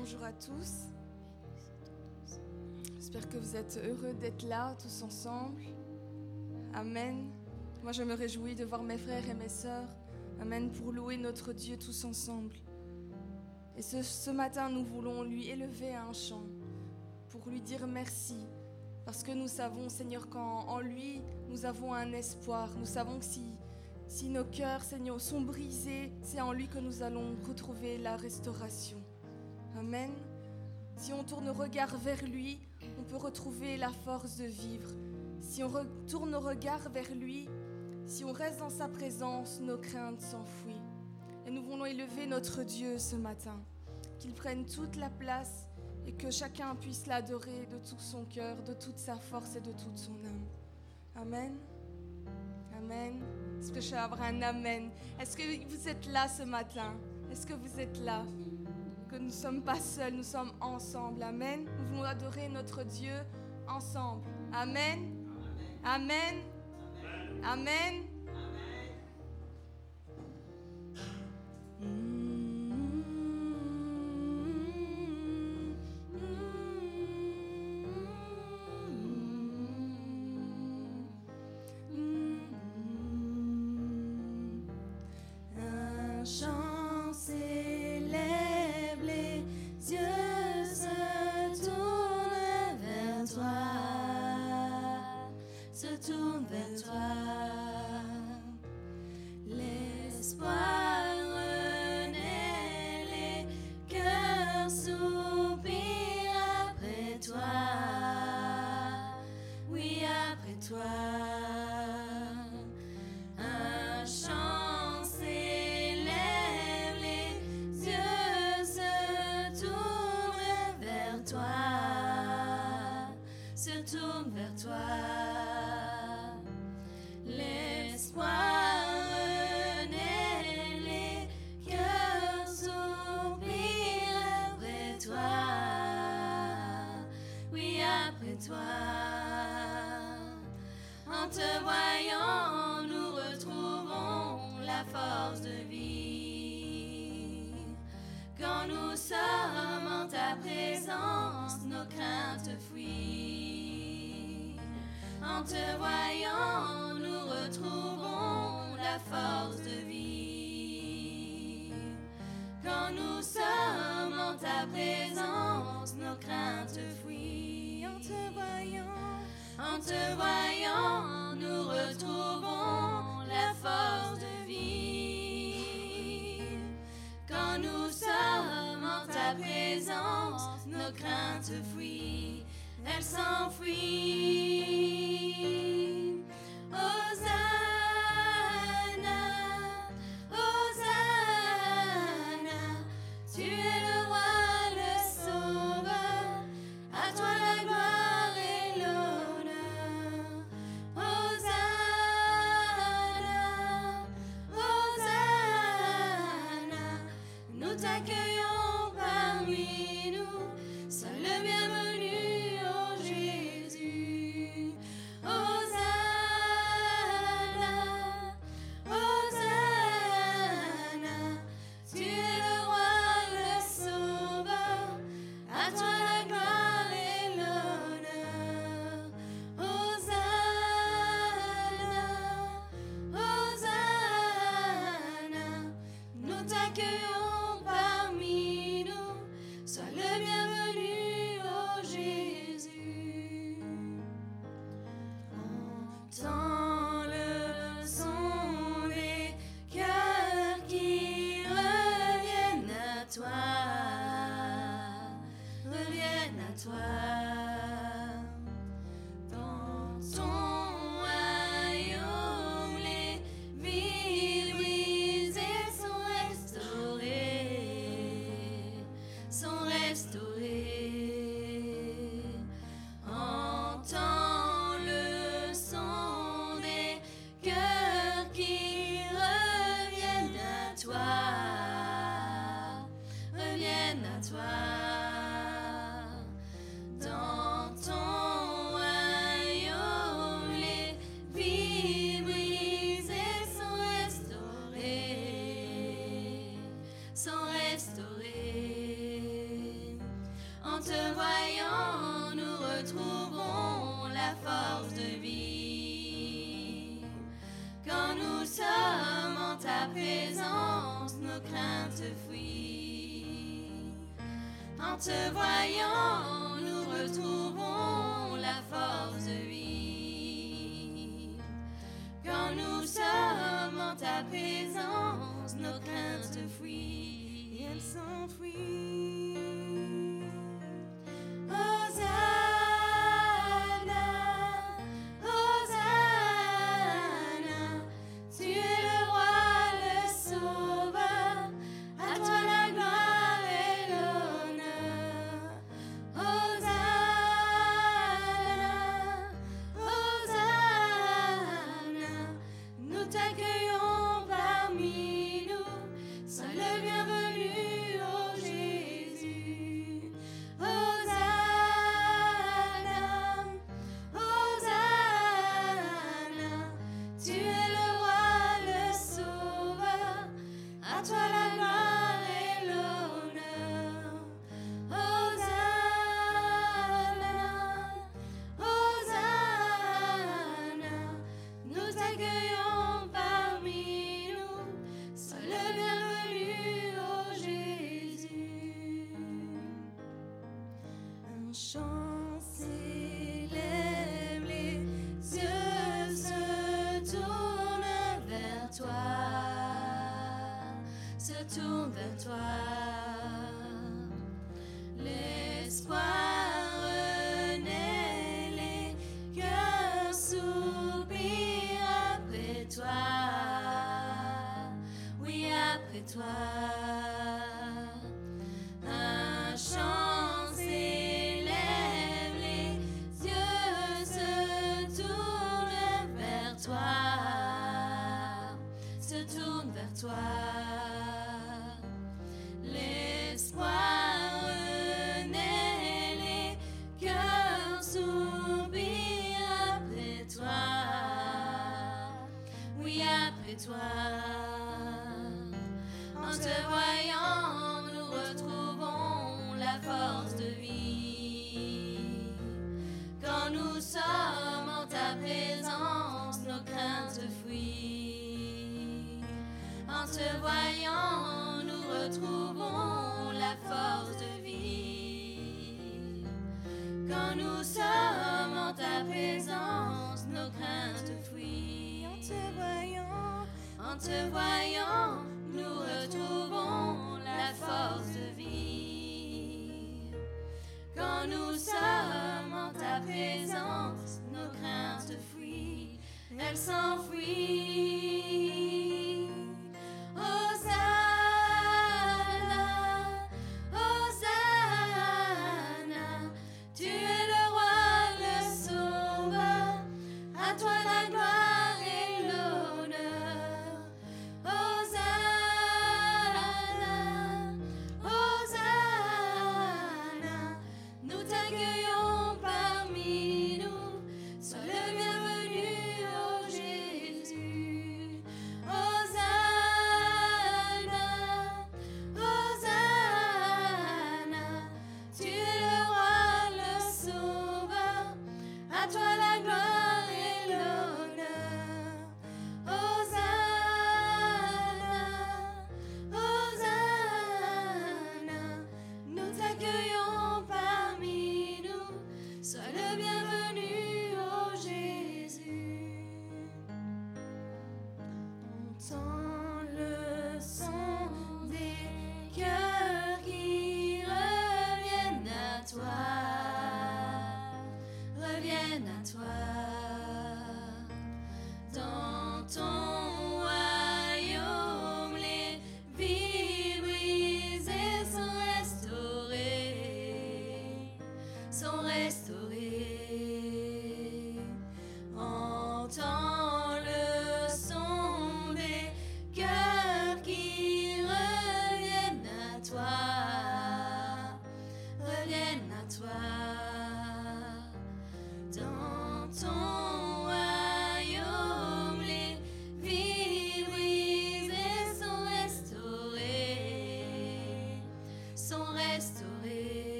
Bonjour à tous. J'espère que vous êtes heureux d'être là tous ensemble. Amen. Moi, je me réjouis de voir mes frères et mes sœurs. Amen. Pour louer notre Dieu tous ensemble. Et ce, matin, nous voulons lui élever un chant pour lui dire merci. Parce que nous savons, Seigneur, qu'en en lui, nous avons un espoir. Nous savons que si, si nos cœurs, Seigneur, sont brisés, c'est en lui que nous allons retrouver la restauration. Amen. Si on tourne nos regards vers lui, on peut retrouver la force de vivre. Si on retourne nos regards vers lui, si on reste dans sa présence, nos craintes s'enfuient. Et nous voulons élever notre Dieu ce matin. Qu'il prenne toute la place et que chacun puisse l'adorer de tout son cœur, de toute sa force et de toute son âme. Amen. Amen. Est-ce que je un Amen? Est-ce que vous êtes là ce matin? Est-ce que vous êtes là? Ne sommes pas seuls, nous sommes ensemble. Amen. Nous voulons adorer notre Dieu ensemble. Amen. Amen. Amen. Entends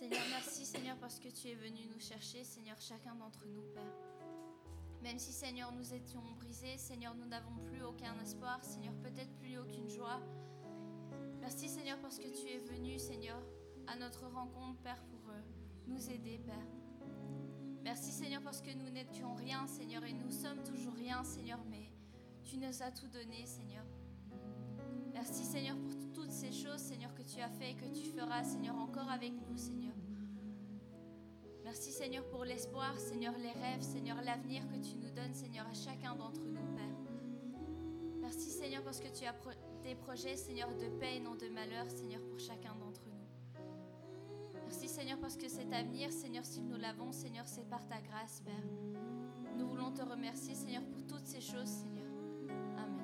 Seigneur, merci Seigneur parce que tu es venu nous chercher, Seigneur, chacun d'entre nous, Père. Même si Seigneur, nous étions brisés, Seigneur, nous n'avons plus aucun espoir, Seigneur, peut-être plus aucune joie. Merci Seigneur parce que tu es venu, Seigneur, à notre rencontre, Père, pour euh, nous aider, Père. Merci Seigneur parce que nous n'étions rien, Seigneur, et nous sommes toujours rien, Seigneur, mais tu nous as tout donné, Seigneur. Merci Seigneur pour toutes ces choses, Seigneur, que tu as fait et que tu feras, Seigneur, encore avec nous, Seigneur. Merci Seigneur pour l'espoir, Seigneur, les rêves, Seigneur, l'avenir que tu nous donnes, Seigneur, à chacun d'entre nous, Père. Merci Seigneur parce que tu as des projets, Seigneur, de paix et non de malheur, Seigneur, pour chacun d'entre nous. Merci Seigneur parce que cet avenir, Seigneur, si nous l'avons, Seigneur, c'est par ta grâce, Père. Nous voulons te remercier, Seigneur, pour toutes ces choses, Seigneur. Amen.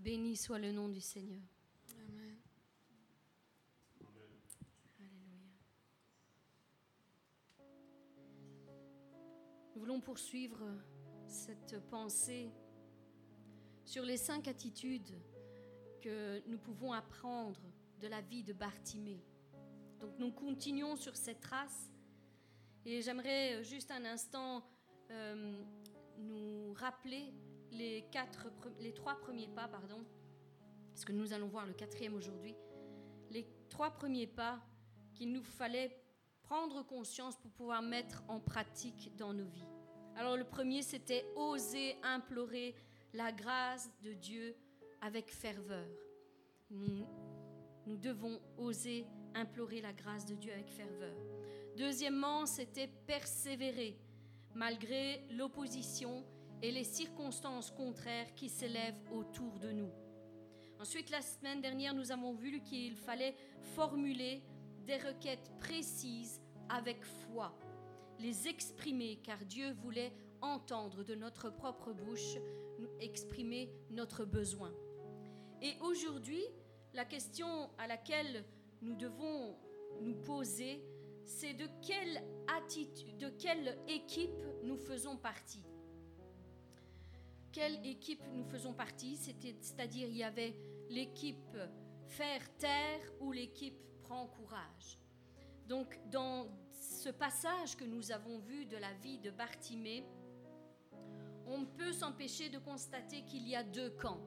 Béni soit le nom du Seigneur. Amen. Alléluia. Nous voulons poursuivre cette pensée sur les cinq attitudes que nous pouvons apprendre de la vie de Bartimée. Donc nous continuons sur cette trace et j'aimerais juste un instant euh, nous rappeler les, quatre, les trois premiers pas, pardon, parce que nous allons voir le quatrième aujourd'hui, les trois premiers pas qu'il nous fallait prendre conscience pour pouvoir mettre en pratique dans nos vies. Alors le premier, c'était oser implorer la grâce de Dieu avec ferveur. Nous, nous devons oser implorer la grâce de Dieu avec ferveur. Deuxièmement, c'était persévérer malgré l'opposition et les circonstances contraires qui s'élèvent autour de nous. Ensuite, la semaine dernière, nous avons vu qu'il fallait formuler des requêtes précises avec foi, les exprimer, car Dieu voulait entendre de notre propre bouche exprimer notre besoin. Et aujourd'hui, la question à laquelle nous devons nous poser, c'est de quelle attitude, de quelle équipe nous faisons partie. Quelle équipe nous faisons partie C'est-à-dire, il y avait l'équipe faire taire ou l'équipe prend courage. Donc, dans ce passage que nous avons vu de la vie de Bartimée, on peut s'empêcher de constater qu'il y a deux camps.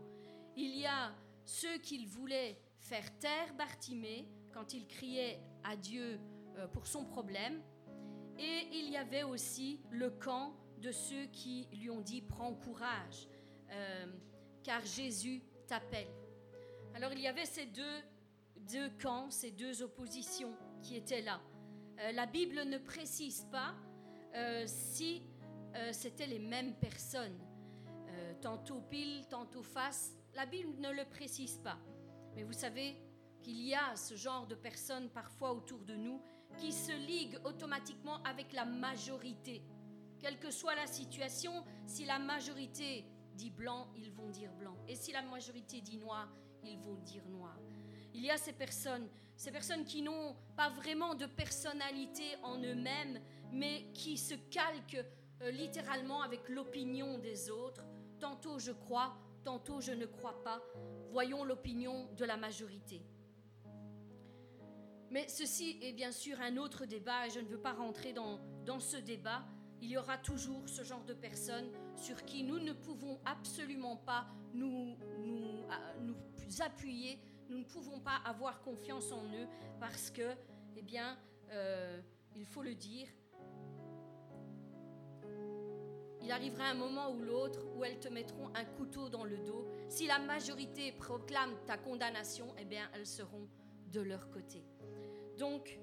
Il y a ceux qui voulaient faire taire Bartimée quand il criait à Dieu euh, pour son problème, et il y avait aussi le camp de ceux qui lui ont dit prends courage, euh, car Jésus t'appelle. Alors il y avait ces deux, deux camps, ces deux oppositions qui étaient là. Euh, la Bible ne précise pas euh, si c'était les mêmes personnes, tantôt pile, tantôt face. La Bible ne le précise pas. Mais vous savez qu'il y a ce genre de personnes parfois autour de nous qui se liguent automatiquement avec la majorité. Quelle que soit la situation, si la majorité dit blanc, ils vont dire blanc. Et si la majorité dit noir, ils vont dire noir. Il y a ces personnes, ces personnes qui n'ont pas vraiment de personnalité en eux-mêmes, mais qui se calquent euh, littéralement avec l'opinion des autres. Tantôt je crois, tantôt je ne crois pas. Voyons l'opinion de la majorité. Mais ceci est bien sûr un autre débat et je ne veux pas rentrer dans, dans ce débat. Il y aura toujours ce genre de personnes sur qui nous ne pouvons absolument pas nous, nous, à- nous appuyer, nous ne pouvons pas avoir confiance en eux parce que, eh bien, euh, il faut le dire, il arrivera un moment ou l'autre où elles te mettront un couteau dans le dos. Si la majorité proclame ta condamnation, eh bien, elles seront de leur côté. Donc,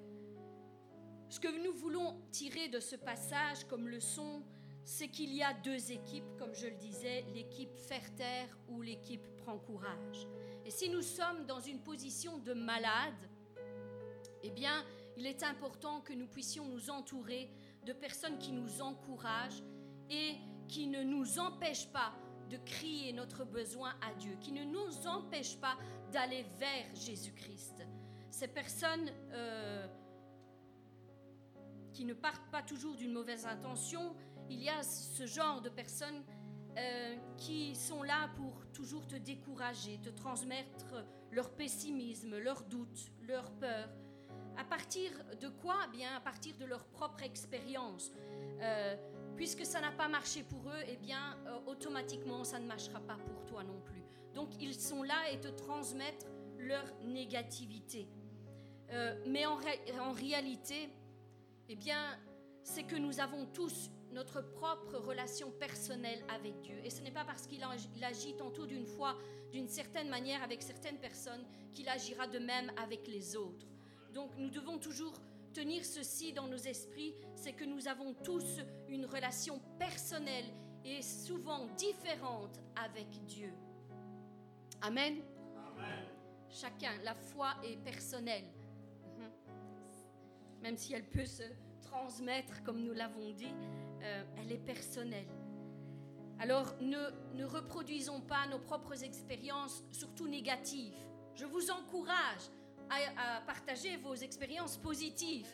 ce que nous voulons tirer de ce passage comme leçon, c'est qu'il y a deux équipes, comme je le disais, l'équipe faire taire ou l'équipe prend courage. Et si nous sommes dans une position de malade, eh bien, il est important que nous puissions nous entourer de personnes qui nous encouragent et qui ne nous empêchent pas de crier notre besoin à Dieu, qui ne nous empêchent pas d'aller vers Jésus-Christ. Ces personnes euh, qui ne partent pas toujours d'une mauvaise intention, il y a ce genre de personnes euh, qui sont là pour toujours te décourager, te transmettre leur pessimisme, leurs doutes, leurs peurs. À partir de quoi? Eh Bien, à partir de leur propre expérience. Euh, puisque ça n'a pas marché pour eux, eh bien, euh, automatiquement, ça ne marchera pas pour toi non plus. Donc, ils sont là et te transmettent leur négativité. mais en, en réalité, eh bien, c'est que nous avons tous notre propre relation personnelle avec Dieu. Et ce n'est pas parce qu'il agit tantôt d'une fois, d'une certaine manière avec certaines personnes, qu'il agira de même avec les autres. Donc nous devons toujours tenir ceci dans nos esprits, c'est que nous avons tous une relation personnelle et souvent différente avec Dieu. Amen. Amen. Chacun, la foi est personnelle. Même si elle peut se transmettre, comme nous l'avons dit, euh, elle est personnelle. Alors ne, ne reproduisons pas nos propres expériences, surtout négatives. Je vous encourage à, à partager vos expériences positives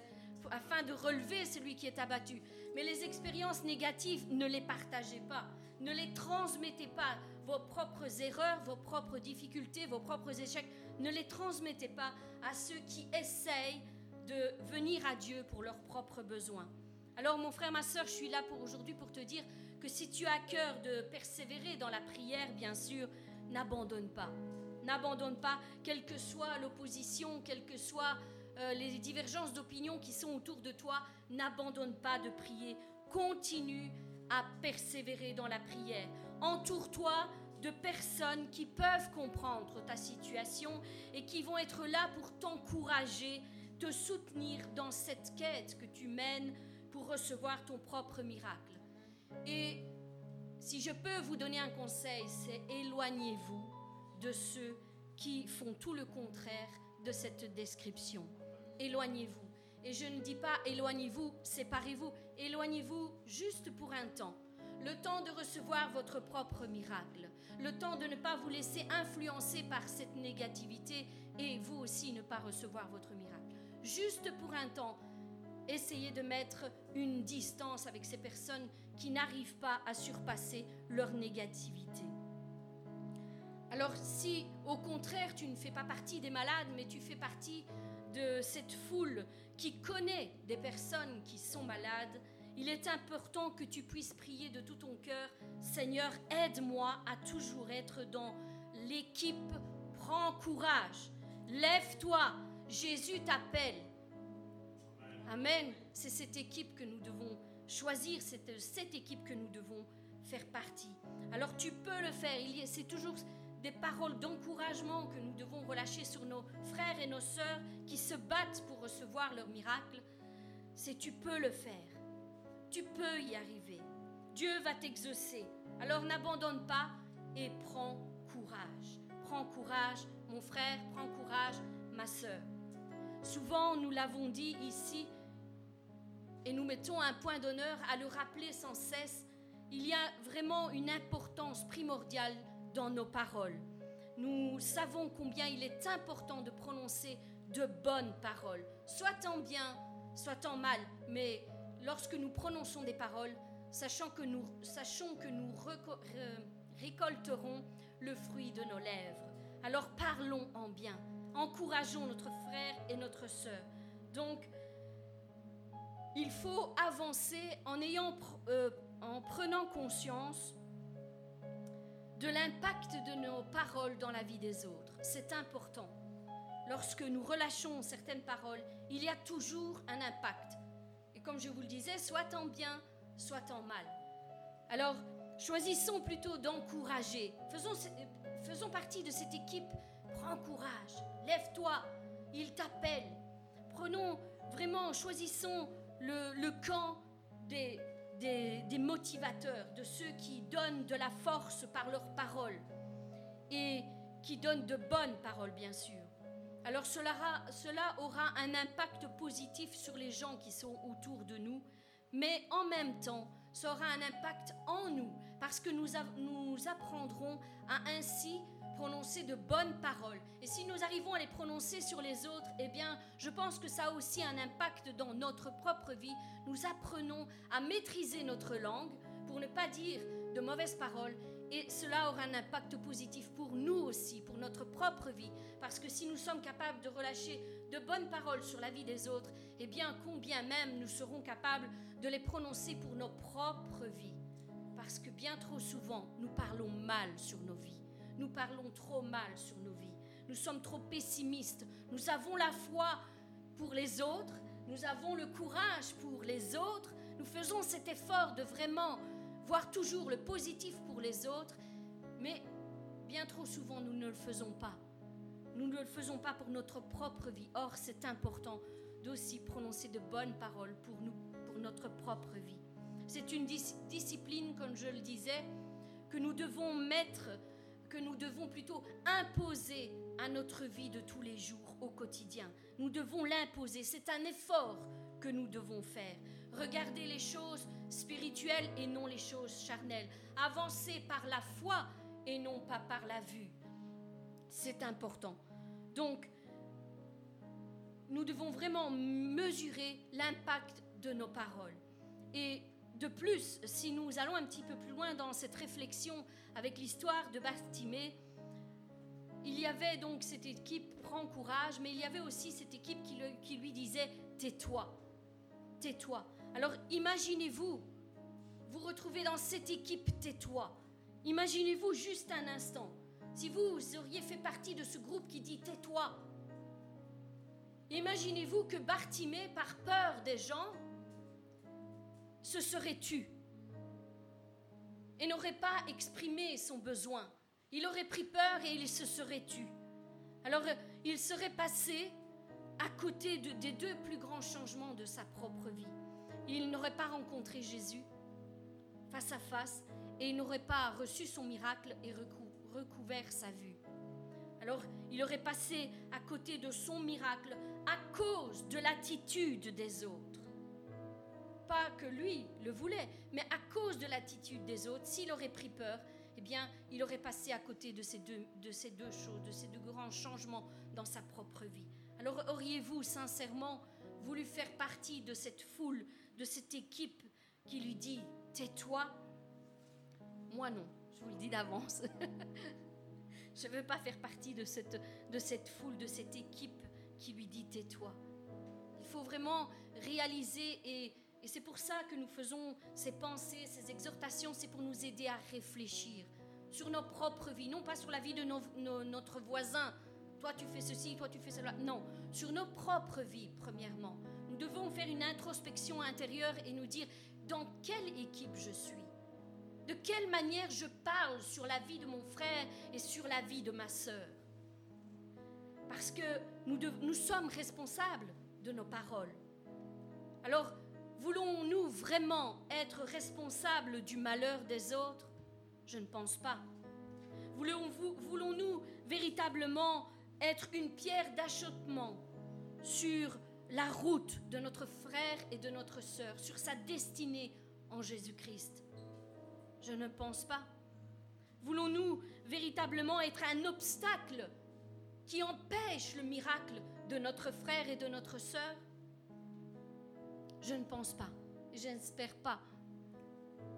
afin de relever celui qui est abattu. Mais les expériences négatives, ne les partagez pas. Ne les transmettez pas. Vos propres erreurs, vos propres difficultés, vos propres échecs, ne les transmettez pas à ceux qui essayent de venir à Dieu pour leurs propres besoins. Alors mon frère, ma soeur, je suis là pour aujourd'hui pour te dire que si tu as cœur de persévérer dans la prière, bien sûr, n'abandonne pas. N'abandonne pas, quelle que soit l'opposition, quelles que soient euh, les divergences d'opinion qui sont autour de toi, n'abandonne pas de prier. Continue à persévérer dans la prière. Entoure-toi de personnes qui peuvent comprendre ta situation et qui vont être là pour t'encourager, te soutenir dans cette quête que tu mènes pour recevoir ton propre miracle. Et si je peux vous donner un conseil, c'est éloignez-vous de ceux qui font tout le contraire de cette description. Éloignez-vous. Et je ne dis pas éloignez-vous, séparez-vous, éloignez-vous juste pour un temps. Le temps de recevoir votre propre miracle. Le temps de ne pas vous laisser influencer par cette négativité et vous aussi ne pas recevoir votre miracle. Juste pour un temps, essayez de mettre une distance avec ces personnes qui n'arrivent pas à surpasser leur négativité. Alors si au contraire tu ne fais pas partie des malades, mais tu fais partie de cette foule qui connaît des personnes qui sont malades, il est important que tu puisses prier de tout ton cœur, Seigneur, aide-moi à toujours être dans l'équipe, prends courage, lève-toi, Jésus t'appelle. Amen. C'est cette équipe que nous devons choisir, c'est cette équipe que nous devons faire partie. Alors tu peux le faire. C'est toujours des paroles d'encouragement que nous devons relâcher sur nos frères et nos sœurs qui se battent pour recevoir leur miracle. C'est tu peux le faire. Tu peux y arriver. Dieu va t'exaucer. Alors n'abandonne pas et prends courage. Prends courage, mon frère, prends courage, ma sœur. Souvent, nous l'avons dit ici, et nous mettons un point d'honneur à le rappeler sans cesse, il y a vraiment une importance primordiale dans nos paroles. Nous savons combien il est important de prononcer de bonnes paroles, soit en bien, soit en mal, mais lorsque nous prononçons des paroles, sachant que nous, sachons que nous récolterons le fruit de nos lèvres. Alors parlons en bien, encourageons notre frère et notre sœur. Donc, il faut avancer en, ayant, euh, en prenant conscience de l'impact de nos paroles dans la vie des autres. C'est important. Lorsque nous relâchons certaines paroles, il y a toujours un impact. Et comme je vous le disais, soit en bien, soit en mal. Alors, choisissons plutôt d'encourager. Faisons, faisons partie de cette équipe. Prends courage, lève-toi, il t'appelle. Prenons vraiment, choisissons le, camp des, des, motivateurs, de ceux qui donnent de la force par leurs paroles et qui donnent de bonnes paroles, bien sûr. Alors cela, cela aura un impact positif sur les gens qui sont autour de nous, mais en même temps, ça aura un impact en nous, parce que nous, nous apprendrons à ainsi prononcer de bonnes paroles. Et si nous arrivons à les prononcer sur les autres, eh bien, je pense que ça a aussi un impact dans notre propre vie. Nous apprenons à maîtriser notre langue pour ne pas dire de mauvaises paroles. Et cela aura un impact positif pour nous aussi, pour notre propre vie. Parce que si nous sommes capables de relâcher de bonnes paroles sur la vie des autres, eh bien, combien même nous serons capables de les prononcer pour nos propres vies. Parce que bien trop souvent, nous parlons mal sur nos vies. Nous parlons trop mal sur nos vies. Nous sommes trop pessimistes. Nous avons la foi pour les autres. Nous avons le courage pour les autres. Nous faisons cet effort de vraiment voir toujours le positif pour les autres. Mais bien trop souvent, nous ne le faisons pas. Nous ne le faisons pas pour notre propre vie. Or, c'est important d'aussi prononcer de bonnes paroles pour nous, pour notre propre vie. C'est une discipline, comme je le disais, que nous devons mettre que nous devons plutôt imposer à notre vie de tous les jours, au quotidien. Nous devons l'imposer. C'est un effort que nous devons faire. Regarder les choses spirituelles et non les choses charnelles. Avancer par la foi et non pas par la vue. C'est important. Donc, nous devons vraiment mesurer l'impact de nos paroles. Et de plus, si nous allons un petit peu plus loin dans cette réflexion avec l'histoire de Bartimée, il y avait donc cette équipe prend courage, mais il y avait aussi cette équipe qui, lui disait tais-toi, tais-toi. Alors imaginez-vous, vous retrouvez dans cette équipe tais-toi. Imaginez-vous juste un instant, si vous auriez fait partie de ce groupe qui dit tais-toi. Imaginez-vous que Bartimée, par peur des gens, se serait tu et n'aurait pas exprimé son besoin? Il aurait pris peur et il se serait tu. Alors euh, il serait passé à côté des deux plus grands changements de sa propre vie. Il n'aurait pas rencontré Jésus face à face et il n'aurait pas reçu son miracle et recouvert sa vue. Alors il aurait passé à côté de son miracle à cause de l'attitude des autres pas que lui le voulait, mais à cause de l'attitude des autres, s'il aurait pris peur, eh bien, il aurait passé à côté de ces deux, de ces deux choses, de ces deux grands changements dans sa propre vie. Alors auriez-vous sincèrement voulu faire partie de cette foule, de cette équipe qui lui dit tais-toi Moi non, je vous le dis d'avance. je ne veux pas faire partie de cette, de cette foule, de cette équipe qui lui dit tais-toi. Il faut vraiment réaliser et et c'est pour ça que nous faisons ces pensées, ces exhortations, c'est pour nous aider à réfléchir sur nos propres vies, non pas sur la vie de notre voisin. Toi tu fais ceci, toi tu fais cela. Non, sur nos propres vies, premièrement. Nous devons faire une introspection intérieure et nous dire dans quelle équipe je suis? De quelle manière je parle sur la vie de mon frère et sur la vie de ma sœur? Parce que nous, nous sommes responsables de nos paroles. Alors, Voulons-nous vraiment être responsables du malheur des autres? Je ne pense pas. Voulons-nous véritablement être une pierre d'achoppement sur la route de notre frère et de notre sœur, sur sa destinée en Jésus-Christ? Je ne pense pas. Voulons-nous véritablement être un obstacle qui empêche le miracle de notre frère et de notre sœur? Je ne pense pas, et je n'espère pas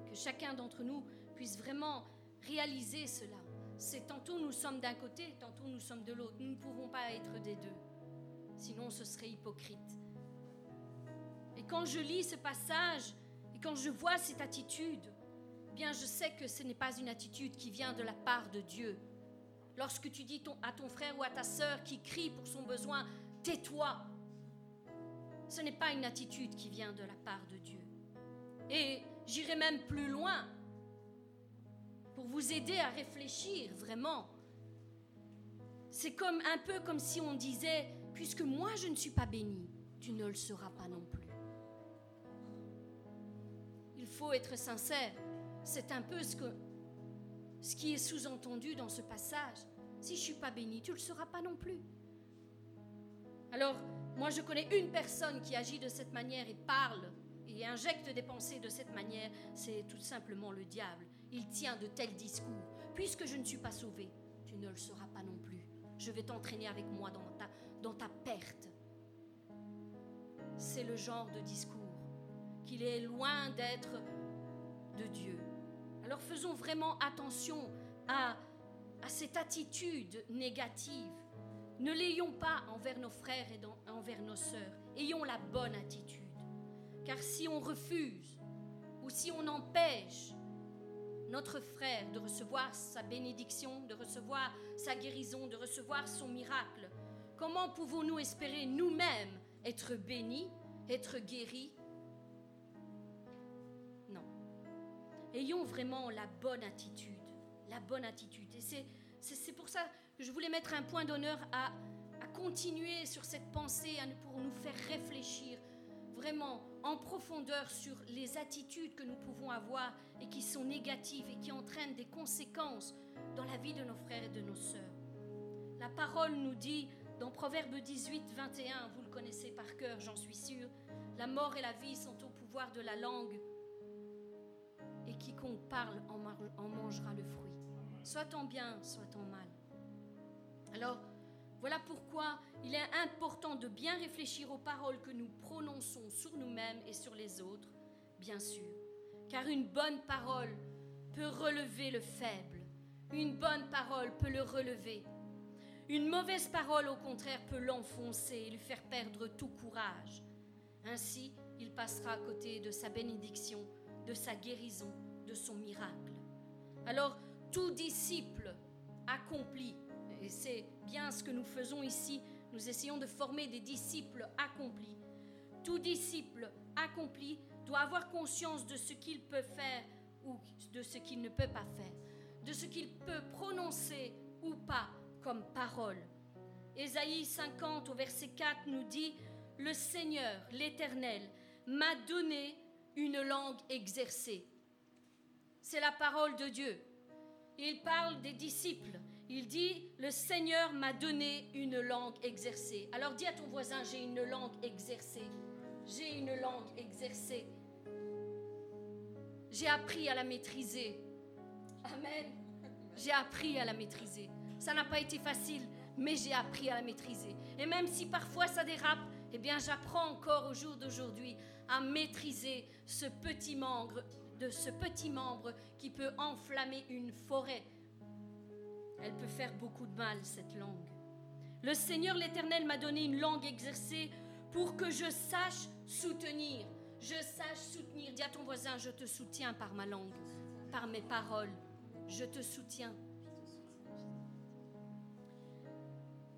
que chacun d'entre nous puisse vraiment réaliser cela. C'est tantôt nous sommes d'un côté, tantôt nous sommes de l'autre. Nous ne pouvons pas être des deux. Sinon, ce serait hypocrite. Et quand je lis ce passage et quand je vois cette attitude, eh bien, je sais que ce n'est pas une attitude qui vient de la part de Dieu. Lorsque tu dis à ton frère ou à ta sœur qui crie pour son besoin, tais-toi, ce n'est pas une attitude qui vient de la part de Dieu. Et j'irai même plus loin pour vous aider à réfléchir vraiment. C'est comme un peu comme si on disait puisque moi je ne suis pas béni, tu ne le seras pas non plus. Il faut être sincère. C'est un peu ce, que, ce qui est sous-entendu dans ce passage. Si je suis pas béni, tu le seras pas non plus. Alors, moi, je connais une personne qui agit de cette manière et parle et injecte des pensées de cette manière, c'est tout simplement le diable. Il tient de tels discours. Puisque je ne suis pas sauvé, tu ne le seras pas non plus. Je vais t'entraîner avec moi dans ta, dans ta perte. C'est le genre de discours qu'il est loin d'être de Dieu. Alors faisons vraiment attention à, à cette attitude négative. Ne l'ayons pas envers nos frères et envers nos sœurs. Ayons la bonne attitude. Car si on refuse ou si on empêche notre frère de recevoir sa bénédiction, de recevoir sa guérison, de recevoir son miracle, comment pouvons-nous espérer nous-mêmes être bénis, être guéris? Non. Ayons vraiment la bonne attitude, la bonne attitude. Et c'est pour ça que je voulais mettre un point d'honneur à continuer sur cette pensée, pour nous faire réfléchir vraiment en profondeur sur les attitudes que nous pouvons avoir et qui sont négatives et qui entraînent des conséquences dans la vie de nos frères et de nos sœurs. La parole nous dit dans Proverbe 18, 21, vous le connaissez par cœur, j'en suis sûre, la mort et la vie sont au pouvoir de la langue et quiconque parle en, mangera le fruit, soit en bien, soit en mal. Alors, voilà pourquoi il est important de bien réfléchir aux paroles que nous prononçons sur nous-mêmes et sur les autres, bien sûr. Car une bonne parole peut relever le faible. Une bonne parole peut le relever. Une mauvaise parole, au contraire, peut l'enfoncer et lui faire perdre tout courage. Ainsi, il passera à côté de sa bénédiction, de sa guérison, de son miracle. Alors, tout disciple accompli et c'est bien ce que nous faisons ici. Nous essayons de former des disciples accomplis. Tout disciple accompli doit avoir conscience de ce qu'il peut faire ou de ce qu'il ne peut pas faire, de ce qu'il peut prononcer ou pas comme parole. Ésaïe 50 au verset 4 nous dit, Le Seigneur, l'Éternel, m'a donné une langue exercée. C'est la parole de Dieu. Il parle des disciples. Il dit, le Seigneur m'a donné une langue exercée. Alors dis à ton voisin, j'ai une langue exercée. J'ai une langue exercée. J'ai appris à la maîtriser. Amen. J'ai appris à la maîtriser. Ça n'a pas été facile, mais j'ai appris à la maîtriser. Et même si parfois ça dérape, eh bien j'apprends encore au jour d'aujourd'hui à maîtriser ce petit membre, de ce petit membre qui peut enflammer une forêt elle peut faire beaucoup de mal, cette langue. Le Seigneur l'Éternel m'a donné une langue exercée pour que je sache soutenir. Je sache soutenir. Dis à ton voisin, je te soutiens par ma langue, par mes paroles. Je te soutiens.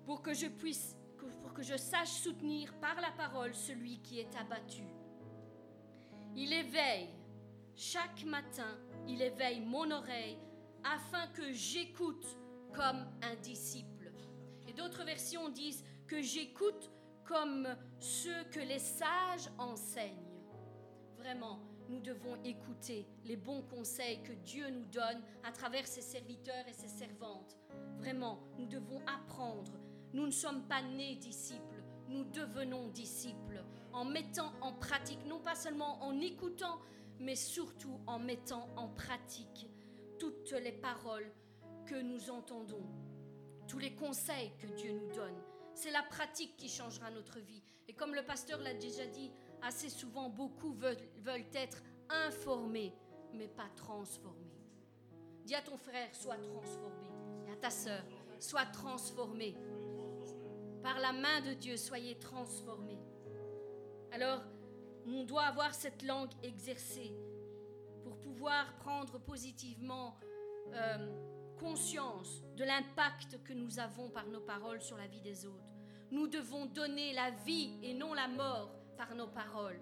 Pour que je puisse, pour que je sache soutenir par la parole celui qui est abattu. Il éveille, chaque matin, il éveille mon oreille afin que j'écoute comme un disciple. Et d'autres versions disent que j'écoute comme ceux que les sages enseignent. Vraiment, nous devons écouter les bons conseils que Dieu nous donne à travers ses serviteurs et ses servantes. Vraiment, nous devons apprendre. Nous ne sommes pas nés disciples, nous devenons disciples en mettant en pratique, non pas seulement en écoutant, mais surtout en mettant en pratique toutes les paroles que nous entendons, tous les conseils que Dieu nous donne. C'est la pratique qui changera notre vie. Et comme le pasteur l'a déjà dit, assez souvent, beaucoup veulent, être informés, mais pas transformés. Dis à ton frère, sois transformé. Et à ta sœur, sois transformé. Par la main de Dieu, soyez transformés. Alors, on doit avoir cette langue exercée pour pouvoir prendre positivement euh, conscience de l'impact que nous avons par nos paroles sur la vie des autres. Nous devons donner la vie et non la mort par nos paroles.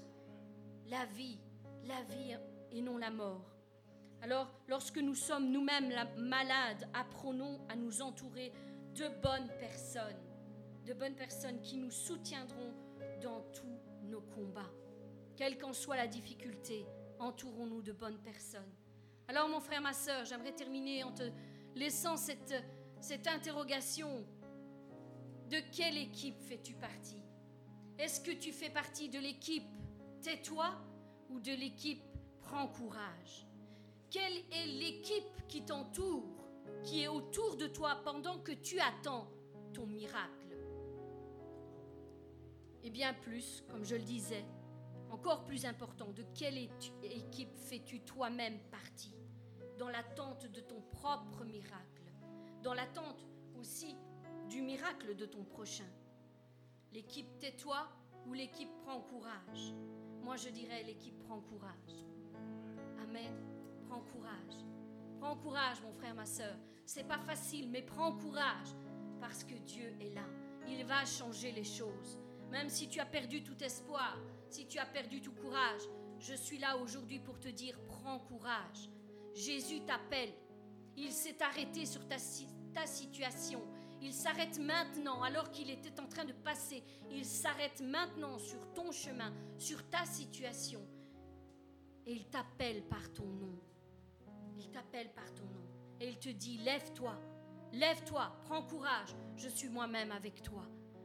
La vie, la vie et non la mort. Alors, lorsque nous sommes nous-mêmes malades, apprenons à nous entourer de bonnes personnes, de bonnes personnes qui nous soutiendront dans tous nos combats. Quelle qu'en soit la difficulté, entourons-nous de bonnes personnes. Alors, mon frère, ma soeur, j'aimerais terminer en te laissant cette, interrogation. De quelle équipe fais-tu partie? Est-ce que tu fais partie de l'équipe tais-toi ou de l'équipe Prends courage. Quelle est l'équipe qui t'entoure, qui est autour de toi pendant que tu attends ton miracle? Et bien plus, comme je le disais, encore plus important, de quelle équipe fais-tu toi-même partie? Dans l'attente de ton propre miracle, dans l'attente aussi du miracle de ton prochain L'équipe tais-toi ou l'équipe prend courage Moi je dirais l'équipe prend courage. Amen. Prends courage. Prends courage mon frère, ma soeur. C'est pas facile, mais prends courage parce que Dieu est là. Il va changer les choses. Même si tu as perdu tout espoir, si tu as perdu tout courage, je suis là aujourd'hui pour te dire prends courage. Jésus t'appelle. Il s'est arrêté sur ta, situation. Il s'arrête maintenant alors qu'il était en train de passer. Il s'arrête maintenant sur ton chemin, sur ta situation. Et il t'appelle par ton nom. Il t'appelle par ton nom. Et il te dit, lève-toi, lève-toi, prends courage, je suis moi-même avec toi.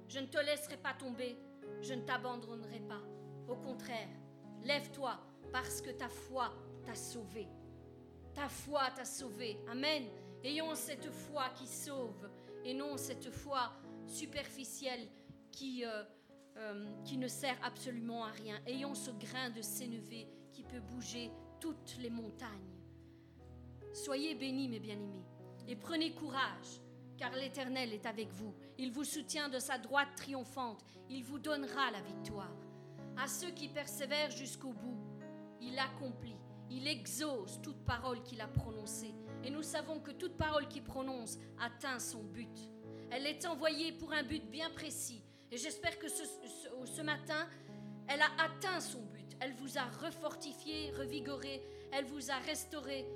Je ne te laisserai pas tomber, je ne t'abandonnerai pas. Au contraire, lève-toi parce que ta foi t'a sauvé. Ta foi t'a sauvé. Amen. Ayons cette foi qui sauve et non cette foi superficielle qui, euh, euh, qui ne sert absolument à rien. Ayons ce grain de sénévé qui peut bouger toutes les montagnes. Soyez bénis, mes bien-aimés, et prenez courage, car l'Éternel est avec vous. Il vous soutient de sa droite triomphante. Il vous donnera la victoire. À ceux qui persévèrent jusqu'au bout, il accomplit, il exauce toute parole qu'il a prononcée. Et nous savons que toute parole qu'il prononce atteint son but. Elle est envoyée pour un but bien précis. Et j'espère que ce, matin, elle a atteint son but. Elle vous a refortifié, revigoré, elle vous a restauré,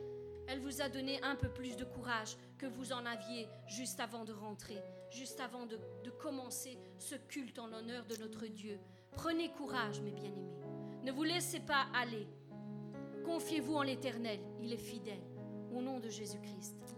elle vous a donné un peu plus de courage que vous en aviez juste avant de rentrer, juste avant de, de commencer ce culte en l'honneur de notre Dieu. Prenez courage, mes bien-aimés. Ne vous laissez pas aller. Confiez-vous en l'Éternel, il est fidèle. Au nom de Jésus-Christ.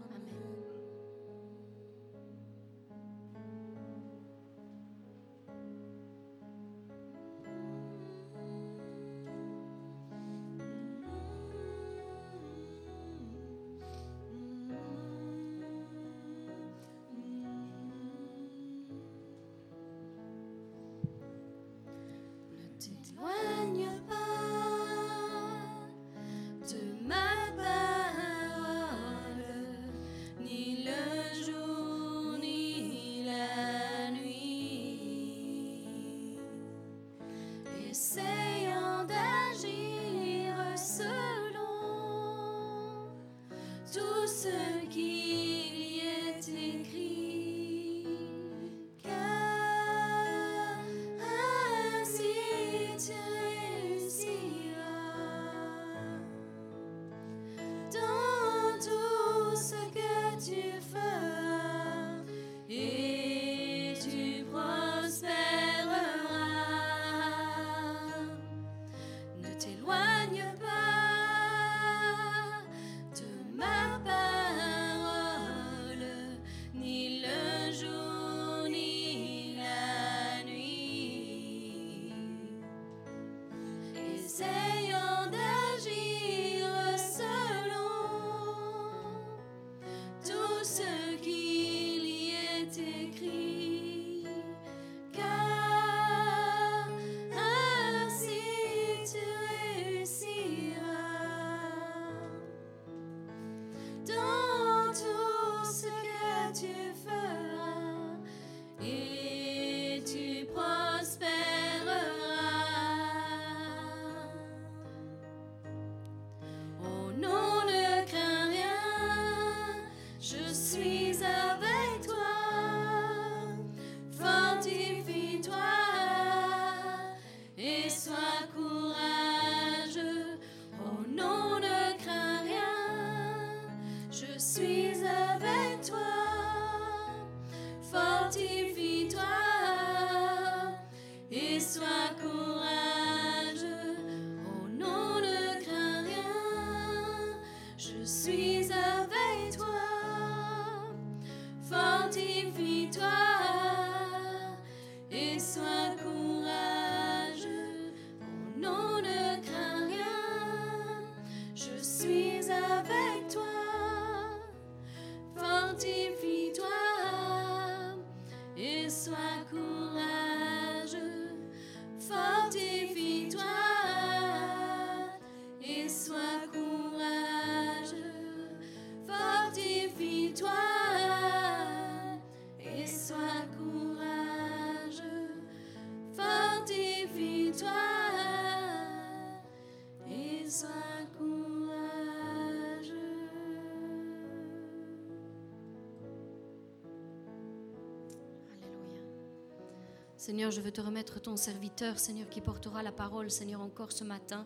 Seigneur, je veux te remettre ton serviteur, Seigneur, qui portera la parole, Seigneur, encore ce matin.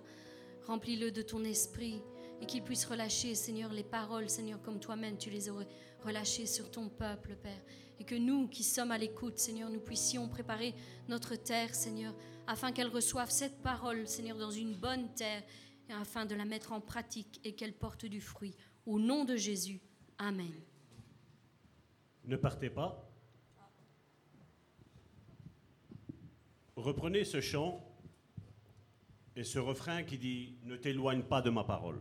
Remplis-le de ton esprit et qu'il puisse relâcher, Seigneur, les paroles, Seigneur, comme toi-même tu les aurais relâchées sur ton peuple, Père. Et que nous qui sommes à l'écoute, Seigneur, nous puissions préparer notre terre, Seigneur, afin qu'elle reçoive cette parole, Seigneur, dans une bonne terre, afin de la mettre en pratique et qu'elle porte du fruit. Au nom de Jésus. Amen. Ne partez pas. Reprenez ce chant et ce refrain qui dit Ne t'éloigne pas de ma parole.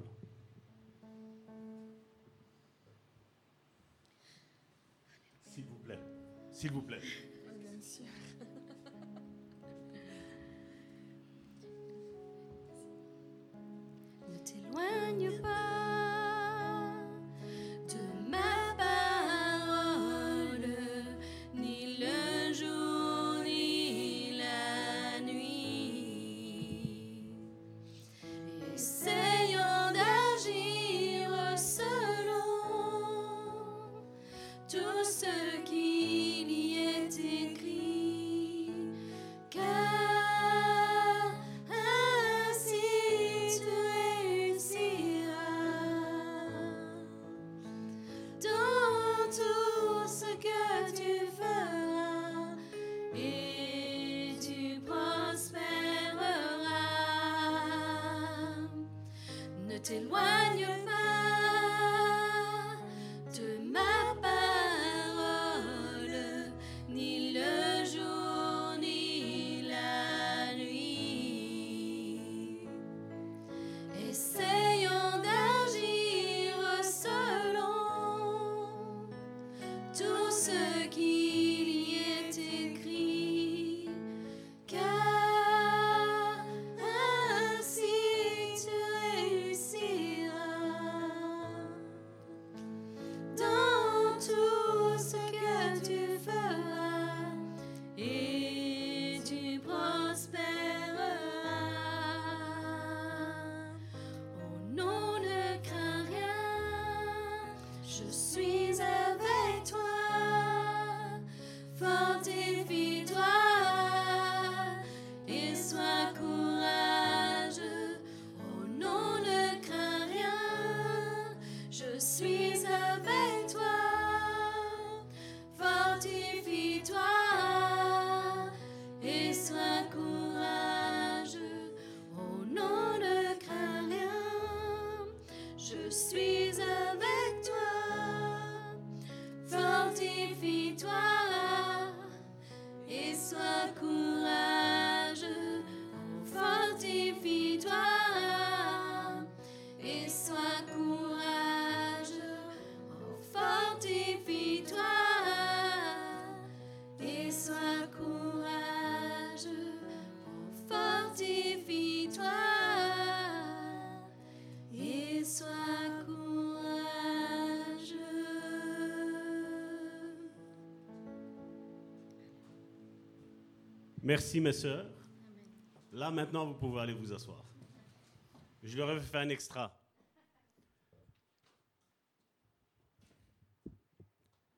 S'il vous plaît, s'il vous plaît. Ne t'éloigne pas Merci mes sœurs. Là maintenant, vous pouvez aller vous asseoir. Je leur ai fait un extra.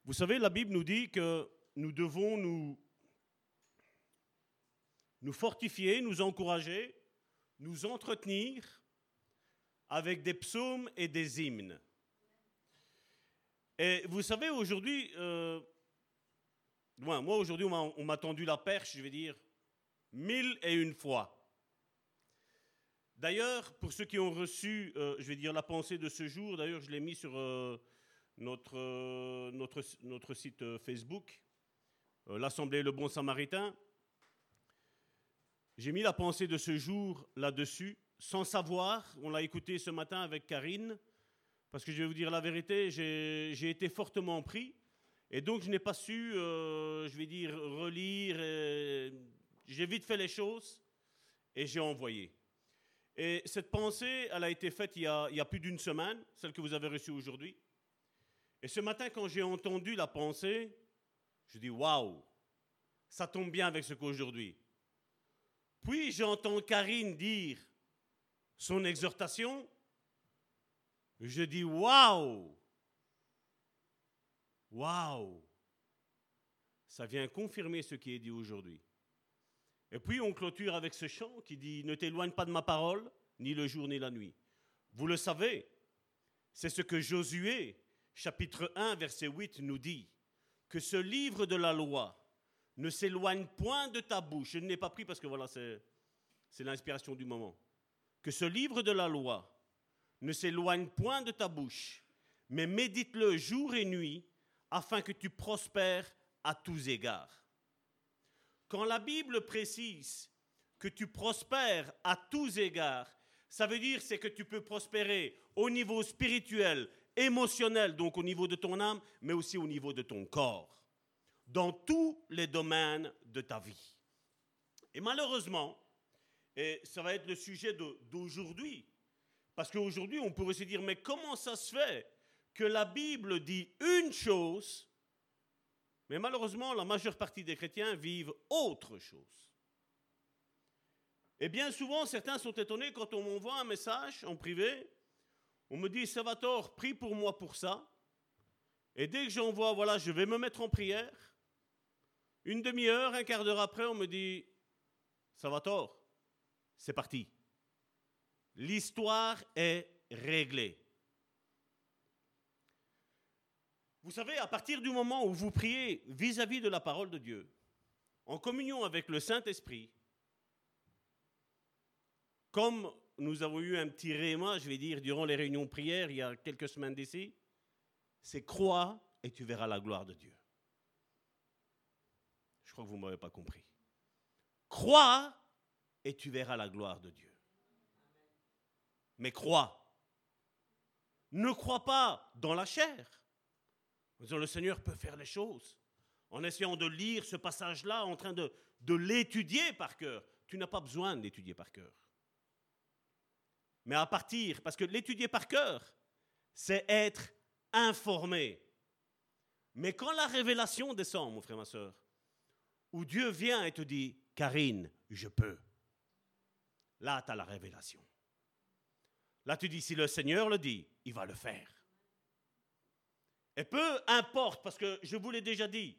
Vous savez, la Bible nous dit que nous devons nous, fortifier, nous encourager, nous entretenir avec des psaumes et des hymnes. Et vous savez, aujourd'hui, euh, moi, aujourd'hui, on m'a tendu la perche, je vais dire, mille et une fois. D'ailleurs, pour ceux qui ont reçu, euh, je vais dire, la pensée de ce jour, d'ailleurs, je l'ai mis sur euh, notre, euh, notre, notre site Facebook, l'Assemblée Le Bon Samaritain. J'ai mis la pensée de ce jour là-dessus, sans savoir, on l'a écouté ce matin avec Karine, parce que je vais vous dire la vérité, j'ai été fortement pris. Et donc, je n'ai pas su, je vais dire, relire. euh, J'ai vite fait les choses et j'ai envoyé. Et cette pensée, elle a été faite il y a, plus d'une semaine, celle que vous avez reçue aujourd'hui. Et ce matin, quand j'ai entendu la pensée, je dis waouh, ça tombe bien avec ce qu'aujourd'hui. Puis j'entends Karine dire son exhortation. Je dis waouh, Waouh Ça vient confirmer ce qui est dit aujourd'hui. Et puis on clôture avec ce chant qui dit Ne t'éloigne pas de ma parole, ni le jour ni la nuit. Vous le savez, c'est ce que Josué, chapitre 1, verset 8, nous dit que ce livre de la loi ne s'éloigne point de ta bouche. Je ne l'ai pas pris parce que voilà, c'est, l'inspiration du moment. Que ce livre de la loi ne s'éloigne point de ta bouche, mais médite-le jour et nuit, afin que tu prospères à tous égards. Quand la Bible précise que tu prospères à tous égards, ça veut dire c'est que tu peux prospérer au niveau spirituel, émotionnel, donc au niveau de ton âme, mais aussi au niveau de ton corps, dans tous les domaines de ta vie. Et malheureusement, et ça va être le sujet d'aujourd'hui, parce qu'aujourd'hui on pourrait se dire, mais comment ça se fait que la Bible dit une chose, mais malheureusement la majeure partie des chrétiens vivent autre chose et bien souvent, certains sont étonnés quand on m'envoie un message en privé. On me dit, Salvatore, prie pour moi pour ça. Et dès que j'envoie, voilà, je vais me mettre en prière. Une demi-heure, un quart d'heure après, on me dit, Salvatore, c'est parti. L'histoire est réglée. Vous savez, à partir du moment où vous priez vis-à-vis de la parole de Dieu, en communion avec le Saint-Esprit, comme nous avons eu un petit réma, je vais dire, durant les réunions de prière il y a quelques semaines d'ici, c'est crois et tu verras la gloire de Dieu. Je crois que vous ne m'avez pas compris. Crois et tu verras la gloire de Dieu. Mais crois. Ne crois pas dans la chair. Le Seigneur peut faire les choses. En essayant de lire ce passage-là, en train de, l'étudier par cœur. Tu n'as pas besoin d'étudier par cœur mais à partir, parce que l'étudier par cœur, c'est être informé. Mais quand la révélation descend, mon frère, ma soeur, où Dieu vient et te dit, Karine, je peux, là, tu as la révélation. Là, tu dis, si le Seigneur le dit, il va le faire. Et peu importe, parce que je vous l'ai déjà dit,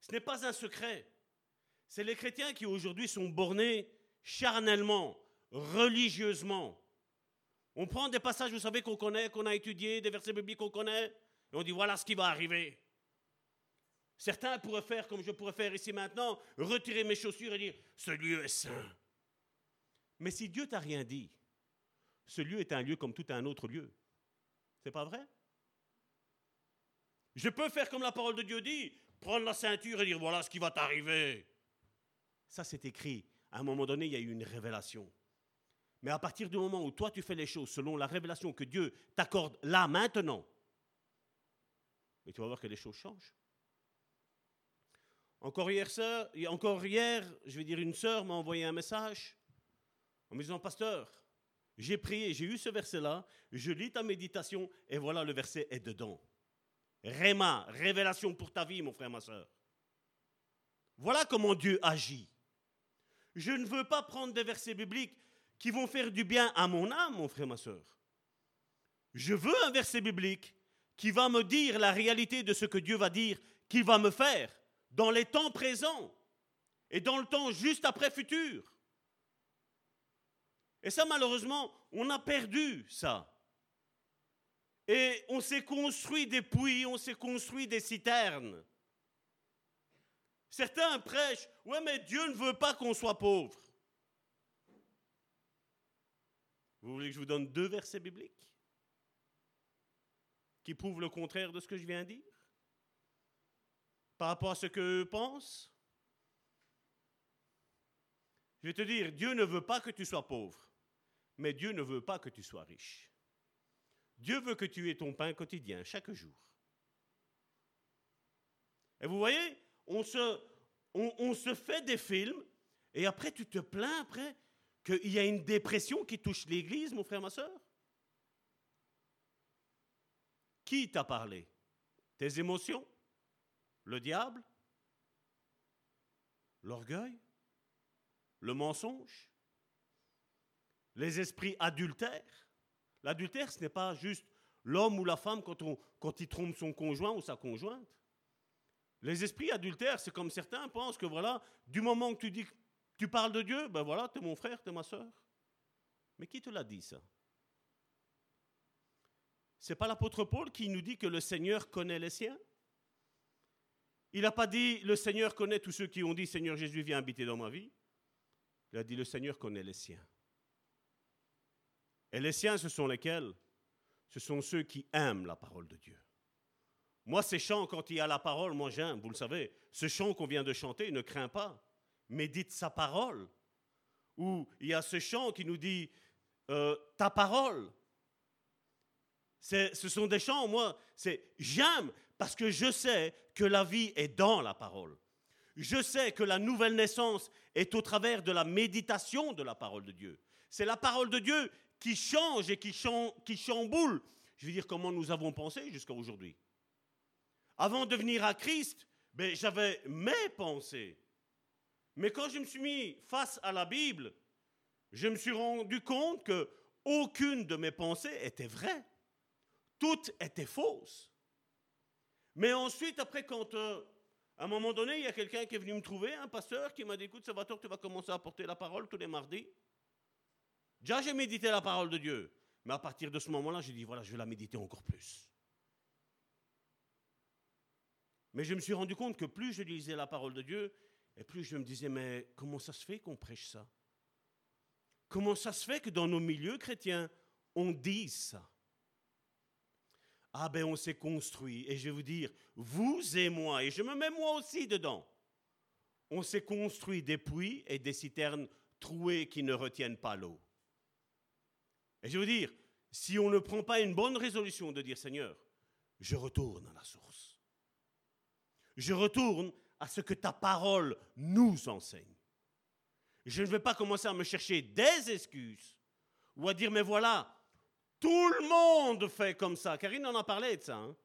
ce n'est pas un secret. C'est les chrétiens qui aujourd'hui sont bornés charnellement, religieusement, on prend des passages, vous savez, qu'on connaît, qu'on a étudiés, des versets bibliques qu'on connaît, et on dit voilà ce qui va arriver. Certains pourraient faire comme je pourrais faire ici maintenant, retirer mes chaussures et dire ce lieu est saint. Mais si Dieu t'a rien dit, ce lieu est un lieu comme tout un autre lieu. C'est pas vrai? Je peux faire comme la parole de Dieu dit, prendre la ceinture et dire voilà ce qui va t'arriver. Ça c'est écrit. À un moment donné, il y a eu une révélation. Mais à partir du moment où toi tu fais les choses selon la révélation que Dieu t'accorde là, maintenant, et tu vas voir que les choses changent. Encore hier, encore hier, je vais dire, une sœur m'a envoyé un message en me disant, pasteur, j'ai prié, j'ai eu ce verset-là, je lis ta méditation et voilà, le verset est dedans. Réma, révélation pour ta vie, mon frère, ma soeur. Voilà comment Dieu agit. Je ne veux pas prendre des versets bibliques qui vont faire du bien à mon âme, mon frère, ma soeur. Je veux un verset biblique qui va me dire la réalité de ce que Dieu va dire qu'il va me faire dans les temps présents et dans le temps juste après futur. Et ça, malheureusement, on a perdu ça. Et on s'est construit des puits, on s'est construit des citernes. Certains prêchent, ouais, mais Dieu ne veut pas qu'on soit pauvre. Vous voulez que je vous donne deux versets bibliques qui prouvent le contraire de ce que je viens de dire? Par rapport à ce qu'eux pensent? Je vais te dire, Dieu ne veut pas que tu sois pauvre, mais Dieu ne veut pas que tu sois riche. Dieu veut que tu aies ton pain quotidien chaque jour. Et vous voyez, on se, fait des films et après tu te plains après qu'il y a une dépression qui touche l'Église, mon frère, ma soeur Qui t'a parlé? Tes émotions? Le diable? L'orgueil? Le mensonge? Les esprits adultères? L'adultère, ce n'est pas juste l'homme ou la femme quand, il trompe son conjoint ou sa conjointe. Les esprits adultères, c'est comme certains pensent que voilà, du moment que tu dis Tu parles de Dieu Ben voilà, tu es mon frère, tu es ma soeur. Mais qui te l'a dit ça? C'est pas l'apôtre Paul qui nous dit que le Seigneur connaît les siens? Il n'a pas dit le Seigneur connaît tous ceux qui ont dit Seigneur Jésus viens habiter dans ma vie. Il a dit le Seigneur connaît les siens. Et les siens, ce sont lesquels? Ce sont ceux qui aiment la parole de Dieu. Moi, ces chants, quand il y a la parole, moi j'aime, vous le savez. Ce chant qu'on vient de chanter, ne craint pas, médite sa parole. Ou il y a ce chant qui nous dit euh, ta parole. Ce sont des chants, moi, c'est j'aime parce que je sais que la vie est dans la parole. Je sais que la nouvelle naissance est au travers de la méditation de la parole de Dieu. C'est la parole de Dieu qui change et qui, chamboule, je veux dire, comment nous avons pensé jusqu'à aujourd'hui. Avant de venir à Christ, ben, j'avais mes pensées. Mais quand je me suis mis face à la Bible, je me suis rendu compte que aucune de mes pensées était vraie. Toutes étaient fausses. Mais ensuite, après, quand euh, à un moment donné, il y a quelqu'un qui est venu me trouver, un pasteur, qui m'a dit Écoute, Salvatore, tu vas commencer à porter la parole tous les mardis. Déjà, j'ai médité la parole de Dieu. Mais à partir de ce moment-là, j'ai dit Voilà, je vais la méditer encore plus. Mais je me suis rendu compte que plus je lisais la parole de Dieu, et plus je me disais, mais comment ça se fait qu'on prêche ça? Comment ça se fait que dans nos milieux chrétiens, on dise ça? Ah ben on s'est construit, et je vais vous dire, vous et moi, et je me mets moi aussi dedans, on s'est construit des puits et des citernes trouées qui ne retiennent pas l'eau. Et je veux dire, si on ne prend pas une bonne résolution de dire Seigneur, je retourne à la source je retourne à ce que ta parole nous enseigne. Je ne vais pas commencer à me chercher des excuses ou à dire, mais voilà, tout le monde fait comme ça. Karine en a parlé de ça. Hein.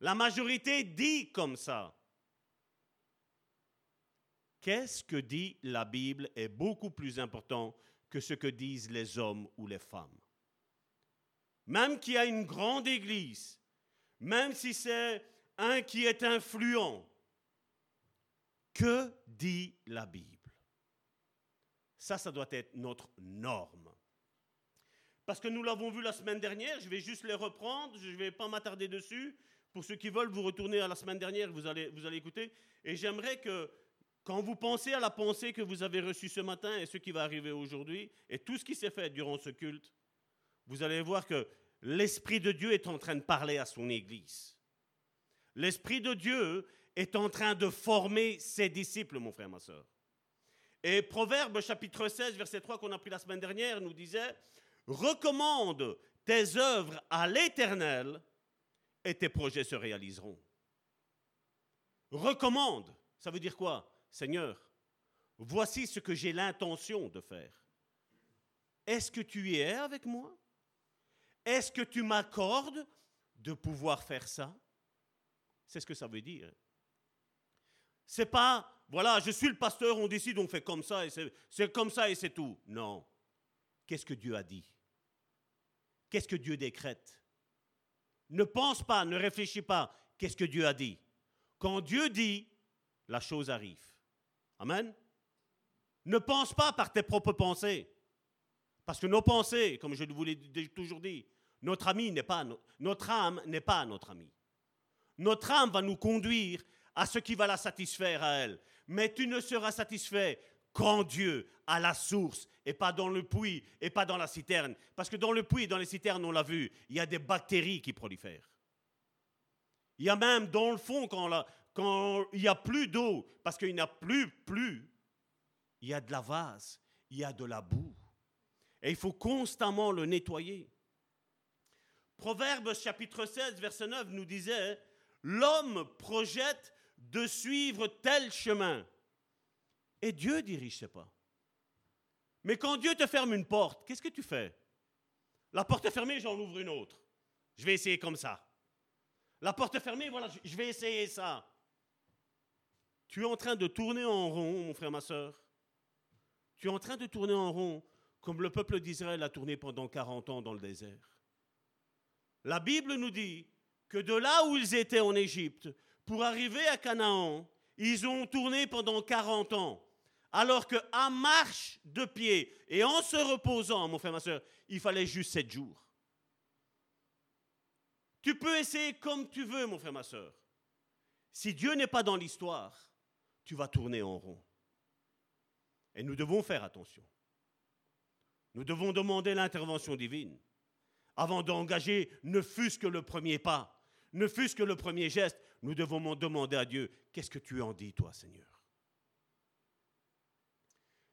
La majorité dit comme ça. Qu'est-ce que dit la Bible est beaucoup plus important que ce que disent les hommes ou les femmes. Même qu'il y a une grande église, même si c'est un qui est influent. Que dit la Bible? Ça, ça doit être notre norme. Parce que nous l'avons vu la semaine dernière, je vais juste les reprendre, je ne vais pas m'attarder dessus. Pour ceux qui veulent, vous retourner à la semaine dernière, vous allez, vous allez écouter. Et j'aimerais que, quand vous pensez à la pensée que vous avez reçue ce matin et ce qui va arriver aujourd'hui, et tout ce qui s'est fait durant ce culte, vous allez voir que l'Esprit de Dieu est en train de parler à son Église. L'Esprit de Dieu est en train de former ses disciples, mon frère, ma soeur. Et Proverbe chapitre 16, verset 3 qu'on a pris la semaine dernière nous disait, recommande tes œuvres à l'Éternel et tes projets se réaliseront. Recommande, ça veut dire quoi? Seigneur, voici ce que j'ai l'intention de faire. Est-ce que tu y es avec moi? Est-ce que tu m'accordes de pouvoir faire ça? C'est ce que ça veut dire. C'est pas, voilà, je suis le pasteur, on décide, on fait comme ça, et c'est comme ça et c'est tout. Non. Qu'est-ce que Dieu a dit? Qu'est-ce que Dieu décrète? Ne pense pas, ne réfléchis pas. Qu'est-ce que Dieu a dit? Quand Dieu dit, la chose arrive. Amen. Ne pense pas par tes propres pensées. Parce que nos pensées, comme je vous l'ai toujours dit, notre âme n'est pas notre ami. Notre âme va nous conduire à ce qui va la satisfaire à elle. Mais tu ne seras satisfait qu'en Dieu, à la source, et pas dans le puits, et pas dans la citerne. Parce que dans le puits dans les citernes, on l'a vu, il y a des bactéries qui prolifèrent. Il y a même dans le fond, quand, quand il n'y a plus d'eau, parce qu'il n'y a plus, plus, il y a de la vase, il y a de la boue. Et il faut constamment le nettoyer. Proverbes chapitre 16, verset 9 nous disait, l'homme projette de suivre tel chemin. Et Dieu dirige ses pas. Mais quand Dieu te ferme une porte, qu'est-ce que tu fais? La porte est fermée, j'en ouvre une autre. Je vais essayer comme ça. La porte est fermée, voilà, je vais essayer ça. Tu es en train de tourner en rond, mon frère, ma soeur. Tu es en train de tourner en rond comme le peuple d'Israël a tourné pendant 40 ans dans le désert. La Bible nous dit que de là où ils étaient en Égypte, pour arriver à Canaan, ils ont tourné pendant 40 ans. Alors qu'à marche de pied et en se reposant, mon frère, ma soeur, il fallait juste sept jours. Tu peux essayer comme tu veux, mon frère, ma soeur. Si Dieu n'est pas dans l'histoire, tu vas tourner en rond. Et nous devons faire attention. Nous devons demander l'intervention divine avant d'engager ne fût-ce que le premier pas, ne fût-ce que le premier geste. Nous devons demander à Dieu, qu'est-ce que tu en dis, toi, Seigneur?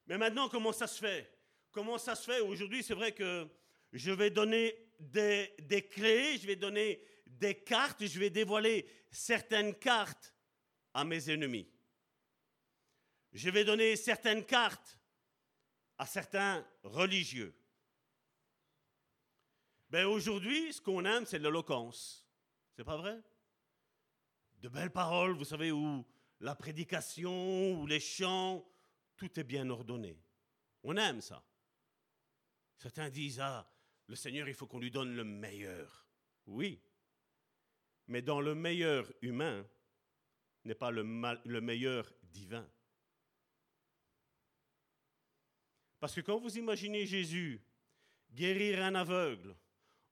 Mais maintenant, comment ça se fait? Comment ça se fait? Aujourd'hui, c'est vrai que je vais donner des, des, clés, je vais donner des cartes, je vais dévoiler certaines cartes à mes ennemis. Je vais donner certaines cartes à certains religieux. Ben aujourd'hui, ce qu'on aime, c'est l'éloquence. C'est pas vrai? De belles paroles, vous savez, où la prédication, ou les chants, tout est bien ordonné. On aime ça. Certains disent, ah, le Seigneur, il faut qu'on lui donne le meilleur. Oui. Mais dans le meilleur humain n'est pas le, le meilleur divin. Parce que quand vous imaginez Jésus guérir un aveugle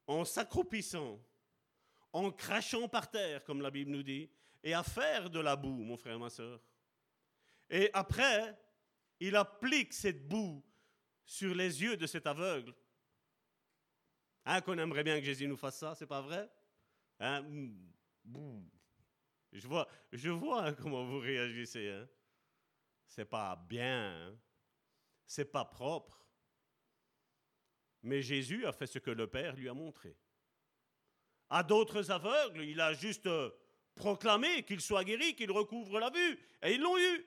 en s'accroupissant, en crachant par terre, comme la Bible nous dit, et à faire de la boue, mon frère, ma soeur. Et après, il applique cette boue sur les yeux de cet aveugle. Hein, qu'on aimerait bien que Jésus nous fasse ça, c'est pas vrai? Hein? Je vois, je vois comment vous réagissez. Hein? C'est pas bien. Hein? C'est pas propre. Mais Jésus a fait ce que le Père lui a montré. À d'autres aveugles, il a juste euh, proclamé qu'ils soient guéris, qu'ils recouvrent la vue, et ils l'ont eu.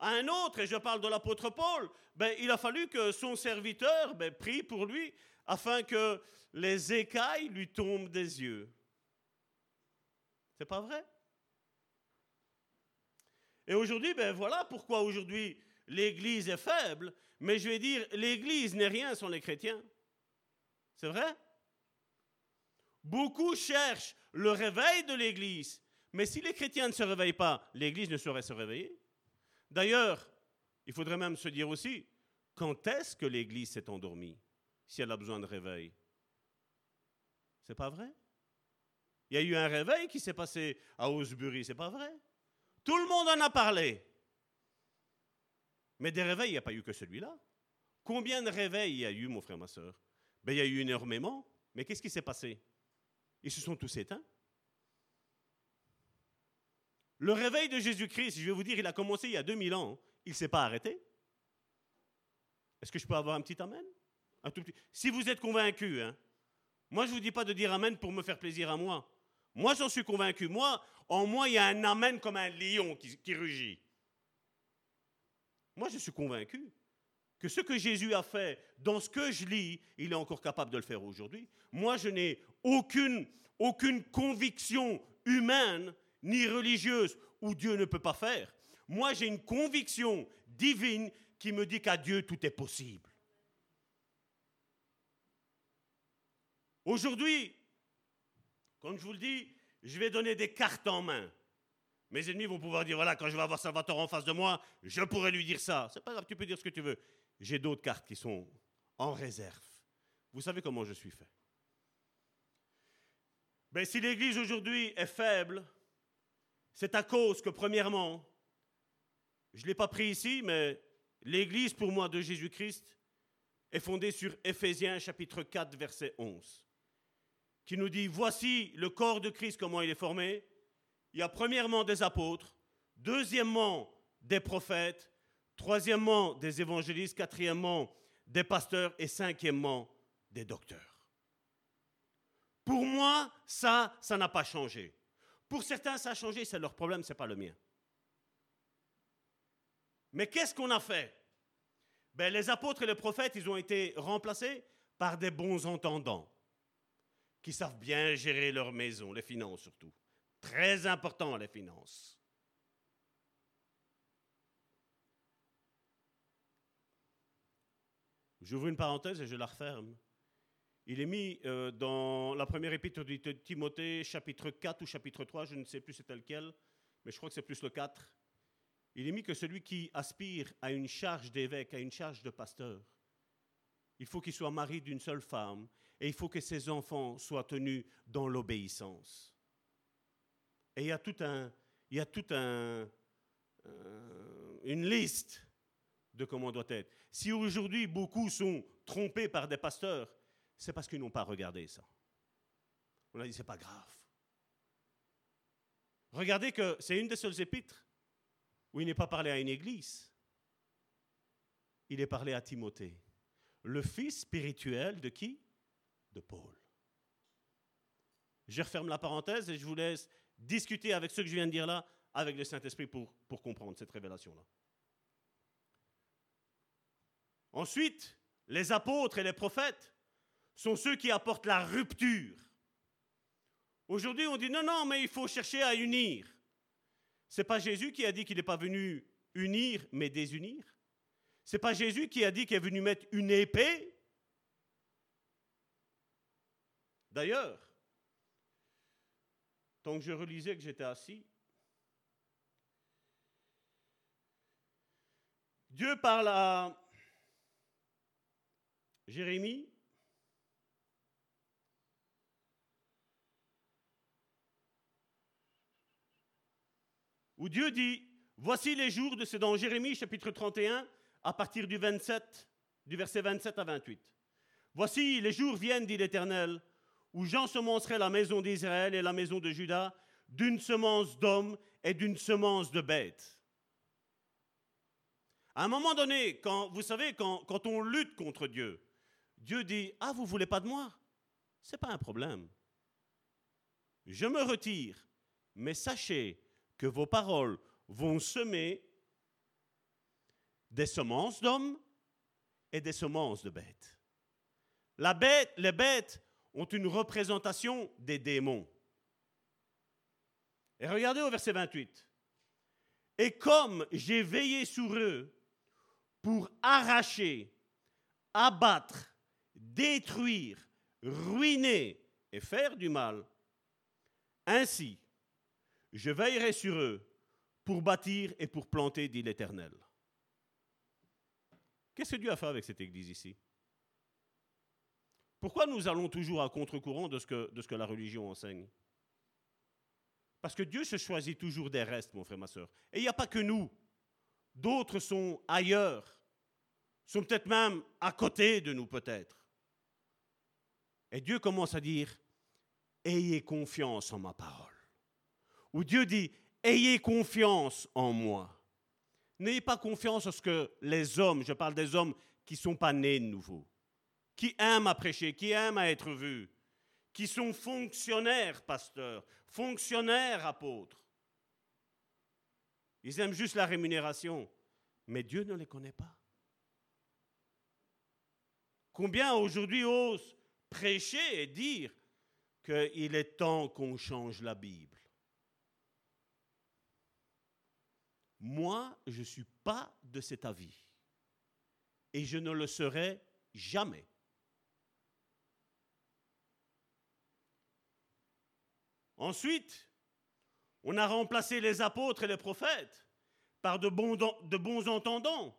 À un autre, et je parle de l'apôtre Paul, ben, il a fallu que son serviteur ben, prie pour lui afin que les écailles lui tombent des yeux. C'est pas vrai? Et aujourd'hui, ben voilà pourquoi aujourd'hui l'Église est faible, mais je vais dire, l'Église n'est rien sans les chrétiens. C'est vrai? Beaucoup cherchent le réveil de l'Église, mais si les chrétiens ne se réveillent pas, l'Église ne saurait se réveiller. D'ailleurs, il faudrait même se dire aussi, quand est-ce que l'Église s'est endormie si elle a besoin de réveil? C'est pas vrai? Il y a eu un réveil qui s'est passé à Osbury, c'est pas vrai? Tout le monde en a parlé. Mais des réveils, il n'y a pas eu que celui-là. Combien de réveils il y a eu, mon frère, ma soeur ben, Il y a eu énormément. Mais qu'est-ce qui s'est passé? Ils se sont tous éteints. Le réveil de Jésus-Christ, je vais vous dire, il a commencé il y a 2000 ans. Il ne s'est pas arrêté. Est-ce que je peux avoir un petit amen? Si vous êtes convaincu, hein, moi je ne vous dis pas de dire amen pour me faire plaisir à moi. Moi j'en suis convaincu. Moi, en moi, il y a un amen comme un lion qui rugit. Moi, je suis convaincu que ce que Jésus a fait dans ce que je lis, il est encore capable de le faire aujourd'hui. Moi, je n'ai aucune, conviction humaine ni religieuse où Dieu ne peut pas faire. Moi, j'ai une conviction divine qui me dit qu'à Dieu, tout est possible. Aujourd'hui, comme je vous le dis, je vais donner des cartes en main. Mes ennemis vont pouvoir dire voilà, quand je vais avoir Salvatore en face de moi, je pourrais lui dire ça. C'est pas grave, tu peux dire ce que tu veux. J'ai d'autres cartes qui sont en réserve. Vous savez comment je suis fait. Mais ben, si l'Église aujourd'hui est faible, c'est à cause que, premièrement, je ne l'ai pas pris ici, mais l'Église, pour moi, de Jésus-Christ, est fondée sur Éphésiens chapitre 4, verset 11, qui nous dit, voici le corps de Christ, comment il est formé il y a premièrement des apôtres, deuxièmement des prophètes, troisièmement des évangélistes, quatrièmement des pasteurs et cinquièmement des docteurs. Pour moi, ça, ça n'a pas changé. Pour certains, ça a changé, c'est leur problème, ce n'est pas le mien. Mais qu'est-ce qu'on a fait? Ben, Les apôtres et les prophètes, ils ont été remplacés par des bons entendants qui savent bien gérer leur maison, les finances surtout. Très important, les finances. J'ouvre une parenthèse et je la referme. Il est mis euh, dans la première épître de Timothée, chapitre 4 ou chapitre 3, je ne sais plus c'était lequel, mais je crois que c'est plus le 4. il est mis que celui qui aspire à une charge d'évêque, à une charge de pasteur, il faut qu'il soit mari d'une seule femme et il faut que ses enfants soient tenus dans l'obéissance. Et il y a tout un, il y a tout un, euh, une liste de comment doit être. Si aujourd'hui beaucoup sont trompés par des pasteurs, c'est parce qu'ils n'ont pas regardé ça. On a dit c'est pas grave. Regardez que c'est une des seules épîtres où il n'est pas parlé à une église. Il est parlé à Timothée, le fils spirituel de qui? De Paul. Je referme la parenthèse et je vous laisse discuter avec ce que je viens de dire là, avec le Saint-Esprit pour, pour comprendre cette révélation-là. Ensuite, les apôtres et les prophètes sont ceux qui apportent la rupture. Aujourd'hui, on dit non, non, mais il faut chercher à unir. C'est pas Jésus qui a dit qu'il n'est pas venu unir, mais désunir. C'est pas Jésus qui a dit qu'il est venu mettre une épée. D'ailleurs, que je relisais que j'étais assis, Dieu parle à Jérémie. Où Dieu dit, voici les jours de, c'est dans Jérémie chapitre 31, à partir du 27, du verset 27 à 28. Voici les jours viennent, dit l'Éternel, où j'ensemencerai la maison d'Israël et la maison de Juda d'une semence d'hommes et d'une semence de bêtes. À un moment donné, quand, vous savez, quand, on lutte contre Dieu, Dieu dit Ah, vous voulez pas de moi? Ce n'est pas un problème. Je me retire, mais sachez que vos paroles vont semer des semences d'hommes et des semences de bêtes. La bête, les bêtes ont une représentation des démons. Et regardez au verset 28. Et comme j'ai veillé sur eux pour arracher, abattre, détruire, ruiner et faire du mal, ainsi je veillerai sur eux pour bâtir et pour planter, dit l'Éternel. Qu'est-ce que Dieu a fait avec cette église ici? Pourquoi nous allons toujours à contre-courant de, ce que, de ce que la religion enseigne? Parce que Dieu se choisit toujours des restes, mon frère, ma soeur. Et il n'y a pas que nous. D'autres sont ailleurs, sont peut-être même à côté de nous, peut-être. Et Dieu commence à dire, ayez confiance en ma parole. Ou Dieu dit, ayez confiance en moi. N'ayez pas confiance en ce que les hommes, je parle des hommes qui ne sont pas nés de nouveau, qui aiment à prêcher, qui aiment à être vus, qui sont fonctionnaires pasteurs, fonctionnaires apôtres. Ils aiment juste la rémunération, mais Dieu ne les connaît pas. Combien aujourd'hui osent prêcher et dire qu'il est temps qu'on change la Bible? Moi, je ne suis pas de cet avis. Et je ne le serai jamais. Ensuite, on a remplacé les apôtres et les prophètes par de bons, entendants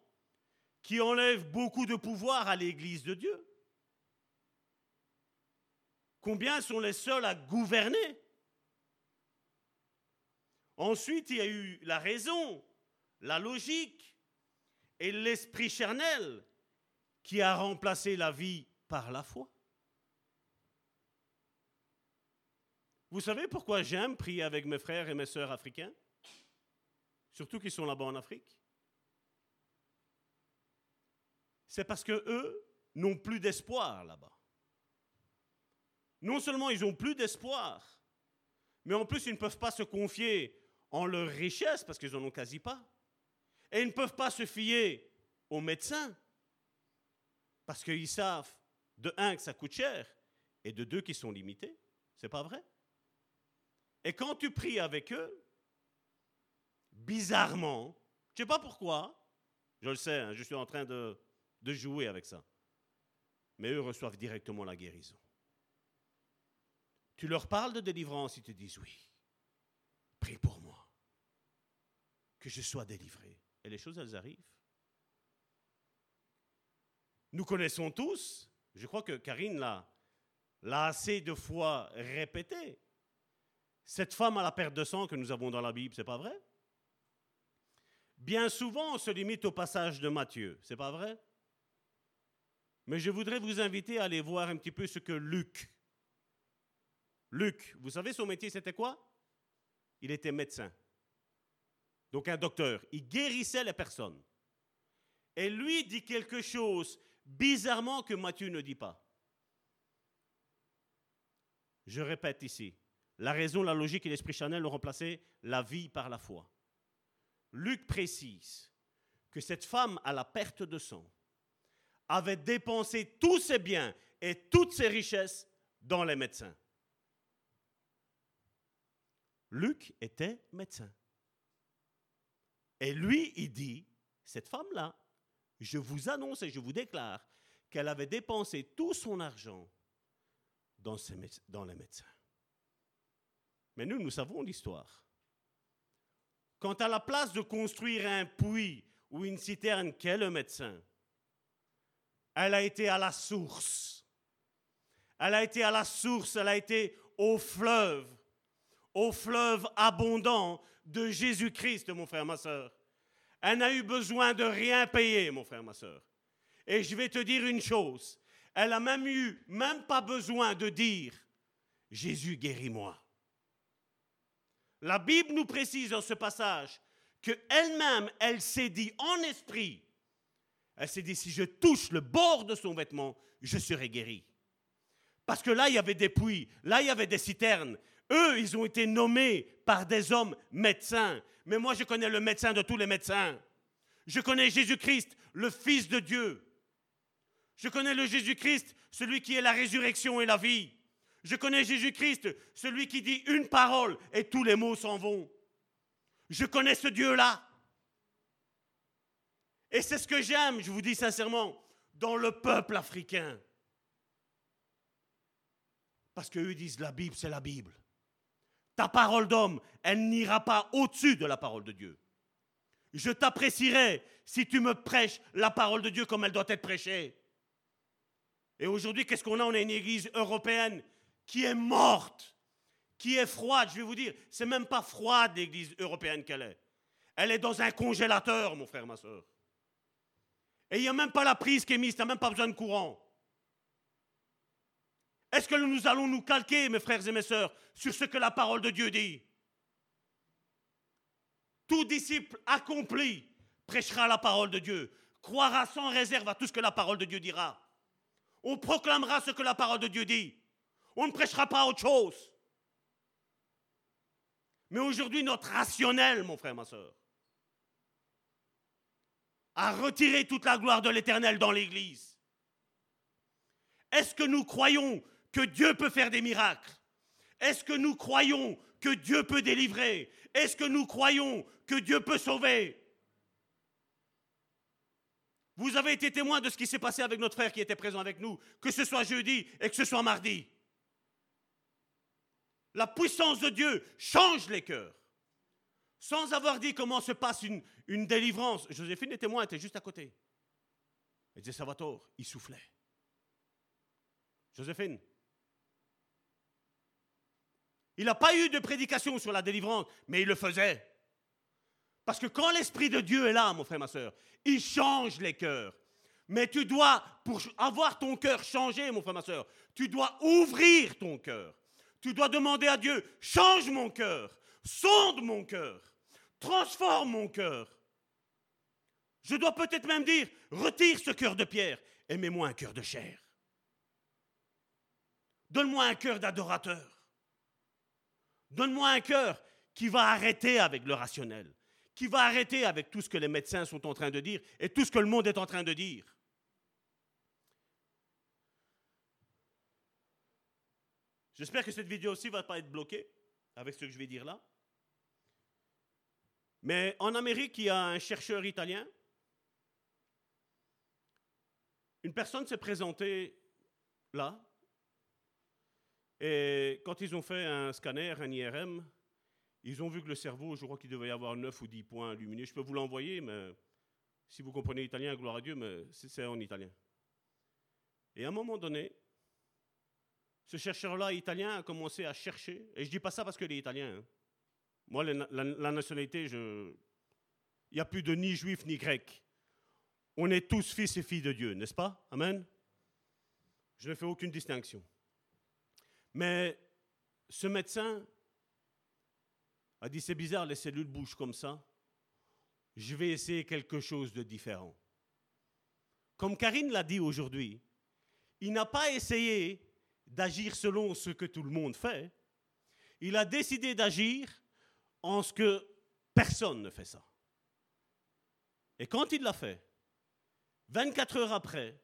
qui enlèvent beaucoup de pouvoir à l'Église de Dieu. Combien sont les seuls à gouverner? Ensuite, il y a eu la raison, la logique et l'esprit charnel qui a remplacé la vie par la foi. Vous savez pourquoi j'aime prier avec mes frères et mes sœurs africains? Surtout qui sont là-bas en Afrique. C'est parce que eux n'ont plus d'espoir là-bas. Non seulement ils n'ont plus d'espoir, mais en plus ils ne peuvent pas se confier en leur richesse parce qu'ils n'en ont quasi pas. Et ils ne peuvent pas se fier aux médecins parce qu'ils savent, de un, que ça coûte cher et de deux, qu'ils sont limités. C'est pas vrai? Et quand tu pries avec eux, bizarrement, je ne sais pas pourquoi, je le sais, hein, je suis en train de, jouer avec ça, mais eux reçoivent directement la guérison. Tu leur parles de délivrance, ils te disent oui, prie pour moi. que je sois délivré. Et les choses, elles arrivent. Nous connaissons tous, je crois que Karine l'a, l'a assez de fois répété, cette femme à la perte de sang que nous avons dans la Bible, c'est pas vrai? Bien souvent, on se limite au passage de Matthieu, c'est pas vrai? Mais je voudrais vous inviter à aller voir un petit peu ce que Luc. Luc, vous savez son métier c'était quoi? Il était médecin. Donc un docteur, il guérissait les personnes. Et lui dit quelque chose bizarrement que Matthieu ne dit pas. Je répète ici, la raison, la logique et l'esprit Chanel ont remplacé la vie par la foi. Luc précise que cette femme à la perte de sang avait dépensé tous ses biens et toutes ses richesses dans les médecins. Luc était médecin. Et lui, il dit, cette femme-là, je vous annonce et je vous déclare qu'elle avait dépensé tout son argent dans, dans les médecins. Mais nous, nous savons l'histoire. Quand à la place de construire un puits ou une citerne qu'est le médecin, elle a été à la source. Elle a été à la source, elle a été au fleuve, au fleuve abondant de Jésus-Christ, mon frère, ma soeur. Elle n'a eu besoin de rien payer, mon frère, ma soeur. Et je vais te dire une chose, elle a même eu, même pas besoin de dire, Jésus guéris-moi. La Bible nous précise dans ce passage que elle-même, elle s'est dit en esprit, elle s'est dit, si je touche le bord de son vêtement, je serai guéri. Parce que là, il y avait des puits, là, il y avait des citernes. Eux, ils ont été nommés par des hommes médecins. Mais moi, je connais le médecin de tous les médecins. Je connais Jésus-Christ, le Fils de Dieu. Je connais le Jésus-Christ, celui qui est la résurrection et la vie. Je connais Jésus-Christ, celui qui dit une parole et tous les mots s'en vont. Je connais ce Dieu-là. Et c'est ce que j'aime, je vous dis sincèrement, dans le peuple africain. Parce qu'eux disent la Bible, c'est la Bible. Ta parole d'homme, elle n'ira pas au-dessus de la parole de Dieu. Je t'apprécierai si tu me prêches la parole de Dieu comme elle doit être prêchée. Et aujourd'hui, qu'est-ce qu'on a? On a une église européenne qui est morte, qui est froide. Je vais vous dire, c'est même pas froide l'église européenne qu'elle est. Elle est dans un congélateur, mon frère, ma soeur. Et il n'y a même pas la prise qui est mise, tu n'as même pas besoin de courant. Est-ce que nous allons nous calquer, mes frères et mes sœurs, sur ce que la parole de Dieu dit? Tout disciple accompli prêchera la parole de Dieu, croira sans réserve à tout ce que la parole de Dieu dira. On proclamera ce que la parole de Dieu dit. On ne prêchera pas autre chose. Mais aujourd'hui, notre rationnel, mon frère, ma soeur, a retiré toute la gloire de l'Éternel dans l'Église. Est-ce que nous croyons que Dieu peut faire des miracles? Est-ce que nous croyons que Dieu peut délivrer? Est-ce que nous croyons que Dieu peut sauver? Vous avez été témoin de ce qui s'est passé avec notre frère qui était présent avec nous, que ce soit jeudi et que ce soit mardi. La puissance de Dieu change les cœurs. Sans avoir dit comment se passe une, une délivrance. Joséphine était témoin, était juste à côté. Elle disait Salvatore, il soufflait. Joséphine. Il n'a pas eu de prédication sur la délivrance, mais il le faisait. Parce que quand l'Esprit de Dieu est là, mon frère, ma soeur, il change les cœurs. Mais tu dois, pour avoir ton cœur changé, mon frère, ma soeur, tu dois ouvrir ton cœur. Tu dois demander à Dieu, change mon cœur, sonde mon cœur, transforme mon cœur. Je dois peut-être même dire, retire ce cœur de pierre et mets-moi un cœur de chair. Donne-moi un cœur d'adorateur. Donne-moi un cœur qui va arrêter avec le rationnel, qui va arrêter avec tout ce que les médecins sont en train de dire et tout ce que le monde est en train de dire. J'espère que cette vidéo aussi ne va pas être bloquée avec ce que je vais dire là. Mais en Amérique, il y a un chercheur italien. Une personne s'est présentée là. Et quand ils ont fait un scanner, un IRM, Ils ont vu que le cerveau, je crois qu'il devait y avoir 9 ou 10 points lumineux. Je peux vous l'envoyer, mais si vous comprenez italien, gloire à Dieu, mais c'est en italien. Et à un moment donné, ce chercheur-là italien a commencé à chercher, et je ne dis pas ça parce qu'il est italien. Hein. Moi, la, nationalité, il n'y a plus de ni juif ni grec. On est tous fils et filles de Dieu, n'est-ce pas? Amen. Je ne fais aucune distinction. Mais ce médecin a dit, c'est bizarre, les cellules bougent comme ça. Je vais essayer quelque chose de différent. Comme Karine l'a dit aujourd'hui, il n'a pas essayé d'agir selon ce que tout le monde fait. Il a décidé d'agir en ce que personne ne fait ça. Et quand il l'a fait, 24 heures après,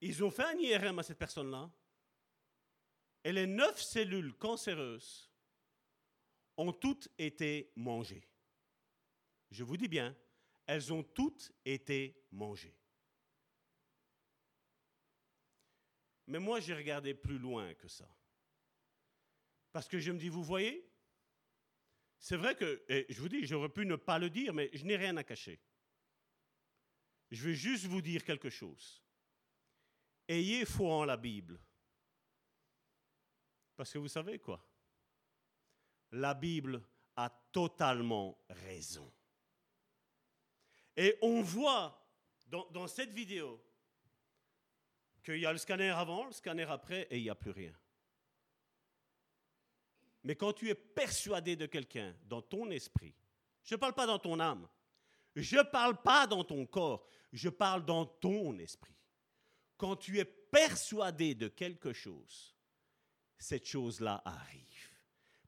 ils ont fait un IRM à cette personne-là, et les neuf cellules cancéreuses ont toutes été mangées. Je vous dis bien, elles ont toutes été mangées. Mais moi, j'ai regardé plus loin que ça. Parce que je me dis, vous voyez, c'est vrai que, et je vous dis, j'aurais pu ne pas le dire, mais je n'ai rien à cacher. Je vais juste vous dire quelque chose. Ayez foi en la Bible. Parce que vous savez quoi? La Bible a totalement raison. Et on voit dans, dans cette vidéo qu'il y a le scanner avant, le scanner après, et il n'y a plus rien. Mais quand tu es persuadé de quelqu'un dans ton esprit, je ne parle pas dans ton âme, je ne parle pas dans ton corps, je parle dans ton esprit. Quand tu es persuadé de quelque chose, cette chose-là arrive.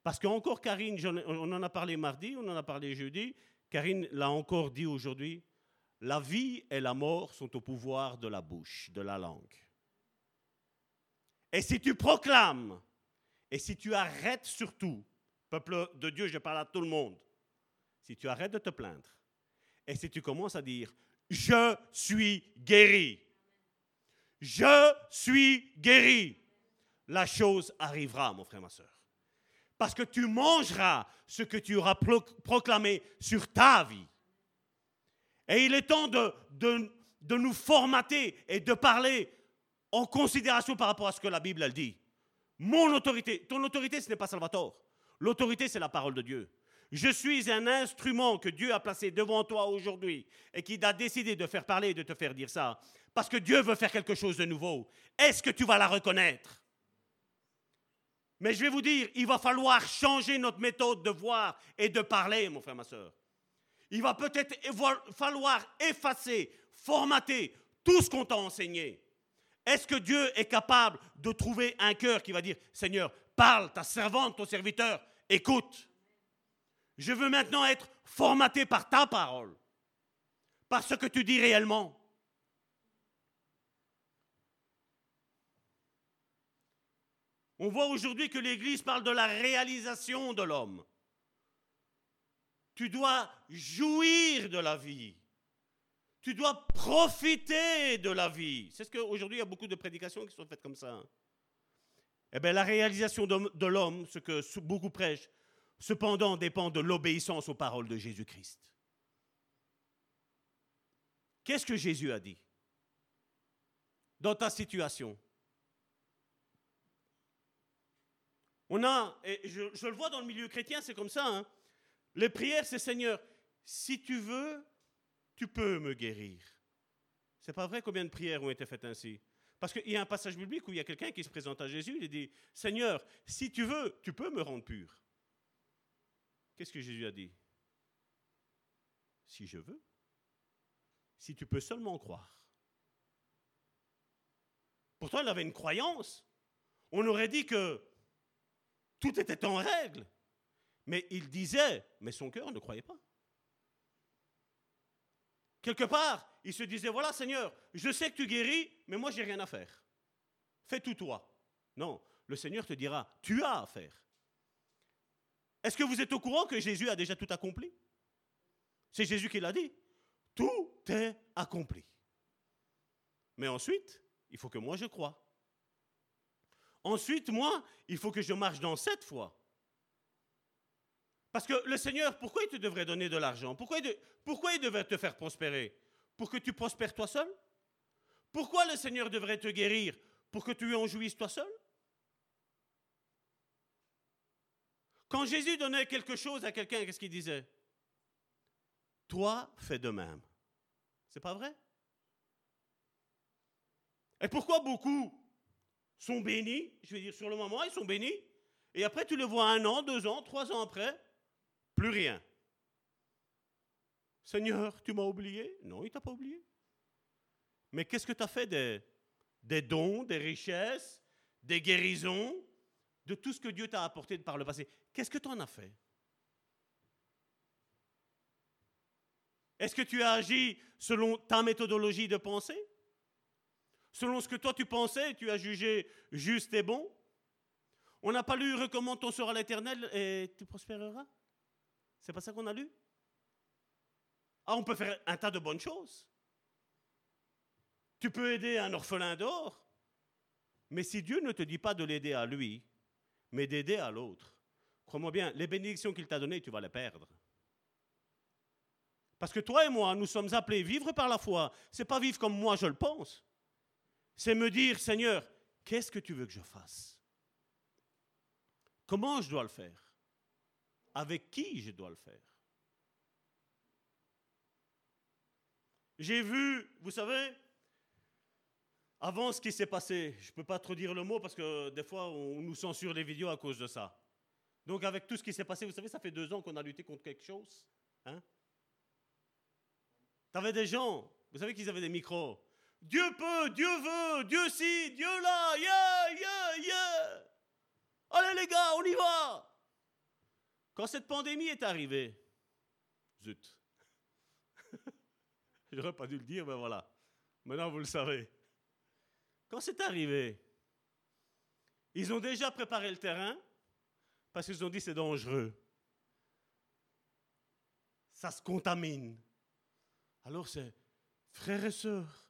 Parce qu'encore Karine, on en a parlé mardi, on en a parlé jeudi, Karine l'a encore dit aujourd'hui, la vie et la mort sont au pouvoir de la bouche, de la langue. Et si tu proclames, et si tu arrêtes surtout, peuple de Dieu, je parle à tout le monde, si tu arrêtes de te plaindre, et si tu commences à dire, je suis guéri, je suis guéri, la chose arrivera, mon frère, ma soeur. Parce que tu mangeras ce que tu auras proclamé sur ta vie. Et il est temps de, nous formater et de parler en considération par rapport à ce que la Bible elle dit. Mon autorité, ton autorité, ce n'est pas Salvatore. L'autorité, c'est la parole de Dieu. Je suis un instrument que Dieu a placé devant toi aujourd'hui et qui a décidé de faire parler et de te faire dire ça. Parce que Dieu veut faire quelque chose de nouveau. Est-ce que tu vas la reconnaître? Mais je vais vous dire, il va falloir changer notre méthode de voir et de parler, mon frère, ma soeur. Il va peut-être falloir effacer, formater tout ce qu'on t'a enseigné. Est-ce que Dieu est capable de trouver un cœur qui va dire, Seigneur, parle, ta servante, ton serviteur, écoute. Je veux maintenant être formaté par ta parole, par ce que tu dis réellement. On voit aujourd'hui que l'Église parle de la réalisation de l'homme. Tu dois jouir de la vie. Tu dois profiter de la vie. C'est ce qu'aujourd'hui, il y a beaucoup de prédications qui sont faites comme ça. Eh bien, la réalisation de, l'homme, ce que beaucoup prêchent, cependant dépend de l'obéissance aux paroles de Jésus-Christ. Qu'est-ce que Jésus a dit dans ta situation? On a, et je, le vois dans le milieu chrétien, c'est comme ça. Hein. Les prières, c'est Seigneur, si tu veux, tu peux me guérir. C'est pas vrai combien de prières ont été faites ainsi? Parce qu'il y a un passage biblique où il y a quelqu'un qui se présente à Jésus, il dit, Seigneur, si tu veux, tu peux me rendre pur. Qu'est-ce que Jésus a dit Si je veux, si tu peux seulement croire. Pourtant, il avait une croyance. On aurait dit que tout était en règle. Mais il disait, mais son cœur ne croyait pas. Quelque part, il se disait, voilà Seigneur, je sais que tu guéris, mais moi j'ai rien à faire. Fais tout toi. Non, le Seigneur te dira, tu as à faire. Est-ce que vous êtes au courant que Jésus a déjà tout accompli? C'est Jésus qui l'a dit. Tout est accompli. Mais ensuite, il faut que moi je croie. Ensuite, moi, il faut que je marche dans cette foi. Parce que le Seigneur, pourquoi il te devrait donner de l'argent? Pourquoi il, devrait te faire prospérer? Pour que tu prospères toi seul? Pourquoi le Seigneur devrait te guérir? Pour que tu en jouisses toi seul? Quand Jésus donnait quelque chose à quelqu'un, qu'est-ce qu'il disait? Toi, fais de même. C'est pas vrai? Et pourquoi beaucoup sont bénis? Je vais dire sur le moment, ils sont bénis. Et après, tu les vois un an, deux ans, trois ans après, plus rien. Seigneur, tu m'as oublié? Non, il t'a pas oublié. Mais qu'est-ce que tu as fait des, dons, des richesses, des guérisons, de tout ce que Dieu t'a apporté par le passé? Qu'est-ce que tu en as fait? Est-ce que tu as agi selon ta méthodologie de pensée? Selon ce que toi tu pensais tu as jugé juste et bon? On n'a pas lu Recommande ton sort à l'éternel et tu prospéreras? C'est pas ça qu'on a lu? Ah, on peut faire un tas de bonnes choses. Tu peux aider un orphelin dehors. Mais si Dieu ne te dit pas de l'aider à lui, mais d'aider à l'autre, crois-moi bien, les bénédictions qu'il t'a données, tu vas les perdre. Parce que toi et moi, nous sommes appelés vivre par la foi. C'est pas vivre comme moi je le pense. C'est me dire, Seigneur, qu'est-ce que tu veux que je fasse? Comment je dois le faire? Avec qui je dois le faire? J'ai vu, vous savez, avant ce qui s'est passé, je ne peux pas trop dire le mot parce que des fois on nous censure les vidéos à cause de ça. Donc avec tout ce qui s'est passé, vous savez, ça fait deux ans qu'on a lutté contre quelque chose. Hein? T'avais des gens, vous savez qu'ils avaient des micros. Dieu peut, Dieu veut, Dieu si, Dieu là, yeah, yeah, yeah. Allez les gars, on y va. Quand cette pandémie est arrivée, zut. J'aurais pas dû le dire, mais voilà. Maintenant, vous le savez. Quand c'est arrivé, ils ont déjà préparé le terrain parce qu'ils ont dit c'est dangereux. Ça se contamine. Alors c'est, frères et sœurs,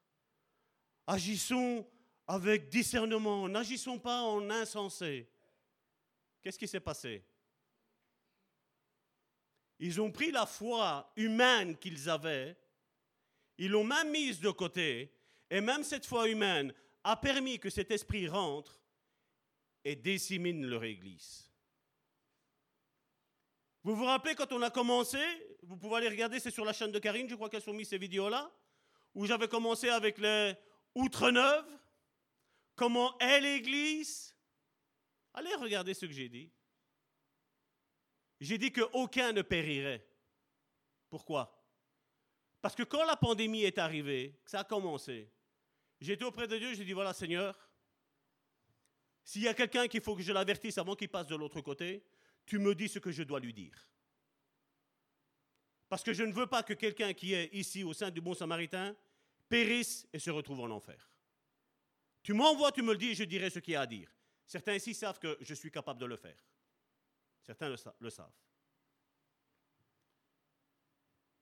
agissons avec discernement, n'agissons pas en insensé. Qu'est-ce qui s'est passé? Ils ont pris la foi humaine qu'ils avaient, ils l'ont même mise de côté, et même cette foi humaine a permis que cet esprit rentre et dissémine leur Église. Vous vous rappelez quand on a commencé, vous pouvez aller regarder, c'est sur la chaîne de Karine, je crois qu'elles sont mises ces vidéos-là, où j'avais commencé avec les Outre-Neuve, comment est l'Église? Allez regarder ce que j'ai dit. J'ai dit qu'aucun ne périrait. Pourquoi? Parce que quand la pandémie est arrivée, que ça a commencé, j'étais auprès de Dieu, j'ai dit, voilà Seigneur, s'il y a quelqu'un qu'il faut que je l'avertisse avant qu'il passe de l'autre côté, tu me dis ce que je dois lui dire. Parce que je ne veux pas que quelqu'un qui est ici au sein du bon samaritain périsse et se retrouve en enfer. Tu m'envoies, tu me le dis et je dirai ce qu'il y a à dire. Certains ici savent que je suis capable de le faire. Certains le, sa- le savent.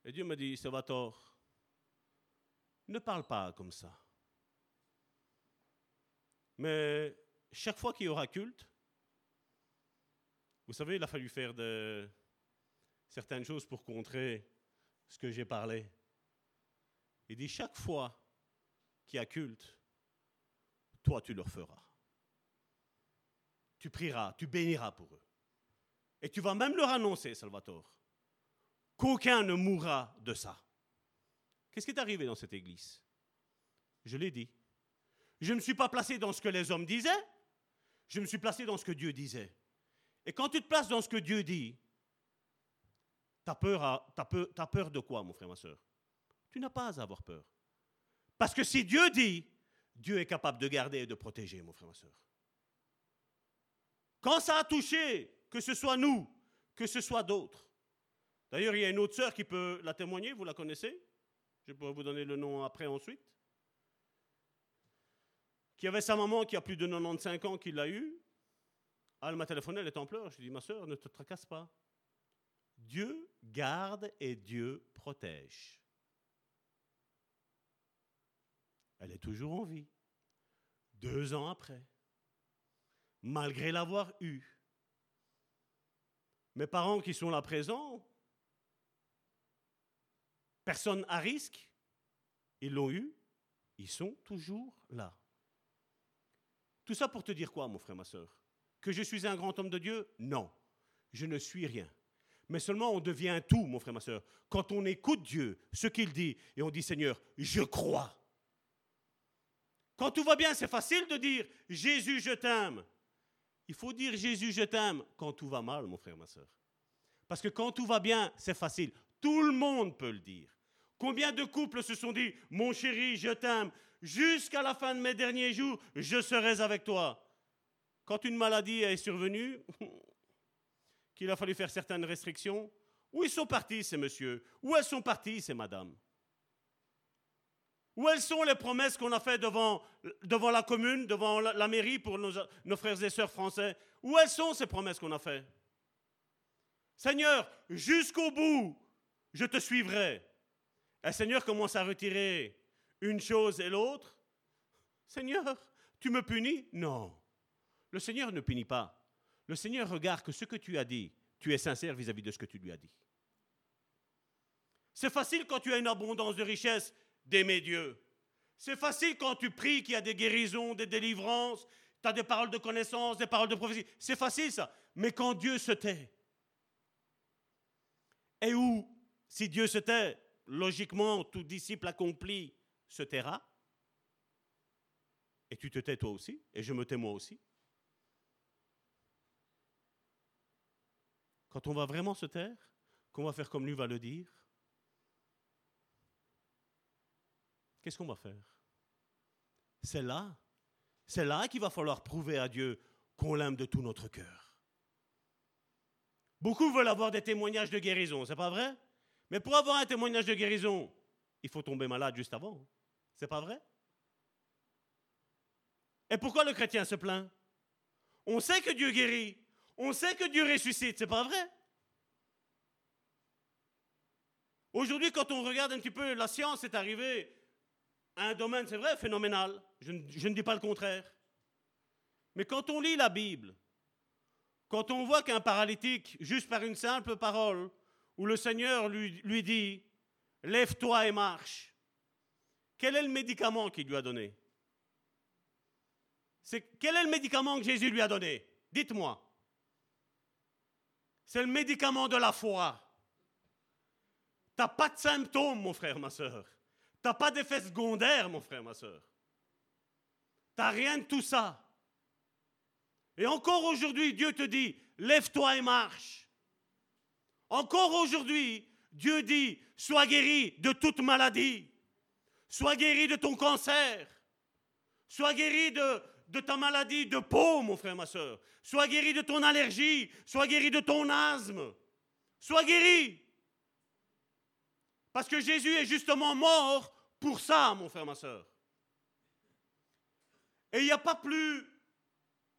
Et Dieu me dit, Salvatore, ne parle pas comme ça. Mais chaque fois qu'il y aura culte, vous savez, il a fallu faire certaines choses pour contrer ce que j'ai parlé. Il dit, chaque fois qu'il y a culte, toi tu leur feras. Tu prieras, tu béniras pour eux. Et tu vas même leur annoncer, Salvatore, qu'aucun ne mourra de ça. Qu'est-ce qui est arrivé dans cette église? Je l'ai dit. Je ne me suis pas placé dans ce que les hommes disaient, je me suis placé dans ce que Dieu disait. Et quand tu te places dans ce que Dieu dit, tu as peur, peur de quoi, mon frère, ma soeur Tu n'as pas à avoir peur. Parce que si Dieu dit, Dieu est capable de garder et de protéger, mon frère, ma soeur. Quand ça a touché, que ce soit nous, que ce soit d'autres. D'ailleurs, il y a une autre sœur qui peut la témoigner, vous la connaissez? Je peux vous donner le nom après, ensuite. Qui avait sa maman qui a plus de 95 ans qui l'a eu. Ah, elle m'a téléphoné, elle est en pleurs. Je lui ai dit, ma soeur, ne te tracasse pas. Dieu garde et Dieu protège. Elle est toujours en vie. Deux ans après. Malgré l'avoir eue. Mes parents qui sont là présents, personne à risque, ils l'ont eu, ils sont toujours là. Tout ça pour te dire quoi, mon frère, ma soeur Que je suis un grand homme de Dieu? Non, je ne suis rien. Mais seulement on devient tout, mon frère, ma soeur, quand on écoute Dieu, ce qu'il dit, et on dit Seigneur, je crois. Quand tout va bien, c'est facile de dire Jésus, je t'aime. Il faut dire Jésus, je t'aime quand tout va mal, mon frère, ma soeur. Parce que quand tout va bien, c'est facile. Tout le monde peut le dire. Combien de couples se sont dit Mon chéri, je t'aime. Jusqu'à la fin de mes derniers jours, je serai avec toi. Quand une maladie est survenue, qu'il a fallu faire certaines restrictions, où ils sont partis ces messieurs? Où elles sont parties ces madames? Où elles sont les promesses qu'on a faites devant, devant la commune, devant la, mairie pour nos, frères et sœurs français? Où elles sont ces promesses qu'on a faites? Seigneur, jusqu'au bout, je te suivrai. Et Seigneur commence à retirer une chose et l'autre. Seigneur, tu me punis? Non. Le Seigneur ne punit pas. Le Seigneur regarde que ce que tu as dit, tu es sincère vis-à-vis -vis de ce que tu lui as dit. C'est facile quand tu as une abondance de richesses d'aimer Dieu. C'est facile quand tu pries qu'il y a des guérisons, des délivrances, tu as des paroles de connaissance, des paroles de prophétie. C'est facile ça. Mais quand Dieu se tait, et où, si Dieu se tait, logiquement, tout disciple accompli se taira, et tu te tais toi aussi, et je me tais moi aussi. Quand on va vraiment se taire, qu'on va faire comme lui va le dire, qu'est-ce qu'on va faire? C'est là, c'est là qu'il va falloir prouver à Dieu qu'on l'aime de tout notre cœur. Beaucoup veulent avoir des témoignages de guérison, c'est pas vrai? Mais pour avoir un témoignage de guérison, il faut tomber malade juste avant. C'est pas vrai? Et pourquoi le chrétien se plaint? On sait que Dieu guérit, on sait que Dieu ressuscite, c'est pas vrai? Aujourd'hui, quand on regarde un petit peu, la science est arrivée un domaine, c'est vrai, phénoménal. Je ne, dis pas le contraire. Mais quand on lit la Bible, quand on voit qu'un paralytique, juste par une simple parole, où le Seigneur lui, dit, lève-toi et marche, quel est le médicament qu'il lui a donné? Quel est le médicament que Jésus lui a donné? Dites-moi. C'est le médicament de la foi. Tu n'as pas de symptômes, mon frère, ma soeur. Tu n'as pas d'effet secondaire, mon frère, ma soeur. Tu n'as rien de tout ça. Et encore aujourd'hui, Dieu te dit, lève-toi et marche. Encore aujourd'hui, Dieu dit, sois guéri de toute maladie. Sois guéri de ton cancer. Sois guéri de, de ta maladie de peau, mon frère, ma soeur. Sois guéri de ton allergie. Sois guéri de ton asthme. Sois guéri. Parce que Jésus est justement mort pour ça, mon frère, ma soeur. Et il n'y a pas plus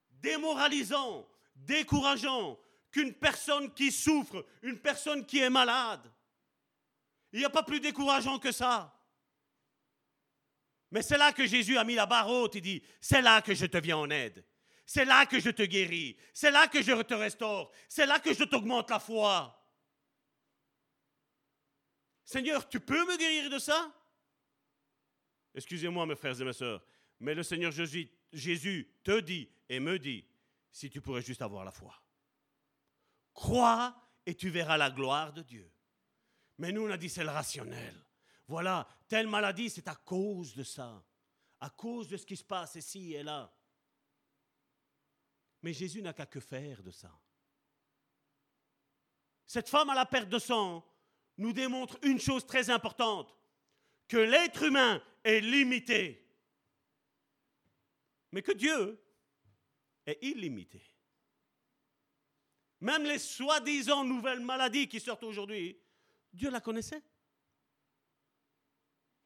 démoralisant, décourageant qu'une personne qui souffre, une personne qui est malade. Il n'y a pas plus décourageant que ça. Mais c'est là que Jésus a mis la barre haute. Il dit, c'est là que je te viens en aide. C'est là que je te guéris. C'est là que je te restaure. C'est là que je t'augmente la foi. Seigneur, tu peux me guérir de ça? Excusez-moi, mes frères et mes sœurs, mais le Seigneur Jésus, te dit et me dit, si tu pourrais juste avoir la foi. Crois et tu verras la gloire de Dieu. Mais nous, on a dit c'est le rationnel. Voilà, telle maladie, c'est à cause de ça, à cause de ce qui se passe ici et là. Mais Jésus n'a qu'à que faire de ça. Cette femme à la perte de sang nous démontre une chose très importante, que l'être humain est limité, mais que Dieu est illimité. Même les soi-disant nouvelles maladies qui sortent aujourd'hui, Dieu la connaissait.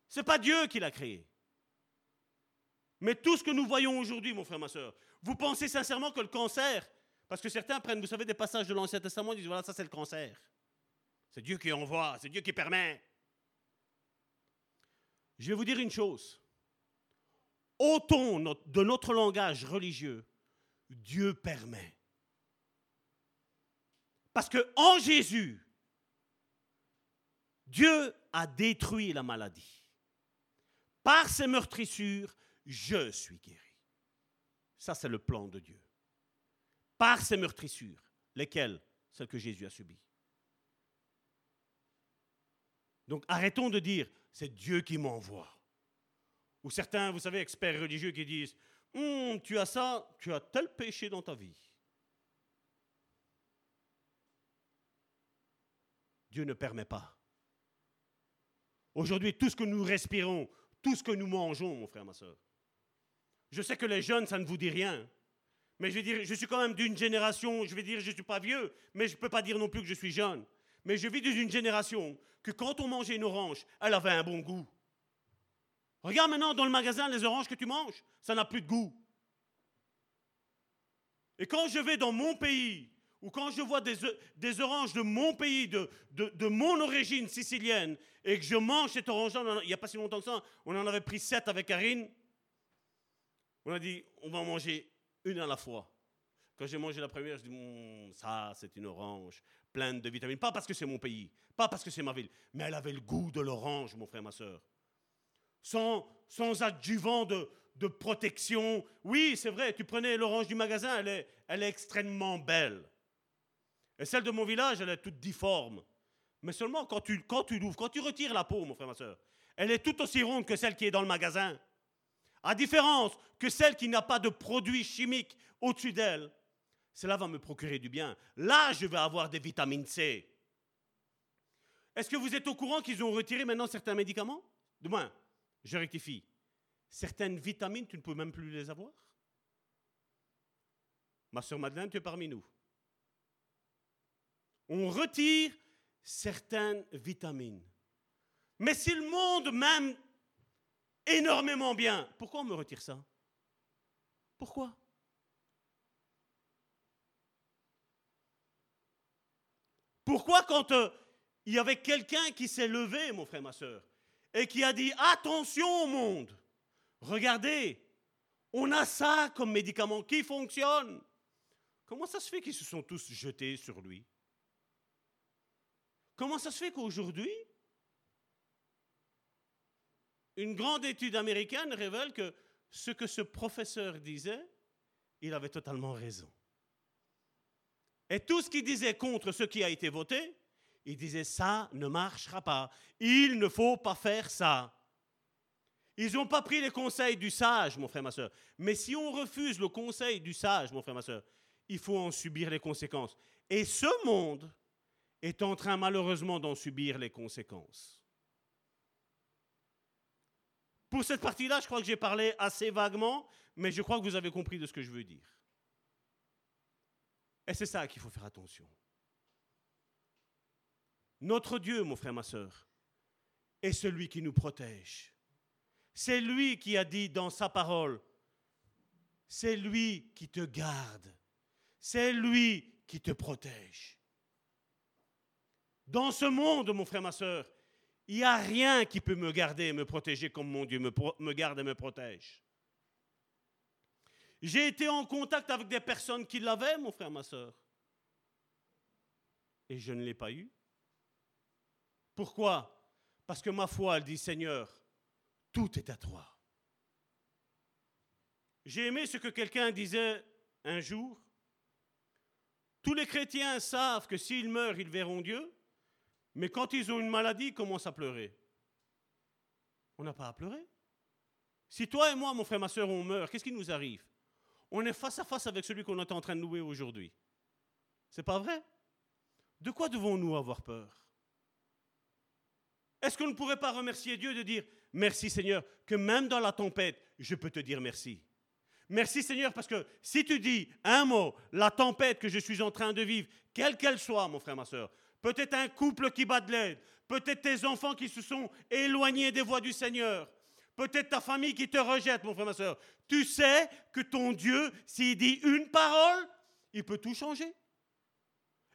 Ce n'est pas Dieu qui l'a créé. Mais tout ce que nous voyons aujourd'hui, mon frère, ma soeur, vous pensez sincèrement que le cancer, parce que certains prennent, vous savez, des passages de l'Ancien Testament, ils disent voilà, ça c'est le cancer. C'est Dieu qui envoie, c'est Dieu qui permet. Je vais vous dire une chose. Ton de notre langage religieux, Dieu permet. Parce que en Jésus, Dieu a détruit la maladie. Par ses meurtrissures, je suis guéri. Ça, c'est le plan de Dieu. Par ses meurtrissures, lesquelles? Celles que Jésus a subies. Donc arrêtons de dire, c'est Dieu qui m'envoie. Ou certains, vous savez, experts religieux qui disent, Hum, tu as ça, tu as tel péché dans ta vie. Dieu ne permet pas. Aujourd'hui, tout ce que nous respirons, tout ce que nous mangeons, mon frère, ma soeur. Je sais que les jeunes, ça ne vous dit rien. Mais je vais dire, je suis quand même d'une génération, je vais dire, je ne suis pas vieux, mais je ne peux pas dire non plus que je suis jeune. Mais je vis d'une génération que quand on mangeait une orange, elle avait un bon goût. Regarde maintenant dans le magasin les oranges que tu manges, ça n'a plus de goût. Et quand je vais dans mon pays, ou quand je vois des, oranges de mon pays, de, mon origine sicilienne, et que je mange cette orange-là, il n'y a pas si longtemps que ça, on en avait pris sept avec Karine, on a dit, on va en manger une à la fois. Quand j'ai mangé la première, je dis, mmm, ça, c'est une orange, pleine de vitamines. Pas parce que c'est mon pays, pas parce que c'est ma ville, mais elle avait le goût de l'orange, mon frère, ma soeur. Sans, sans adjuvant de, de protection. Oui, c'est vrai, tu prenais l'orange du magasin, elle est, elle est extrêmement belle. Et celle de mon village, elle est toute difforme. Mais seulement quand tu, quand tu l'ouvres, quand tu retires la peau, mon frère, ma soeur, elle est tout aussi ronde que celle qui est dans le magasin. À différence que celle qui n'a pas de produits chimiques au-dessus d'elle, cela va me procurer du bien. Là, je vais avoir des vitamines C. Est-ce que vous êtes au courant qu'ils ont retiré maintenant certains médicaments? De moins, je rectifie. Certaines vitamines, tu ne peux même plus les avoir? Ma soeur Madeleine, tu es parmi nous. On retire certaines vitamines. Mais si le monde m'aime énormément bien, pourquoi on me retire ça? Pourquoi? Pourquoi quand euh, il y avait quelqu'un qui s'est levé, mon frère, ma soeur, et qui a dit attention au monde, regardez, on a ça comme médicament qui fonctionne. Comment ça se fait qu'ils se sont tous jetés sur lui? Comment ça se fait qu'aujourd'hui, une grande étude américaine révèle que ce que ce professeur disait, il avait totalement raison. Et tout ce qu'il disait contre ce qui a été voté, il disait ça ne marchera pas. Il ne faut pas faire ça. Ils n'ont pas pris les conseils du sage, mon frère, ma soeur. Mais si on refuse le conseil du sage, mon frère, ma soeur, il faut en subir les conséquences. Et ce monde est en train malheureusement d'en subir les conséquences. Pour cette partie-là, je crois que j'ai parlé assez vaguement, mais je crois que vous avez compris de ce que je veux dire. Et c'est ça qu'il faut faire attention. Notre Dieu, mon frère, ma soeur, est celui qui nous protège. C'est lui qui a dit dans sa parole, c'est lui qui te garde. C'est lui qui te protège. Dans ce monde, mon frère, ma soeur, il n'y a rien qui peut me garder et me protéger comme mon Dieu me, me garde et me protège. J'ai été en contact avec des personnes qui l'avaient, mon frère, ma soeur. Et je ne l'ai pas eu. Pourquoi? Parce que ma foi, elle dit, Seigneur, tout est à toi. J'ai aimé ce que quelqu'un disait un jour. Tous les chrétiens savent que s'ils meurent, ils verront Dieu. Mais quand ils ont une maladie, ils commencent à pleurer. On n'a pas à pleurer. Si toi et moi, mon frère, ma soeur, on meurt, qu'est-ce qui nous arrive? On est face à face avec celui qu'on est en train de louer aujourd'hui. C'est pas vrai? De quoi devons-nous avoir peur? Est-ce qu'on ne pourrait pas remercier Dieu de dire Merci Seigneur, que même dans la tempête, je peux te dire merci. Merci Seigneur, parce que si tu dis un mot, la tempête que je suis en train de vivre, quelle qu'elle soit, mon frère, ma soeur, peut-être un couple qui bat de l'aide, peut-être tes enfants qui se sont éloignés des voies du Seigneur, peut-être ta famille qui te rejette, mon frère, ma soeur. Tu sais que ton Dieu, s'il dit une parole, il peut tout changer.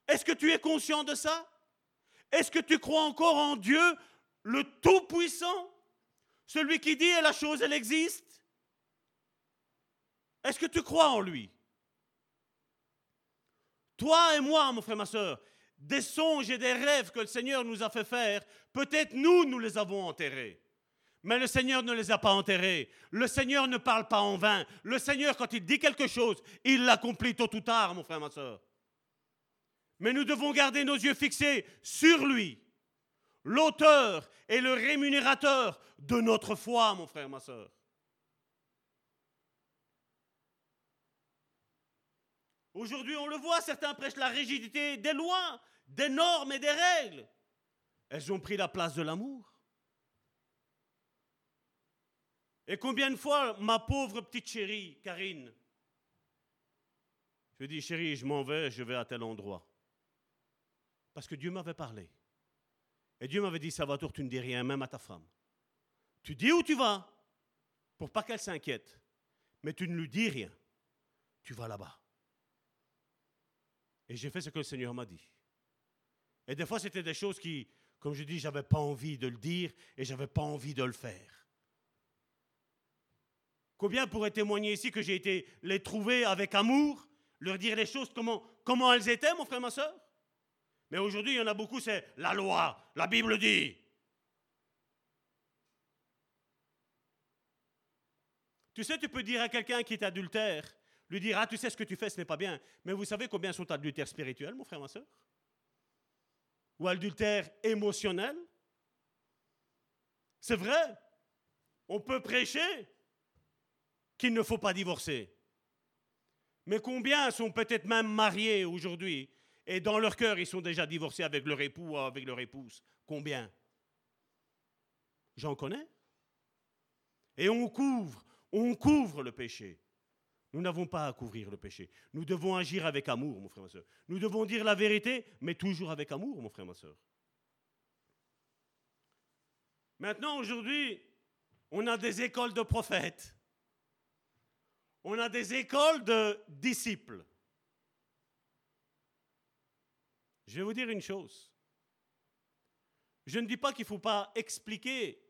Est-ce que tu es conscient de ça? Est-ce que tu crois encore en Dieu, le Tout-Puissant? Celui qui dit et la chose, elle existe? Est-ce que tu crois en lui? Toi et moi, mon frère, ma soeur, des songes et des rêves que le Seigneur nous a fait faire, peut-être nous, nous les avons enterrés. Mais le Seigneur ne les a pas enterrés. Le Seigneur ne parle pas en vain. Le Seigneur, quand il dit quelque chose, il l'accomplit tôt ou tard, mon frère, ma soeur. Mais nous devons garder nos yeux fixés sur lui, l'auteur et le rémunérateur de notre foi, mon frère, ma soeur. Aujourd'hui, on le voit, certains prêchent la rigidité des lois, des normes et des règles. Elles ont pris la place de l'amour. Et combien de fois, ma pauvre petite chérie, Karine, je dis, chérie, je m'en vais, je vais à tel endroit. Parce que Dieu m'avait parlé. Et Dieu m'avait dit, Salvatore, tu ne dis rien, même à ta femme. Tu dis où tu vas, pour pas qu'elle s'inquiète. Mais tu ne lui dis rien. Tu vas là-bas. Et j'ai fait ce que le Seigneur m'a dit. Et des fois, c'était des choses qui, comme je dis, j'avais pas envie de le dire et j'avais pas envie de le faire. Combien pourraient témoigner ici que j'ai été les trouver avec amour, leur dire les choses comment, comment elles étaient, mon frère, ma soeur? Mais aujourd'hui, il y en a beaucoup, c'est la loi, la Bible dit. Tu sais, tu peux dire à quelqu'un qui est adultère, lui dire, ah, tu sais ce que tu fais, ce n'est pas bien. Mais vous savez combien sont adultères spirituels, mon frère, ma soeur? Ou adultères émotionnels? C'est vrai. On peut prêcher qu'il ne faut pas divorcer. Mais combien sont peut-être même mariés aujourd'hui et dans leur cœur, ils sont déjà divorcés avec leur époux ou avec leur épouse Combien? J'en connais. Et on couvre, on couvre le péché. Nous n'avons pas à couvrir le péché. Nous devons agir avec amour, mon frère, ma soeur. Nous devons dire la vérité, mais toujours avec amour, mon frère, ma soeur. Maintenant, aujourd'hui, on a des écoles de prophètes. On a des écoles de disciples. Je vais vous dire une chose. Je ne dis pas qu'il ne faut pas expliquer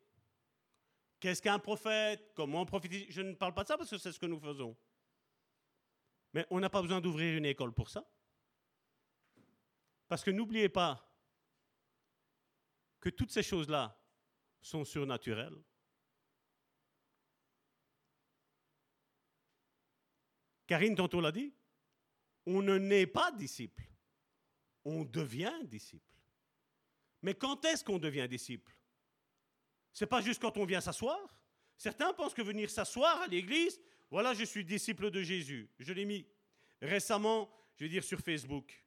qu'est-ce qu'un prophète, comment prophétiser. Je ne parle pas de ça parce que c'est ce que nous faisons. Mais on n'a pas besoin d'ouvrir une école pour ça. Parce que n'oubliez pas que toutes ces choses-là sont surnaturelles. Karine tantôt l'a dit, on ne naît pas disciple, on devient disciple. Mais quand est-ce qu'on devient disciple? C'est pas juste quand on vient s'asseoir? Certains pensent que venir s'asseoir à l'église, voilà, je suis disciple de Jésus. Je l'ai mis récemment, je vais dire, sur Facebook.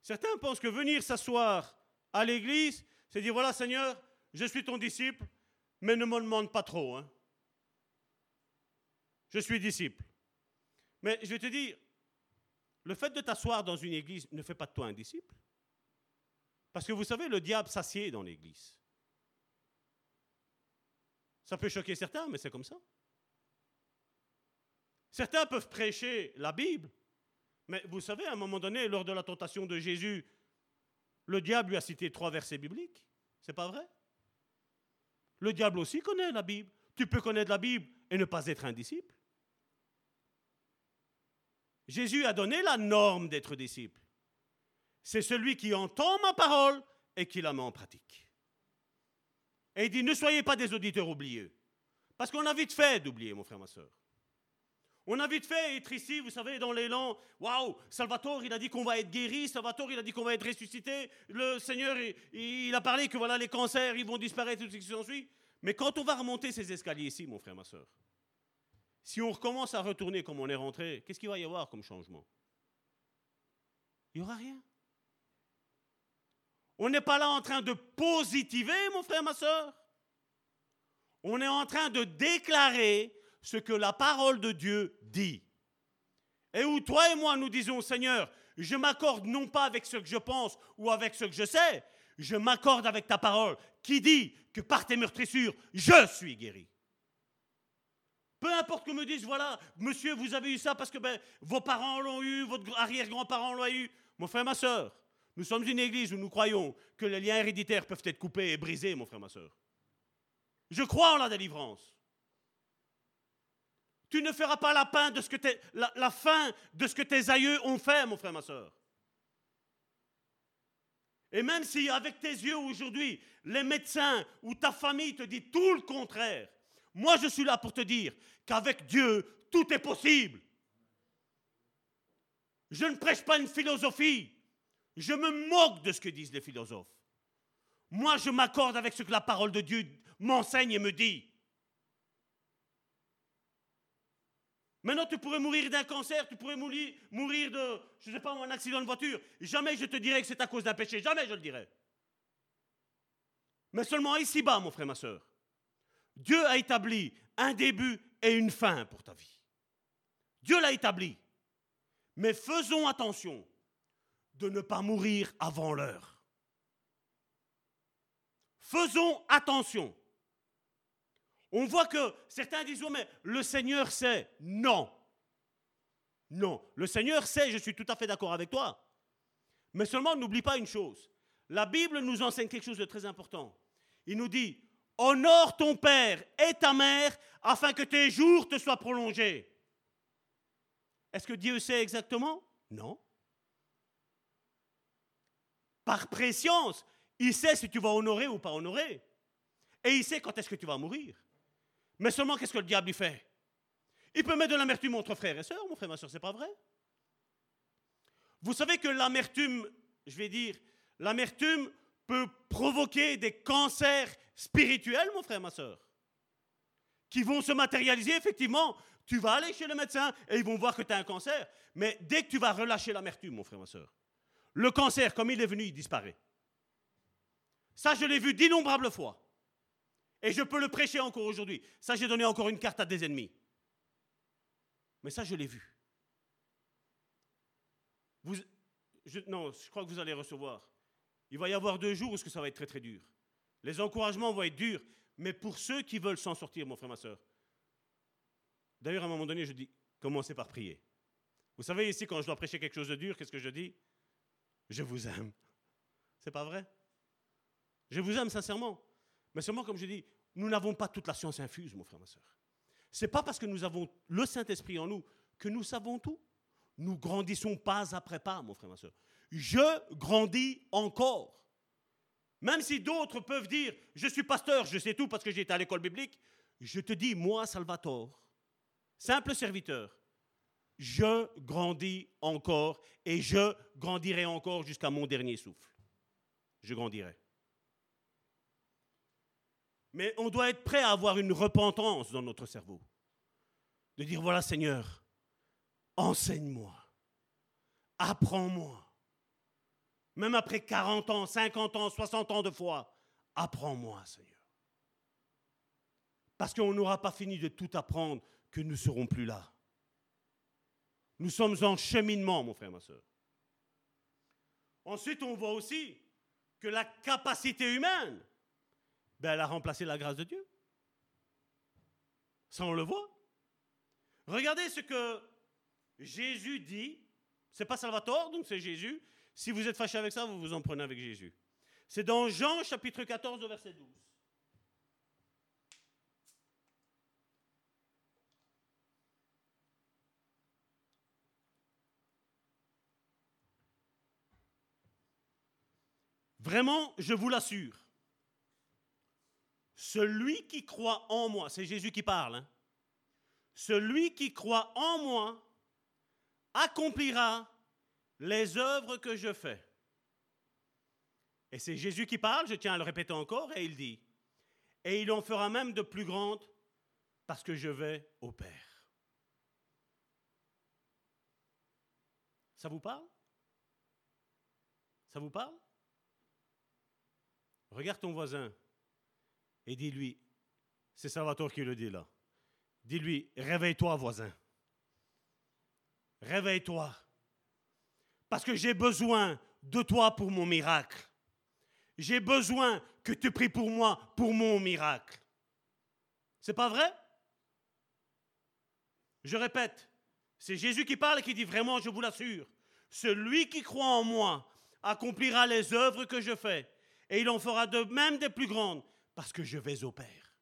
Certains pensent que venir s'asseoir à l'église, c'est dire, voilà Seigneur, je suis ton disciple, mais ne me demande pas trop. Hein. Je suis disciple. Mais je vais te dire, le fait de t'asseoir dans une église ne fait pas de toi un disciple. Parce que vous savez, le diable s'assied dans l'église. Ça peut choquer certains, mais c'est comme ça. Certains peuvent prêcher la Bible, mais vous savez, à un moment donné, lors de la tentation de Jésus, le diable lui a cité trois versets bibliques. C'est pas vrai? Le diable aussi connaît la Bible. Tu peux connaître la Bible et ne pas être un disciple. Jésus a donné la norme d'être disciple. C'est celui qui entend ma parole et qui la met en pratique. Et il dit, ne soyez pas des auditeurs oublieux. Parce qu'on a vite fait d'oublier, mon frère, ma soeur. On a vite fait être ici, vous savez, dans l'élan. Waouh, Salvatore, il a dit qu'on va être guéri. Salvatore, il a dit qu'on va être ressuscité. Le Seigneur, il, a parlé que voilà, les cancers, ils vont disparaître, tout ce qui s'ensuit. Mais quand on va remonter ces escaliers ici, mon frère, ma soeur, si on recommence à retourner comme on est rentré, qu'est-ce qu'il va y avoir comme changement? Il n'y aura rien. On n'est pas là en train de positiver, mon frère, ma soeur. On est en train de déclarer ce que la parole de Dieu dit. Et où toi et moi nous disons, Seigneur, je m'accorde non pas avec ce que je pense ou avec ce que je sais, je m'accorde avec ta parole qui dit que par tes meurtrissures, je suis guéri. Peu importe que me disent, voilà, monsieur, vous avez eu ça parce que ben, vos parents l'ont eu, votre arrière-grand-parent l'a eu. Mon frère, ma soeur, nous sommes une église où nous croyons que les liens héréditaires peuvent être coupés et brisés, mon frère, ma soeur. Je crois en la délivrance. Tu ne feras pas la, fin de ce que tes, la, de ce que tes aïeux ont fait, mon frère, ma soeur. Et même si avec tes yeux aujourd'hui, les médecins ou ta famille te dit tout le contraire, moi je suis là pour te dire qu'avec Dieu, tout est possible. Je ne prêche pas une philosophie. Je me moque de ce que disent les philosophes. Moi, je m'accorde avec ce que la parole de Dieu m'enseigne et me dit. Maintenant, tu pourrais mourir d'un cancer, tu pourrais mourir, de, je ne sais pas, un accident de voiture. Jamais je te dirais que c'est à cause d'un péché. Jamais je le dirais. Mais seulement ici-bas, mon frère, ma soeur. Dieu a établi un début et une fin pour ta vie. Dieu l'a établi. Mais faisons attention de ne pas mourir avant l'heure. Faisons attention. On voit que certains disent, oh, mais le Seigneur sait. Non. Non. Le Seigneur sait, je suis tout à fait d'accord avec toi. Mais seulement, n'oublie pas une chose. La Bible nous enseigne quelque chose de très important. Il nous dit, honore ton père et ta mère afin que tes jours te soient prolongés. Est-ce que Dieu sait exactement? Non. Par préscience, il sait si tu vas honorer ou pas honorer. Et il sait quand est-ce que tu vas mourir. Mais seulement, qu'est-ce que le diable fait? Il peut mettre de l'amertume entre frères et sœurs, mon frère, ma soeur, c'est pas vrai? Vous savez que l'amertume, je vais dire, l'amertume peut provoquer des cancers spirituels, mon frère, ma soeur, qui vont se matérialiser, effectivement. Tu vas aller chez le médecin et ils vont voir que tu as un cancer. Mais dès que tu vas relâcher l'amertume, mon frère, ma soeur, le cancer, comme il est venu, il disparaît. Ça, je l'ai vu d'innombrables fois. Et je peux le prêcher encore aujourd'hui. Ça, j'ai donné encore une carte à des ennemis. Mais ça, je l'ai vu. Vous, non, je crois que vous allez recevoir. Il va y avoir deux jours où ça va être très très dur. Les encouragements vont être durs, mais pour ceux qui veulent s'en sortir, mon frère, ma soeur. D'ailleurs, à un moment donné, je dis, commencez par prier. Vous savez, ici, quand je dois prêcher quelque chose de dur, qu'est-ce que je dis? Je vous aime. C'est pas vrai? Je vous aime sincèrement. Mais seulement, comme je dis, nous n'avons pas toute la science infuse, mon frère, ma soeur. Ce n'est pas parce que nous avons le Saint-Esprit en nous que nous savons tout. Nous grandissons pas après pas, mon frère, ma soeur. Je grandis encore. Même si d'autres peuvent dire, je suis pasteur, je sais tout parce que j'ai été à l'école biblique, je te dis, moi, Salvatore, simple serviteur, je grandis encore et je grandirai encore jusqu'à mon dernier souffle. Je grandirai. Mais on doit être prêt à avoir une repentance dans notre cerveau. De dire, voilà Seigneur, enseigne-moi, apprends-moi. Même après 40 ans, 50 ans, 60 ans de foi, apprends-moi Seigneur. Parce qu'on n'aura pas fini de tout apprendre que nous ne serons plus là. Nous sommes en cheminement, mon frère, ma soeur. Ensuite, on voit aussi que la capacité humaine ben, elle a remplacé la grâce de Dieu. Ça, on le voit. Regardez ce que Jésus dit. C'est pas Salvatore, donc c'est Jésus. Si vous êtes fâché avec ça, vous vous en prenez avec Jésus. C'est dans Jean chapitre 14 verset 12. Vraiment, je vous l'assure, celui qui croit en moi, c'est Jésus qui parle, hein. celui qui croit en moi accomplira les œuvres que je fais. Et c'est Jésus qui parle, je tiens à le répéter encore, et il dit, et il en fera même de plus grandes parce que je vais au Père. Ça vous parle? Ça vous parle? Regarde ton voisin et dis-lui, c'est Salvatore qui le dit là, dis-lui, réveille-toi voisin. Réveille-toi. Parce que j'ai besoin de toi pour mon miracle. J'ai besoin que tu pries pour moi pour mon miracle. C'est pas vrai? Je répète, c'est Jésus qui parle et qui dit vraiment, je vous l'assure, celui qui croit en moi accomplira les œuvres que je fais et il en fera de même des plus grandes parce que je vais au Père.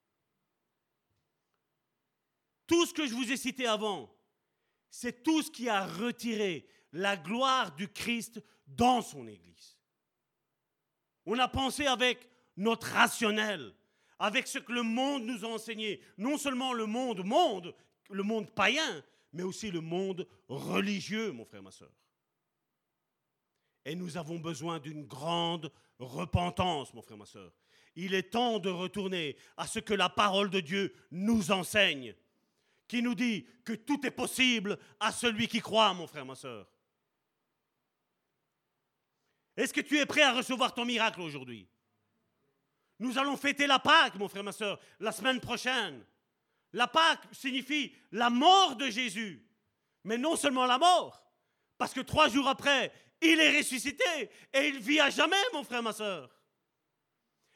Tout ce que je vous ai cité avant, c'est tout ce qui a retiré la gloire du Christ dans son Église. On a pensé avec notre rationnel, avec ce que le monde nous a enseigné, non seulement le monde monde, le monde païen, mais aussi le monde religieux, mon frère, ma soeur. Et nous avons besoin d'une grande repentance, mon frère, ma soeur. Il est temps de retourner à ce que la parole de Dieu nous enseigne, qui nous dit que tout est possible à celui qui croit, mon frère, ma soeur. Est-ce que tu es prêt à recevoir ton miracle aujourd'hui? Nous allons fêter la Pâque, mon frère, ma soeur, la semaine prochaine. La Pâque signifie la mort de Jésus. Mais non seulement la mort, parce que trois jours après, il est ressuscité et il vit à jamais, mon frère, ma soeur.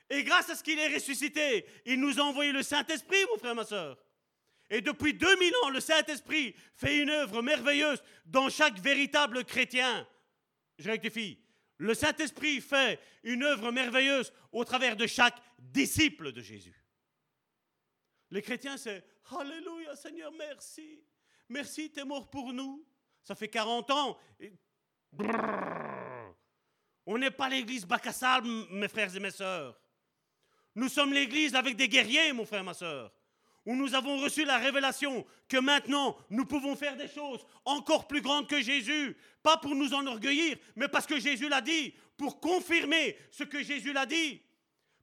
Et grâce à ce qu'il est ressuscité, il nous a envoyé le Saint-Esprit, mon frère, ma soeur. Et depuis 2000 ans, le Saint-Esprit fait une œuvre merveilleuse dans chaque véritable chrétien. Je rectifie. Le Saint-Esprit fait une œuvre merveilleuse au travers de chaque disciple de Jésus. Les chrétiens, c'est Alléluia, Seigneur, merci. Merci, tu es mort pour nous. Ça fait 40 ans. On n'est pas l'église Bacassal, mes frères et mes sœurs. Nous sommes l'église avec des guerriers, mon frère, ma sœur. Où nous avons reçu la révélation que maintenant nous pouvons faire des choses encore plus grandes que Jésus. Pas pour nous enorgueillir, mais parce que Jésus l'a dit, pour confirmer ce que Jésus l'a dit.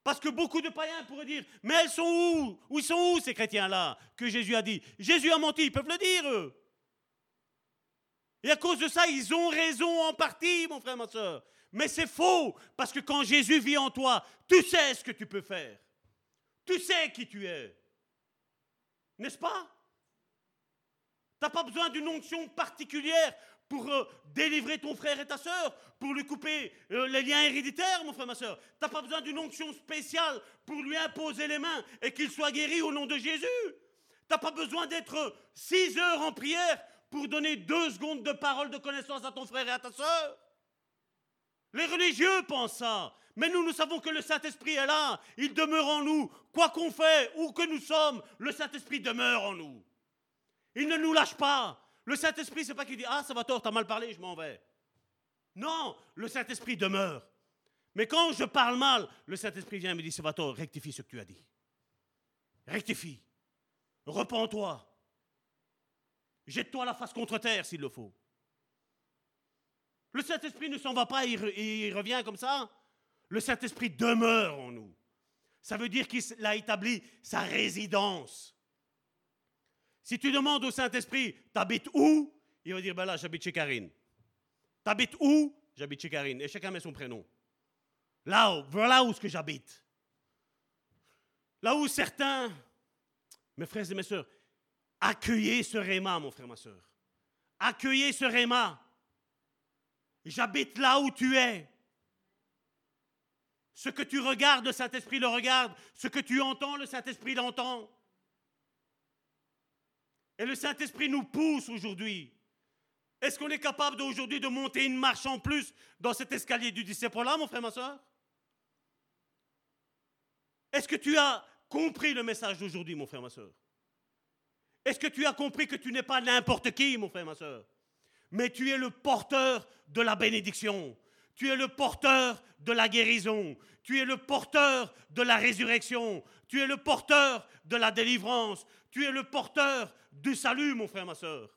Parce que beaucoup de païens pourraient dire, mais elles sont où? Où sont où ces chrétiens-là que Jésus a dit Jésus a menti, ils peuvent le dire, eux. Et à cause de ça, ils ont raison en partie, mon frère, ma soeur. Mais c'est faux, parce que quand Jésus vit en toi, tu sais ce que tu peux faire. Tu sais qui tu es. N'est-ce pas? Tu n'as pas besoin d'une onction particulière pour euh, délivrer ton frère et ta soeur, pour lui couper euh, les liens héréditaires, mon frère, ma soeur. Tu n'as pas besoin d'une onction spéciale pour lui imposer les mains et qu'il soit guéri au nom de Jésus. Tu n'as pas besoin d'être six heures en prière pour donner deux secondes de parole de connaissance à ton frère et à ta soeur. Les religieux pensent ça. Mais nous, nous savons que le Saint-Esprit est là. Il demeure en nous. Quoi qu'on fait, où que nous sommes, le Saint-Esprit demeure en nous. Il ne nous lâche pas. Le Saint-Esprit, c'est pas qu'il dit Ah, ça va tort, t'as mal parlé, je m'en vais. Non, le Saint-Esprit demeure. Mais quand je parle mal, le Saint-Esprit vient et me dit tort, rectifie ce que tu as dit. Rectifie. Repends-toi. Jette-toi la face contre terre s'il le faut. Le Saint-Esprit ne s'en va pas, il revient comme ça. Le Saint-Esprit demeure en nous. Ça veut dire qu'il a établi sa résidence. Si tu demandes au Saint-Esprit, t'habites où? Il va dire, ben là, j'habite chez Karine. T'habites où? J'habite chez Karine. Et chacun met son prénom. Là, voilà où ce que j'habite. Là où certains, mes frères et mes sœurs, accueillez ce réma, mon frère, ma sœur. Accueillez ce réma. J'habite là où tu es. Ce que tu regardes, le Saint-Esprit le regarde. Ce que tu entends, le Saint-Esprit l'entend. Et le Saint-Esprit nous pousse aujourd'hui. Est-ce qu'on est capable d'aujourd'hui de monter une marche en plus dans cet escalier du disciple-là, mon frère, ma soeur? Est-ce que tu as compris le message d'aujourd'hui, mon frère, ma soeur? Est-ce que tu as compris que tu n'es pas n'importe qui, mon frère, ma soeur? Mais tu es le porteur de la bénédiction. Tu es le porteur de la guérison. Tu es le porteur de la résurrection. Tu es le porteur de la délivrance. Tu es le porteur du salut, mon frère, ma soeur.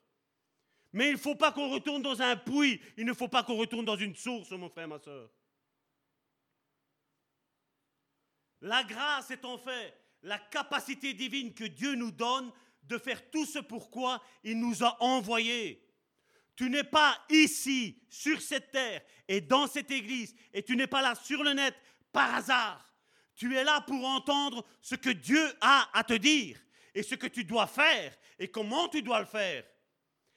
Mais il ne faut pas qu'on retourne dans un puits, il ne faut pas qu'on retourne dans une source, mon frère, ma soeur. La grâce est en fait la capacité divine que Dieu nous donne de faire tout ce pourquoi il nous a envoyés. Tu n'es pas ici, sur cette terre et dans cette église, et tu n'es pas là sur le net par hasard. Tu es là pour entendre ce que Dieu a à te dire et ce que tu dois faire et comment tu dois le faire.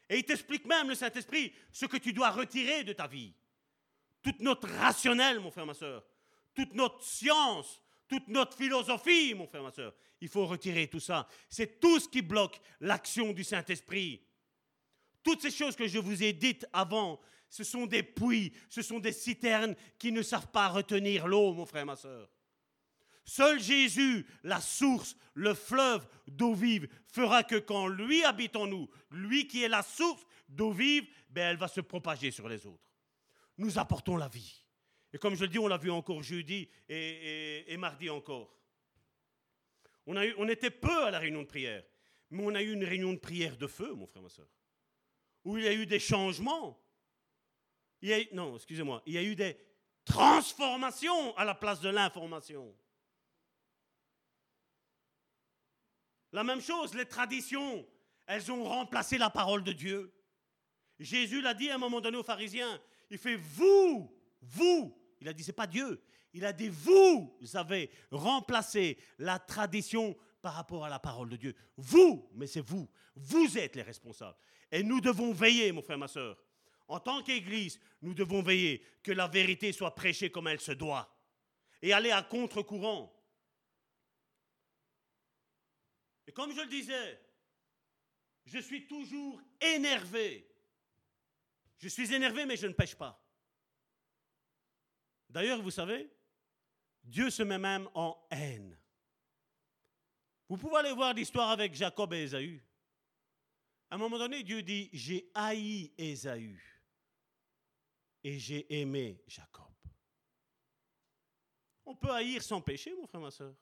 Et il t'explique même, le Saint-Esprit, ce que tu dois retirer de ta vie. Toute notre rationnel, mon frère, ma soeur, toute notre science, toute notre philosophie, mon frère, ma soeur, il faut retirer tout ça. C'est tout ce qui bloque l'action du Saint-Esprit. Toutes ces choses que je vous ai dites avant, ce sont des puits, ce sont des citernes qui ne savent pas retenir l'eau, mon frère, ma soeur. Seul Jésus, la source, le fleuve d'eau vive, fera que quand lui habite en nous, lui qui est la source d'eau vive, ben elle va se propager sur les autres. Nous apportons la vie. Et comme je le dis, on l'a vu encore jeudi et, mardi encore. On, on était peu à la réunion de prière, mais on a eu une réunion de prière de feu, mon frère, ma soeur, où il y a eu des changements. Non, excusez-moi, il y a eu des transformations à la place de l'information. La même chose, les traditions, elles ont remplacé la parole de Dieu. Jésus l'a dit à un moment donné aux pharisiens, il fait vous, vous, il a dit c'est pas Dieu, il a dit vous avez remplacé la tradition par rapport à la parole de Dieu. Vous, mais c'est vous, vous êtes les responsables. Et nous devons veiller, mon frère, ma soeur. En tant qu'Église, nous devons veiller que la vérité soit prêchée comme elle se doit et aller à contre-courant. Et comme je le disais, je suis toujours énervé. Je suis énervé, mais je ne pêche pas. D'ailleurs, vous savez, Dieu se met même en haine. Vous pouvez aller voir l'histoire avec Jacob et Ésaü. À un moment donné, Dieu dit, j'ai haï Ésaü et j'ai aimé Jacob. On peut haïr sans péché, mon frère, ma soeur.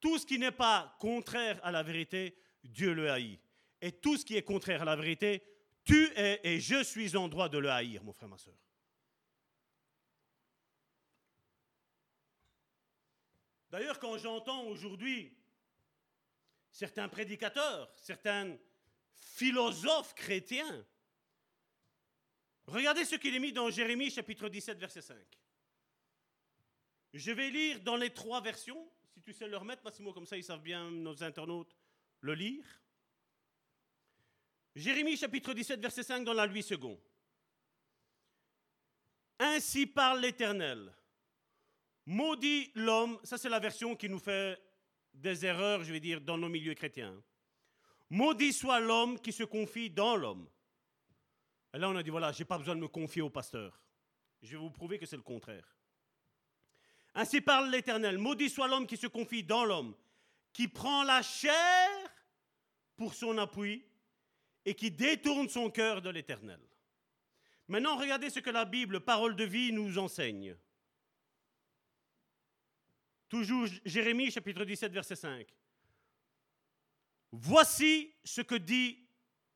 Tout ce qui n'est pas contraire à la vérité, Dieu le haït. Et tout ce qui est contraire à la vérité, tu es et je suis en droit de le haïr, mon frère, ma soeur. D'ailleurs, quand j'entends aujourd'hui certains prédicateurs, certains philosophes chrétiens, regardez ce qu'il est mis dans Jérémie chapitre 17, verset 5. Je vais lire dans les trois versions si tu sais le remettre, Massimo, comme ça ils savent bien, nos internautes, le lire. Jérémie chapitre 17, verset 5 dans la Louis II. Ainsi parle l'Éternel. Maudit l'homme, ça c'est la version qui nous fait des erreurs, je vais dire, dans nos milieux chrétiens. Maudit soit l'homme qui se confie dans l'homme. Et là on a dit, voilà, je n'ai pas besoin de me confier au pasteur. Je vais vous prouver que c'est le contraire. Ainsi parle l'Éternel. Maudit soit l'homme qui se confie dans l'homme, qui prend la chair pour son appui et qui détourne son cœur de l'Éternel. Maintenant, regardez ce que la Bible, parole de vie, nous enseigne. Toujours Jérémie chapitre 17 verset 5. Voici ce que dit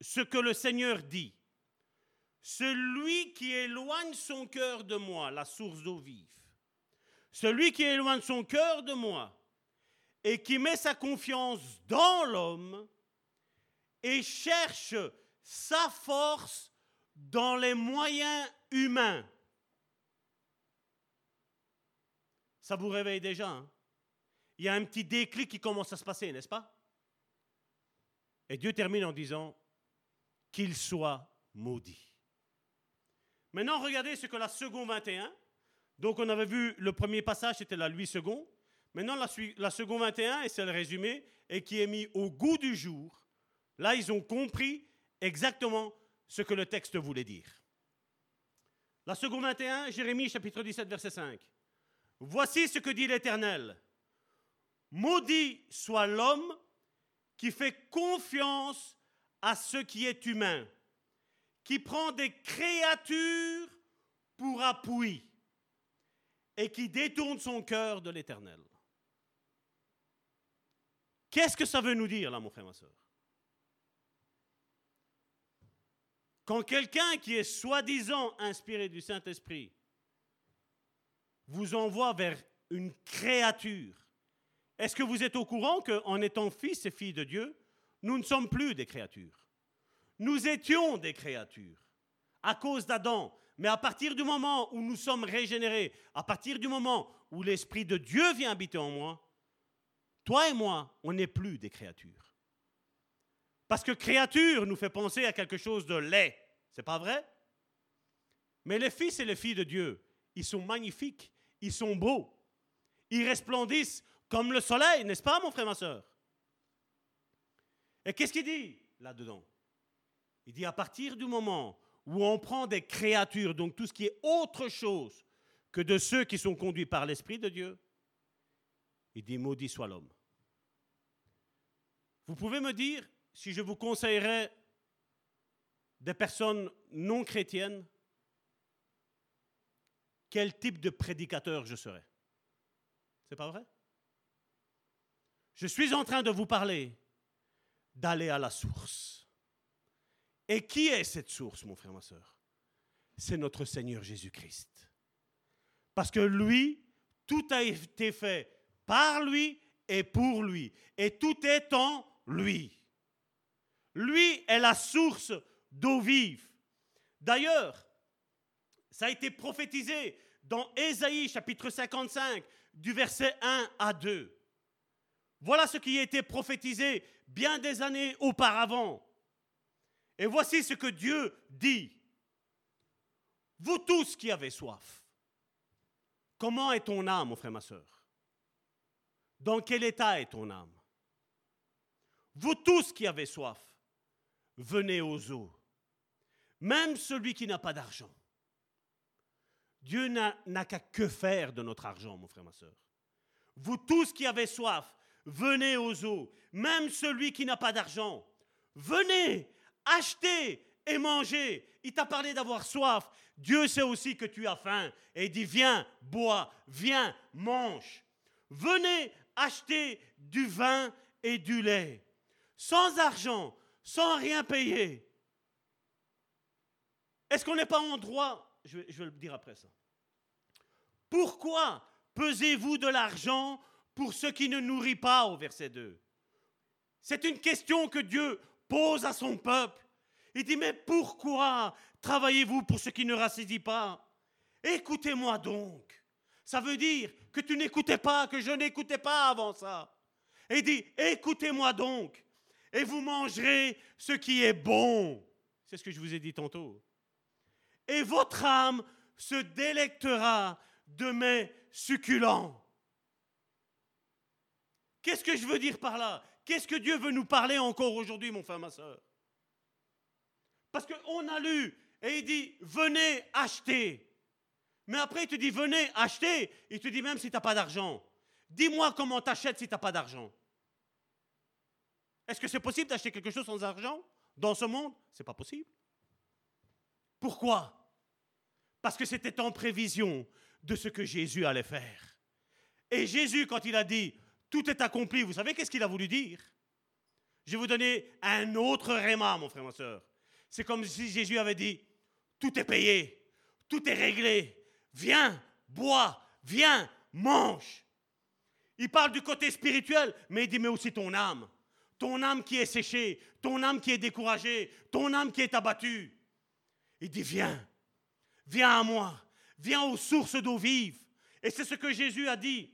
ce que le Seigneur dit. Celui qui éloigne son cœur de moi, la source d'eau vive, celui qui éloigne son cœur de moi et qui met sa confiance dans l'homme et cherche sa force dans les moyens humains. Ça vous réveille déjà. Hein? Il y a un petit déclic qui commence à se passer, n'est-ce pas? Et Dieu termine en disant qu'il soit maudit. Maintenant, regardez ce que la seconde 21 donc on avait vu le premier passage, c'était la Louis II. Maintenant, la, la seconde 21, et c'est le résumé, et qui est mis au goût du jour. Là, ils ont compris exactement ce que le texte voulait dire. La seconde 21, Jérémie chapitre 17, verset 5. Voici ce que dit l'Éternel. Maudit soit l'homme qui fait confiance à ce qui est humain, qui prend des créatures pour appui et qui détourne son cœur de l'éternel. Qu'est-ce que ça veut nous dire là, mon frère, ma soeur Quand quelqu'un qui est soi-disant inspiré du Saint-Esprit vous envoie vers une créature, est-ce que vous êtes au courant qu'en étant fils et filles de Dieu, nous ne sommes plus des créatures? Nous étions des créatures à cause d'Adam. Mais à partir du moment où nous sommes régénérés, à partir du moment où l'Esprit de Dieu vient habiter en moi, toi et moi, on n'est plus des créatures. Parce que créature nous fait penser à quelque chose de laid. C'est pas vrai? Mais les fils et les filles de Dieu, ils sont magnifiques, ils sont beaux, ils resplendissent comme le soleil, n'est-ce pas, mon frère, ma soeur? Et qu'est-ce qu'il dit là-dedans? Il dit à partir du moment où on prend des créatures, donc tout ce qui est autre chose que de ceux qui sont conduits par l'Esprit de Dieu. Il dit, maudit soit l'homme. Vous pouvez me dire si je vous conseillerais des personnes non chrétiennes, quel type de prédicateur je serais C'est pas vrai? Je suis en train de vous parler d'aller à la source. Et qui est cette source, mon frère, ma soeur C'est notre Seigneur Jésus-Christ. Parce que lui, tout a été fait par lui et pour lui. Et tout est en lui. Lui est la source d'eau vive. D'ailleurs, ça a été prophétisé dans Ésaïe chapitre 55 du verset 1 à 2. Voilà ce qui a été prophétisé bien des années auparavant. Et voici ce que Dieu dit. Vous tous qui avez soif, comment est ton âme, mon frère, ma soeur Dans quel état est ton âme? Vous tous qui avez soif, venez aux eaux. Même celui qui n'a pas d'argent. Dieu n'a qu'à que faire de notre argent, mon frère, ma soeur. Vous tous qui avez soif, venez aux eaux. Même celui qui n'a pas d'argent, venez, achetez et mangez. Il t'a parlé d'avoir soif. Dieu sait aussi que tu as faim. Et il dit, viens, bois, viens, mange. Venez acheter du vin et du lait. Sans argent, sans rien payer. Est-ce qu'on n'est pas en droit je vais, le dire après ça. Pourquoi pesez-vous de l'argent pour ce qui ne nourrit pas au verset 2 C'est une question que Dieu pose à son peuple. Il dit, mais pourquoi travaillez-vous pour ce qui ne rassédie pas? Écoutez-moi donc. Ça veut dire que tu n'écoutais pas, que je n'écoutais pas avant ça. Et il dit, écoutez-moi donc, et vous mangerez ce qui est bon. C'est ce que je vous ai dit tantôt. Et votre âme se délectera de mes succulents. Qu'est-ce que je veux dire par là? Qu'est-ce que Dieu veut nous parler encore aujourd'hui, mon frère, ma soeur? Parce qu'on a lu et il dit, venez acheter. Mais après, il te dit, venez acheter. Il te dit même si tu n'as pas d'argent. Dis-moi comment tu achètes si tu n'as pas d'argent. Est-ce que c'est possible d'acheter quelque chose sans argent dans ce monde? C'est pas possible. Pourquoi? Parce que c'était en prévision de ce que Jésus allait faire. Et Jésus, quand il a dit tout est accompli, vous savez qu'est-ce qu'il a voulu dire? Je vais vous donner un autre réma, mon frère, ma soeur. C'est comme si Jésus avait dit tout est payé, tout est réglé. Viens, bois, viens, mange. Il parle du côté spirituel, mais il dit mais aussi ton âme. Ton âme qui est séchée, ton âme qui est découragée, ton âme qui est abattue. Il dit viens, viens à moi, viens aux sources d'eau vive. Et c'est ce que Jésus a dit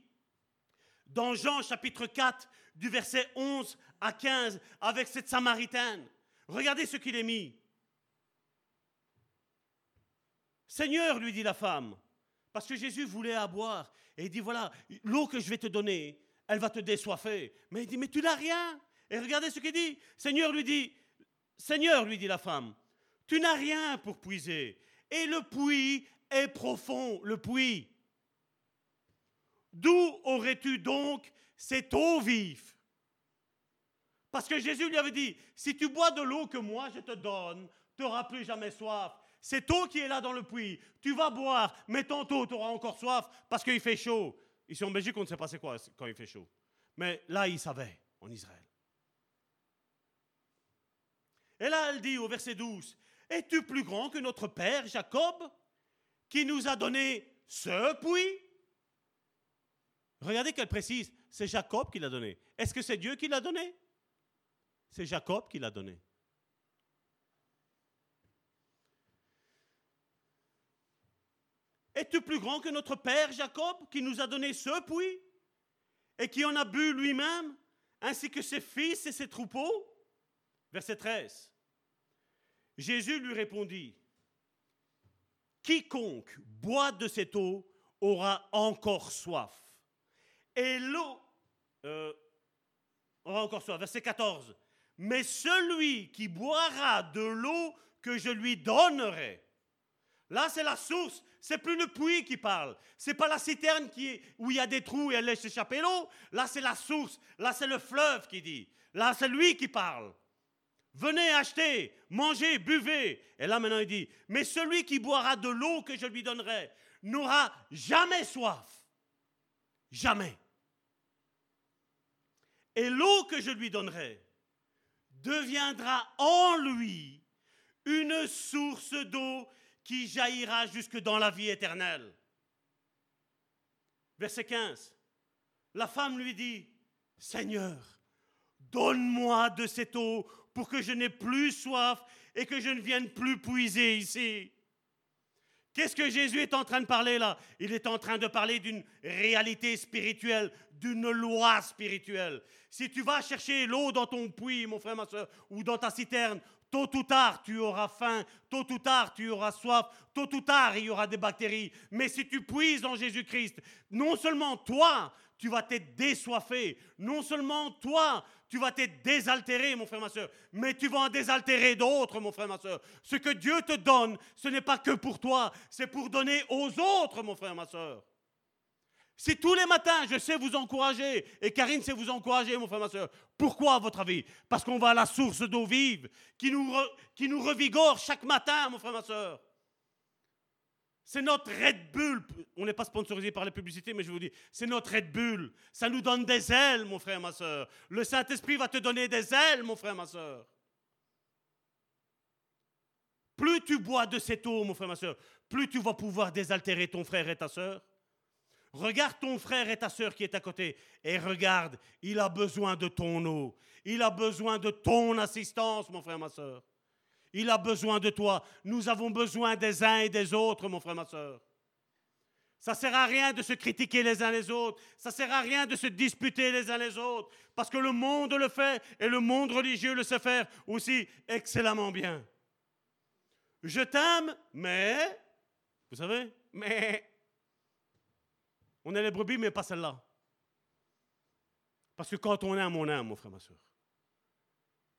dans Jean chapitre 4, du verset 11 à 15, avec cette Samaritaine. Regardez ce qu'il est mis. Seigneur, lui dit la femme, parce que Jésus voulait à boire. Et il dit, voilà, l'eau que je vais te donner, elle va te désoiffer. Mais il dit, mais tu n'as rien. Et regardez ce qu'il dit. Seigneur lui dit, Seigneur, lui dit la femme, tu n'as rien pour puiser. Et le puits est profond, le puits. D'où aurais-tu donc cette eau vive? Parce que Jésus lui avait dit, si tu bois de l'eau que moi je te donne, tu n'auras plus jamais soif. Cette eau qui est là dans le puits, tu vas boire, mais tantôt tu auras encore soif parce qu'il fait chaud. Ici en Belgique, on ne sait pas c'est quoi quand il fait chaud. Mais là, il savait, en Israël. Et là, elle dit au verset 12, Es-tu plus grand que notre père Jacob, qui nous a donné ce puits? Regardez qu'elle précise, c'est Jacob qui l'a donné. Est-ce que c'est Dieu qui l'a donné? C'est Jacob qui l'a donné. Es-tu plus grand que notre père Jacob qui nous a donné ce puits et qui en a bu lui-même, ainsi que ses fils et ses troupeaux? Verset 13. Jésus lui répondit, Quiconque boit de cette eau aura encore soif. Et l'eau, euh, aura encore soif, verset 14. Mais celui qui boira de l'eau que je lui donnerai Là, c'est la source. C'est plus le puits qui parle. C'est pas la citerne qui où il y a des trous et elle laisse échapper l'eau. Là, c'est la source. Là, c'est le fleuve qui dit. Là, c'est lui qui parle. Venez acheter, mangez, buvez. Et là, maintenant, il dit, mais celui qui boira de l'eau que je lui donnerai n'aura jamais soif. Jamais. Et l'eau que je lui donnerai deviendra en lui une source d'eau qui jaillira jusque dans la vie éternelle. Verset 15. La femme lui dit, Seigneur, donne-moi de cette eau pour que je n'ai plus soif et que je ne vienne plus puiser ici. Qu'est-ce que Jésus est en train de parler là? Il est en train de parler d'une réalité spirituelle, d'une loi spirituelle. Si tu vas chercher l'eau dans ton puits, mon frère, ma soeur, ou dans ta citerne, tôt ou tard tu auras faim, tôt ou tard tu auras soif, tôt ou tard il y aura des bactéries. Mais si tu puises en Jésus-Christ, non seulement toi, tu vas t'être désoiffé, non seulement toi, tu vas t'être désaltéré, mon frère, ma soeur, mais tu vas en désaltérer d'autres, mon frère, ma soeur. Ce que Dieu te donne, ce n'est pas que pour toi, c'est pour donner aux autres, mon frère, ma soeur. Si tous les matins, je sais vous encourager, et Karine sait vous encourager, mon frère, ma soeur, pourquoi, à votre avis? Parce qu'on va à la source d'eau vive qui nous, qui nous revigore chaque matin, mon frère, ma soeur. C'est notre Red Bull. On n'est pas sponsorisé par les publicités, mais je vous dis, c'est notre Red Bull. Ça nous donne des ailes, mon frère, ma soeur. Le Saint-Esprit va te donner des ailes, mon frère, ma soeur. Plus tu bois de cette eau, mon frère, ma soeur, plus tu vas pouvoir désaltérer ton frère et ta soeur. Regarde ton frère et ta soeur qui est à côté et regarde, il a besoin de ton eau. Il a besoin de ton assistance, mon frère, ma soeur. Il a besoin de toi. Nous avons besoin des uns et des autres, mon frère, ma soeur. Ça ne sert à rien de se critiquer les uns les autres. Ça ne sert à rien de se disputer les uns les autres. Parce que le monde le fait et le monde religieux le sait faire aussi excellemment bien. Je t'aime, mais, vous savez, mais, on est les brebis, mais pas celle-là. Parce que quand on aime, on aime, mon frère, ma soeur.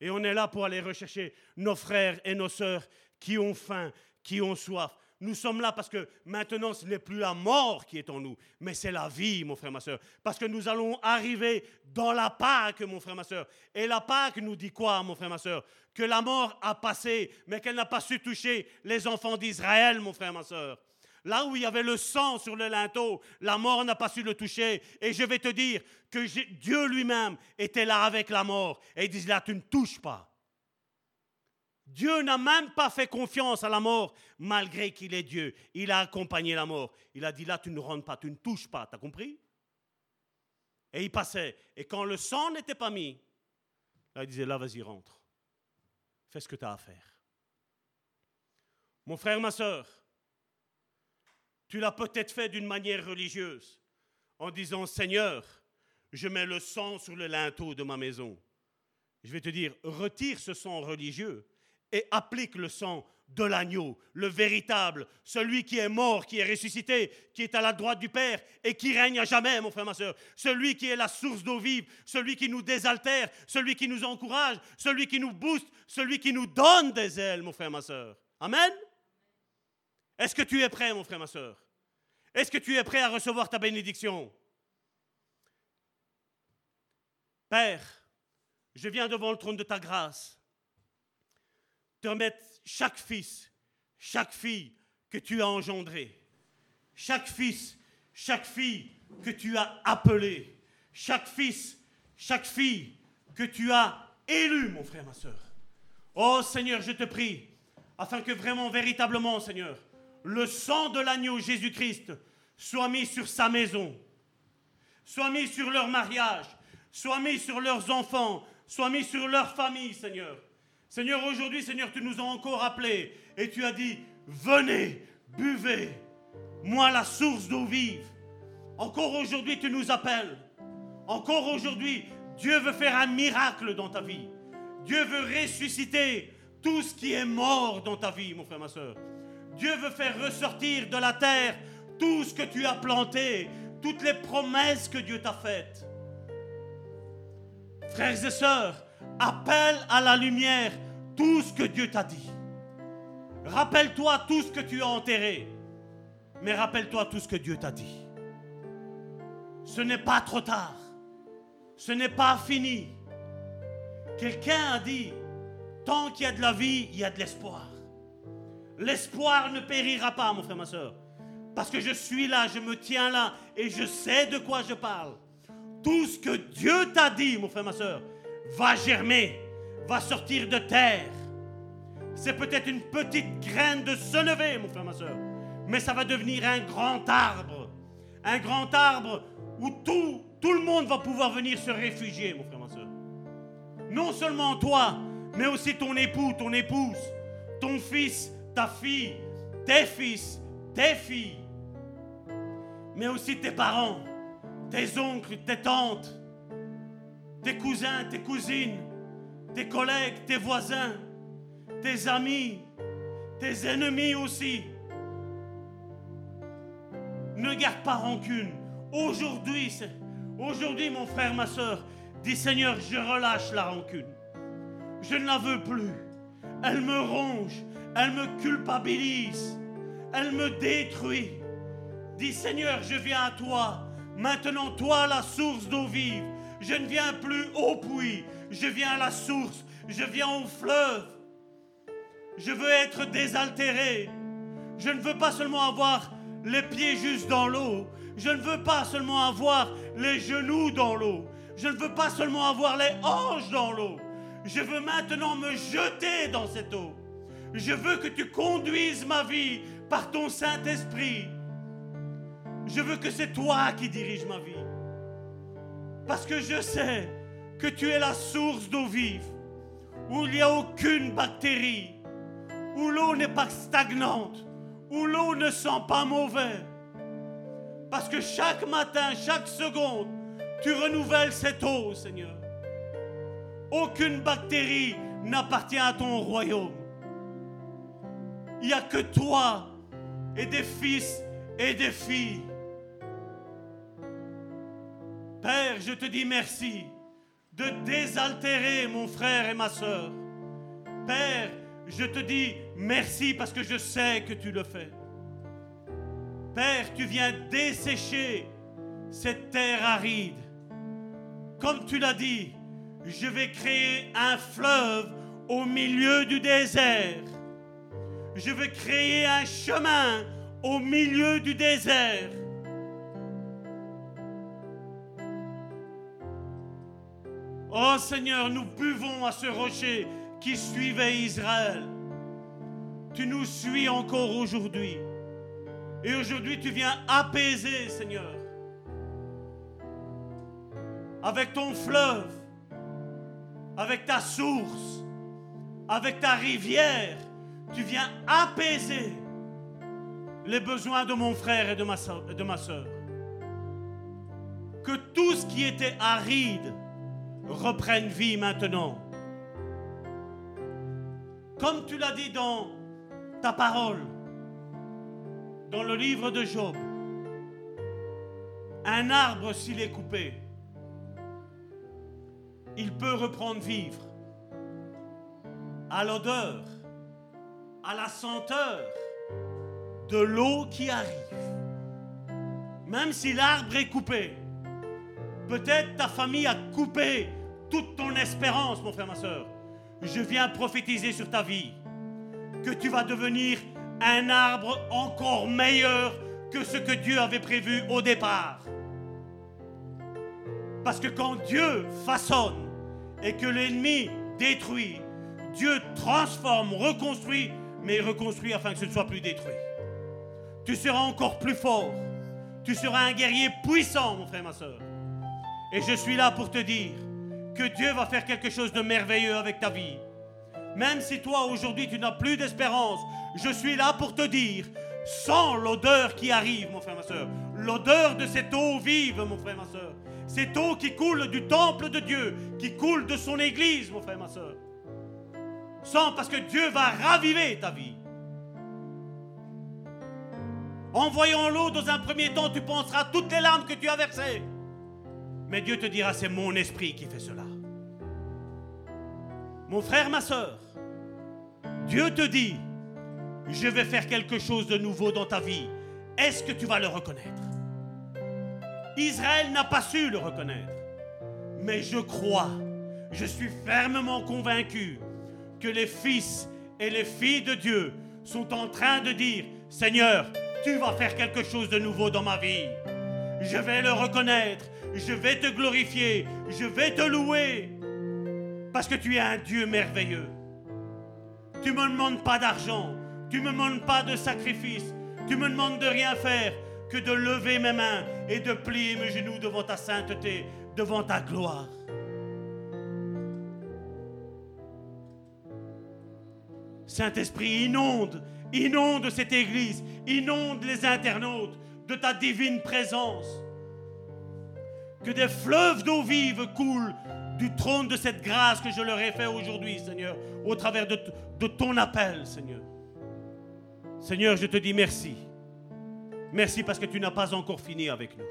Et on est là pour aller rechercher nos frères et nos sœurs qui ont faim, qui ont soif. Nous sommes là parce que maintenant, ce n'est plus la mort qui est en nous, mais c'est la vie, mon frère, ma soeur. Parce que nous allons arriver dans la Pâque, mon frère, ma soeur. Et la Pâque nous dit quoi, mon frère, ma soeur Que la mort a passé, mais qu'elle n'a pas su toucher les enfants d'Israël, mon frère, ma soeur. Là où il y avait le sang sur le linteau, la mort n'a pas su le toucher. Et je vais te dire que Dieu lui-même était là avec la mort. Et il dit là, tu ne touches pas. Dieu n'a même pas fait confiance à la mort, malgré qu'il est Dieu. Il a accompagné la mort. Il a dit là, tu ne rentres pas, tu ne touches pas. T'as compris? Et il passait. Et quand le sang n'était pas mis, là, il disait là, vas-y, rentre. Fais ce que tu as à faire. Mon frère, ma soeur, tu l'as peut-être fait d'une manière religieuse, en disant Seigneur, je mets le sang sur le linteau de ma maison. Je vais te dire, retire ce sang religieux et applique le sang de l'agneau, le véritable, celui qui est mort, qui est ressuscité, qui est à la droite du Père et qui règne à jamais, mon frère, ma soeur. Celui qui est la source d'eau vive, celui qui nous désaltère, celui qui nous encourage, celui qui nous booste, celui qui nous donne des ailes, mon frère, ma soeur. Amen? Est-ce que tu es prêt, mon frère, ma soeur? Est-ce que tu es prêt à recevoir ta bénédiction? Père, je viens devant le trône de ta grâce te remettre chaque fils, chaque fille que tu as engendré, chaque fils, chaque fille que tu as appelé, chaque fils, chaque fille que tu as élu, mon frère, ma soeur. Oh Seigneur, je te prie, afin que vraiment, véritablement, Seigneur, le sang de l'agneau Jésus-Christ soit mis sur sa maison, soit mis sur leur mariage, soit mis sur leurs enfants, soit mis sur leur famille, Seigneur. Seigneur, aujourd'hui, Seigneur, tu nous as encore appelés et tu as dit, venez, buvez, moi la source d'eau vive. Encore aujourd'hui, tu nous appelles. Encore aujourd'hui, Dieu veut faire un miracle dans ta vie. Dieu veut ressusciter tout ce qui est mort dans ta vie, mon frère, ma soeur. Dieu veut faire ressortir de la terre tout ce que tu as planté, toutes les promesses que Dieu t'a faites. Frères et sœurs, appelle à la lumière tout ce que Dieu t'a dit. Rappelle-toi tout ce que tu as enterré. Mais rappelle-toi tout ce que Dieu t'a dit. Ce n'est pas trop tard. Ce n'est pas fini. Quelqu'un a dit, tant qu'il y a de la vie, il y a de l'espoir. L'espoir ne périra pas, mon frère, ma soeur. Parce que je suis là, je me tiens là et je sais de quoi je parle. Tout ce que Dieu t'a dit, mon frère, ma soeur, va germer, va sortir de terre. C'est peut-être une petite graine de lever, mon frère, ma soeur, mais ça va devenir un grand arbre. Un grand arbre où tout, tout le monde va pouvoir venir se réfugier, mon frère, ma soeur. Non seulement toi, mais aussi ton époux, ton épouse, ton fils, ta fille, tes fils, tes filles, mais aussi tes parents, tes oncles, tes tantes, tes cousins, tes cousines, tes collègues, tes voisins, tes amis, tes ennemis aussi. Ne garde pas rancune. Aujourd'hui, aujourd'hui, mon frère, ma soeur, dis Seigneur, je relâche la rancune. Je ne la veux plus. Elle me ronge, elle me culpabilise, elle me détruit. Dis Seigneur, je viens à toi. Maintenant, toi, la source d'eau vive. Je ne viens plus au puits, je viens à la source, je viens au fleuve. Je veux être désaltéré. Je ne veux pas seulement avoir les pieds juste dans l'eau. Je ne veux pas seulement avoir les genoux dans l'eau. Je ne veux pas seulement avoir les hanches dans l'eau. Je veux maintenant me jeter dans cette eau. Je veux que tu conduises ma vie par ton Saint-Esprit. Je veux que c'est toi qui diriges ma vie. Parce que je sais que tu es la source d'eau vive, où il n'y a aucune bactérie, où l'eau n'est pas stagnante, où l'eau ne sent pas mauvais. Parce que chaque matin, chaque seconde, tu renouvelles cette eau, Seigneur. Aucune bactérie n'appartient à ton royaume. Il n'y a que toi et des fils et des filles. Père, je te dis merci de désaltérer mon frère et ma soeur. Père, je te dis merci parce que je sais que tu le fais. Père, tu viens dessécher cette terre aride. Comme tu l'as dit, je vais créer un fleuve au milieu du désert. Je vais créer un chemin au milieu du désert. Oh Seigneur, nous buvons à ce rocher qui suivait Israël. Tu nous suis encore aujourd'hui. Et aujourd'hui, tu viens apaiser, Seigneur, avec ton fleuve, avec ta source, avec ta rivière. Tu viens apaiser les besoins de mon frère et de ma soeur. Que tout ce qui était aride reprenne vie maintenant. Comme tu l'as dit dans ta parole, dans le livre de Job, un arbre s'il est coupé, il peut reprendre vivre à l'odeur, à la senteur de l'eau qui arrive. Même si l'arbre est coupé, peut-être ta famille a coupé toute ton espérance, mon frère, ma soeur. Je viens prophétiser sur ta vie que tu vas devenir un arbre encore meilleur que ce que Dieu avait prévu au départ. Parce que quand Dieu façonne et que l'ennemi détruit, Dieu transforme, reconstruit, mais reconstruit afin que ce ne soit plus détruit. Tu seras encore plus fort. Tu seras un guerrier puissant, mon frère, ma soeur. Et je suis là pour te dire que Dieu va faire quelque chose de merveilleux avec ta vie. Même si toi aujourd'hui tu n'as plus d'espérance, je suis là pour te dire, sans l'odeur qui arrive, mon frère, ma soeur, l'odeur de cette eau vive, mon frère, ma soeur, cette eau qui coule du temple de Dieu, qui coule de son église, mon frère, ma soeur. Sans parce que Dieu va raviver ta vie. En voyant l'eau dans un premier temps, tu penseras toutes les larmes que tu as versées. Mais Dieu te dira, c'est mon esprit qui fait cela. Mon frère, ma soeur, Dieu te dit, je vais faire quelque chose de nouveau dans ta vie. Est-ce que tu vas le reconnaître? Israël n'a pas su le reconnaître. Mais je crois, je suis fermement convaincu que les fils et les filles de Dieu sont en train de dire, Seigneur, tu vas faire quelque chose de nouveau dans ma vie. Je vais le reconnaître, je vais te glorifier, je vais te louer, parce que tu es un Dieu merveilleux. Tu ne me demandes pas d'argent, tu ne me demandes pas de sacrifice, tu me demandes de rien faire que de lever mes mains et de plier mes genoux devant ta sainteté, devant ta gloire. Saint-Esprit, inonde, inonde cette église, inonde les internautes de ta divine présence. Que des fleuves d'eau vive coulent du trône de cette grâce que je leur ai fait aujourd'hui, Seigneur, au travers de, de ton appel, Seigneur. Seigneur, je te dis merci. Merci parce que tu n'as pas encore fini avec nous.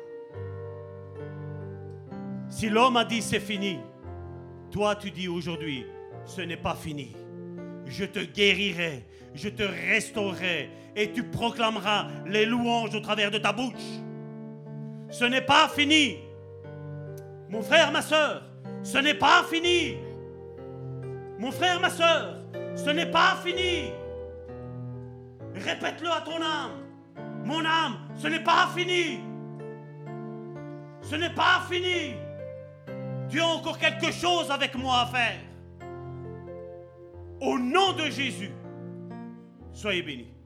Si l'homme a dit c'est fini, toi tu dis aujourd'hui, ce n'est pas fini. Je te guérirai, je te restaurerai et tu proclameras les louanges au travers de ta bouche. Ce n'est pas fini. Mon frère, ma soeur, ce n'est pas fini. Mon frère, ma soeur, ce n'est pas fini. Répète-le à ton âme. Mon âme, ce n'est pas fini. Ce n'est pas fini. Tu as encore quelque chose avec moi à faire. Au nom de Jésus, soyez bénis.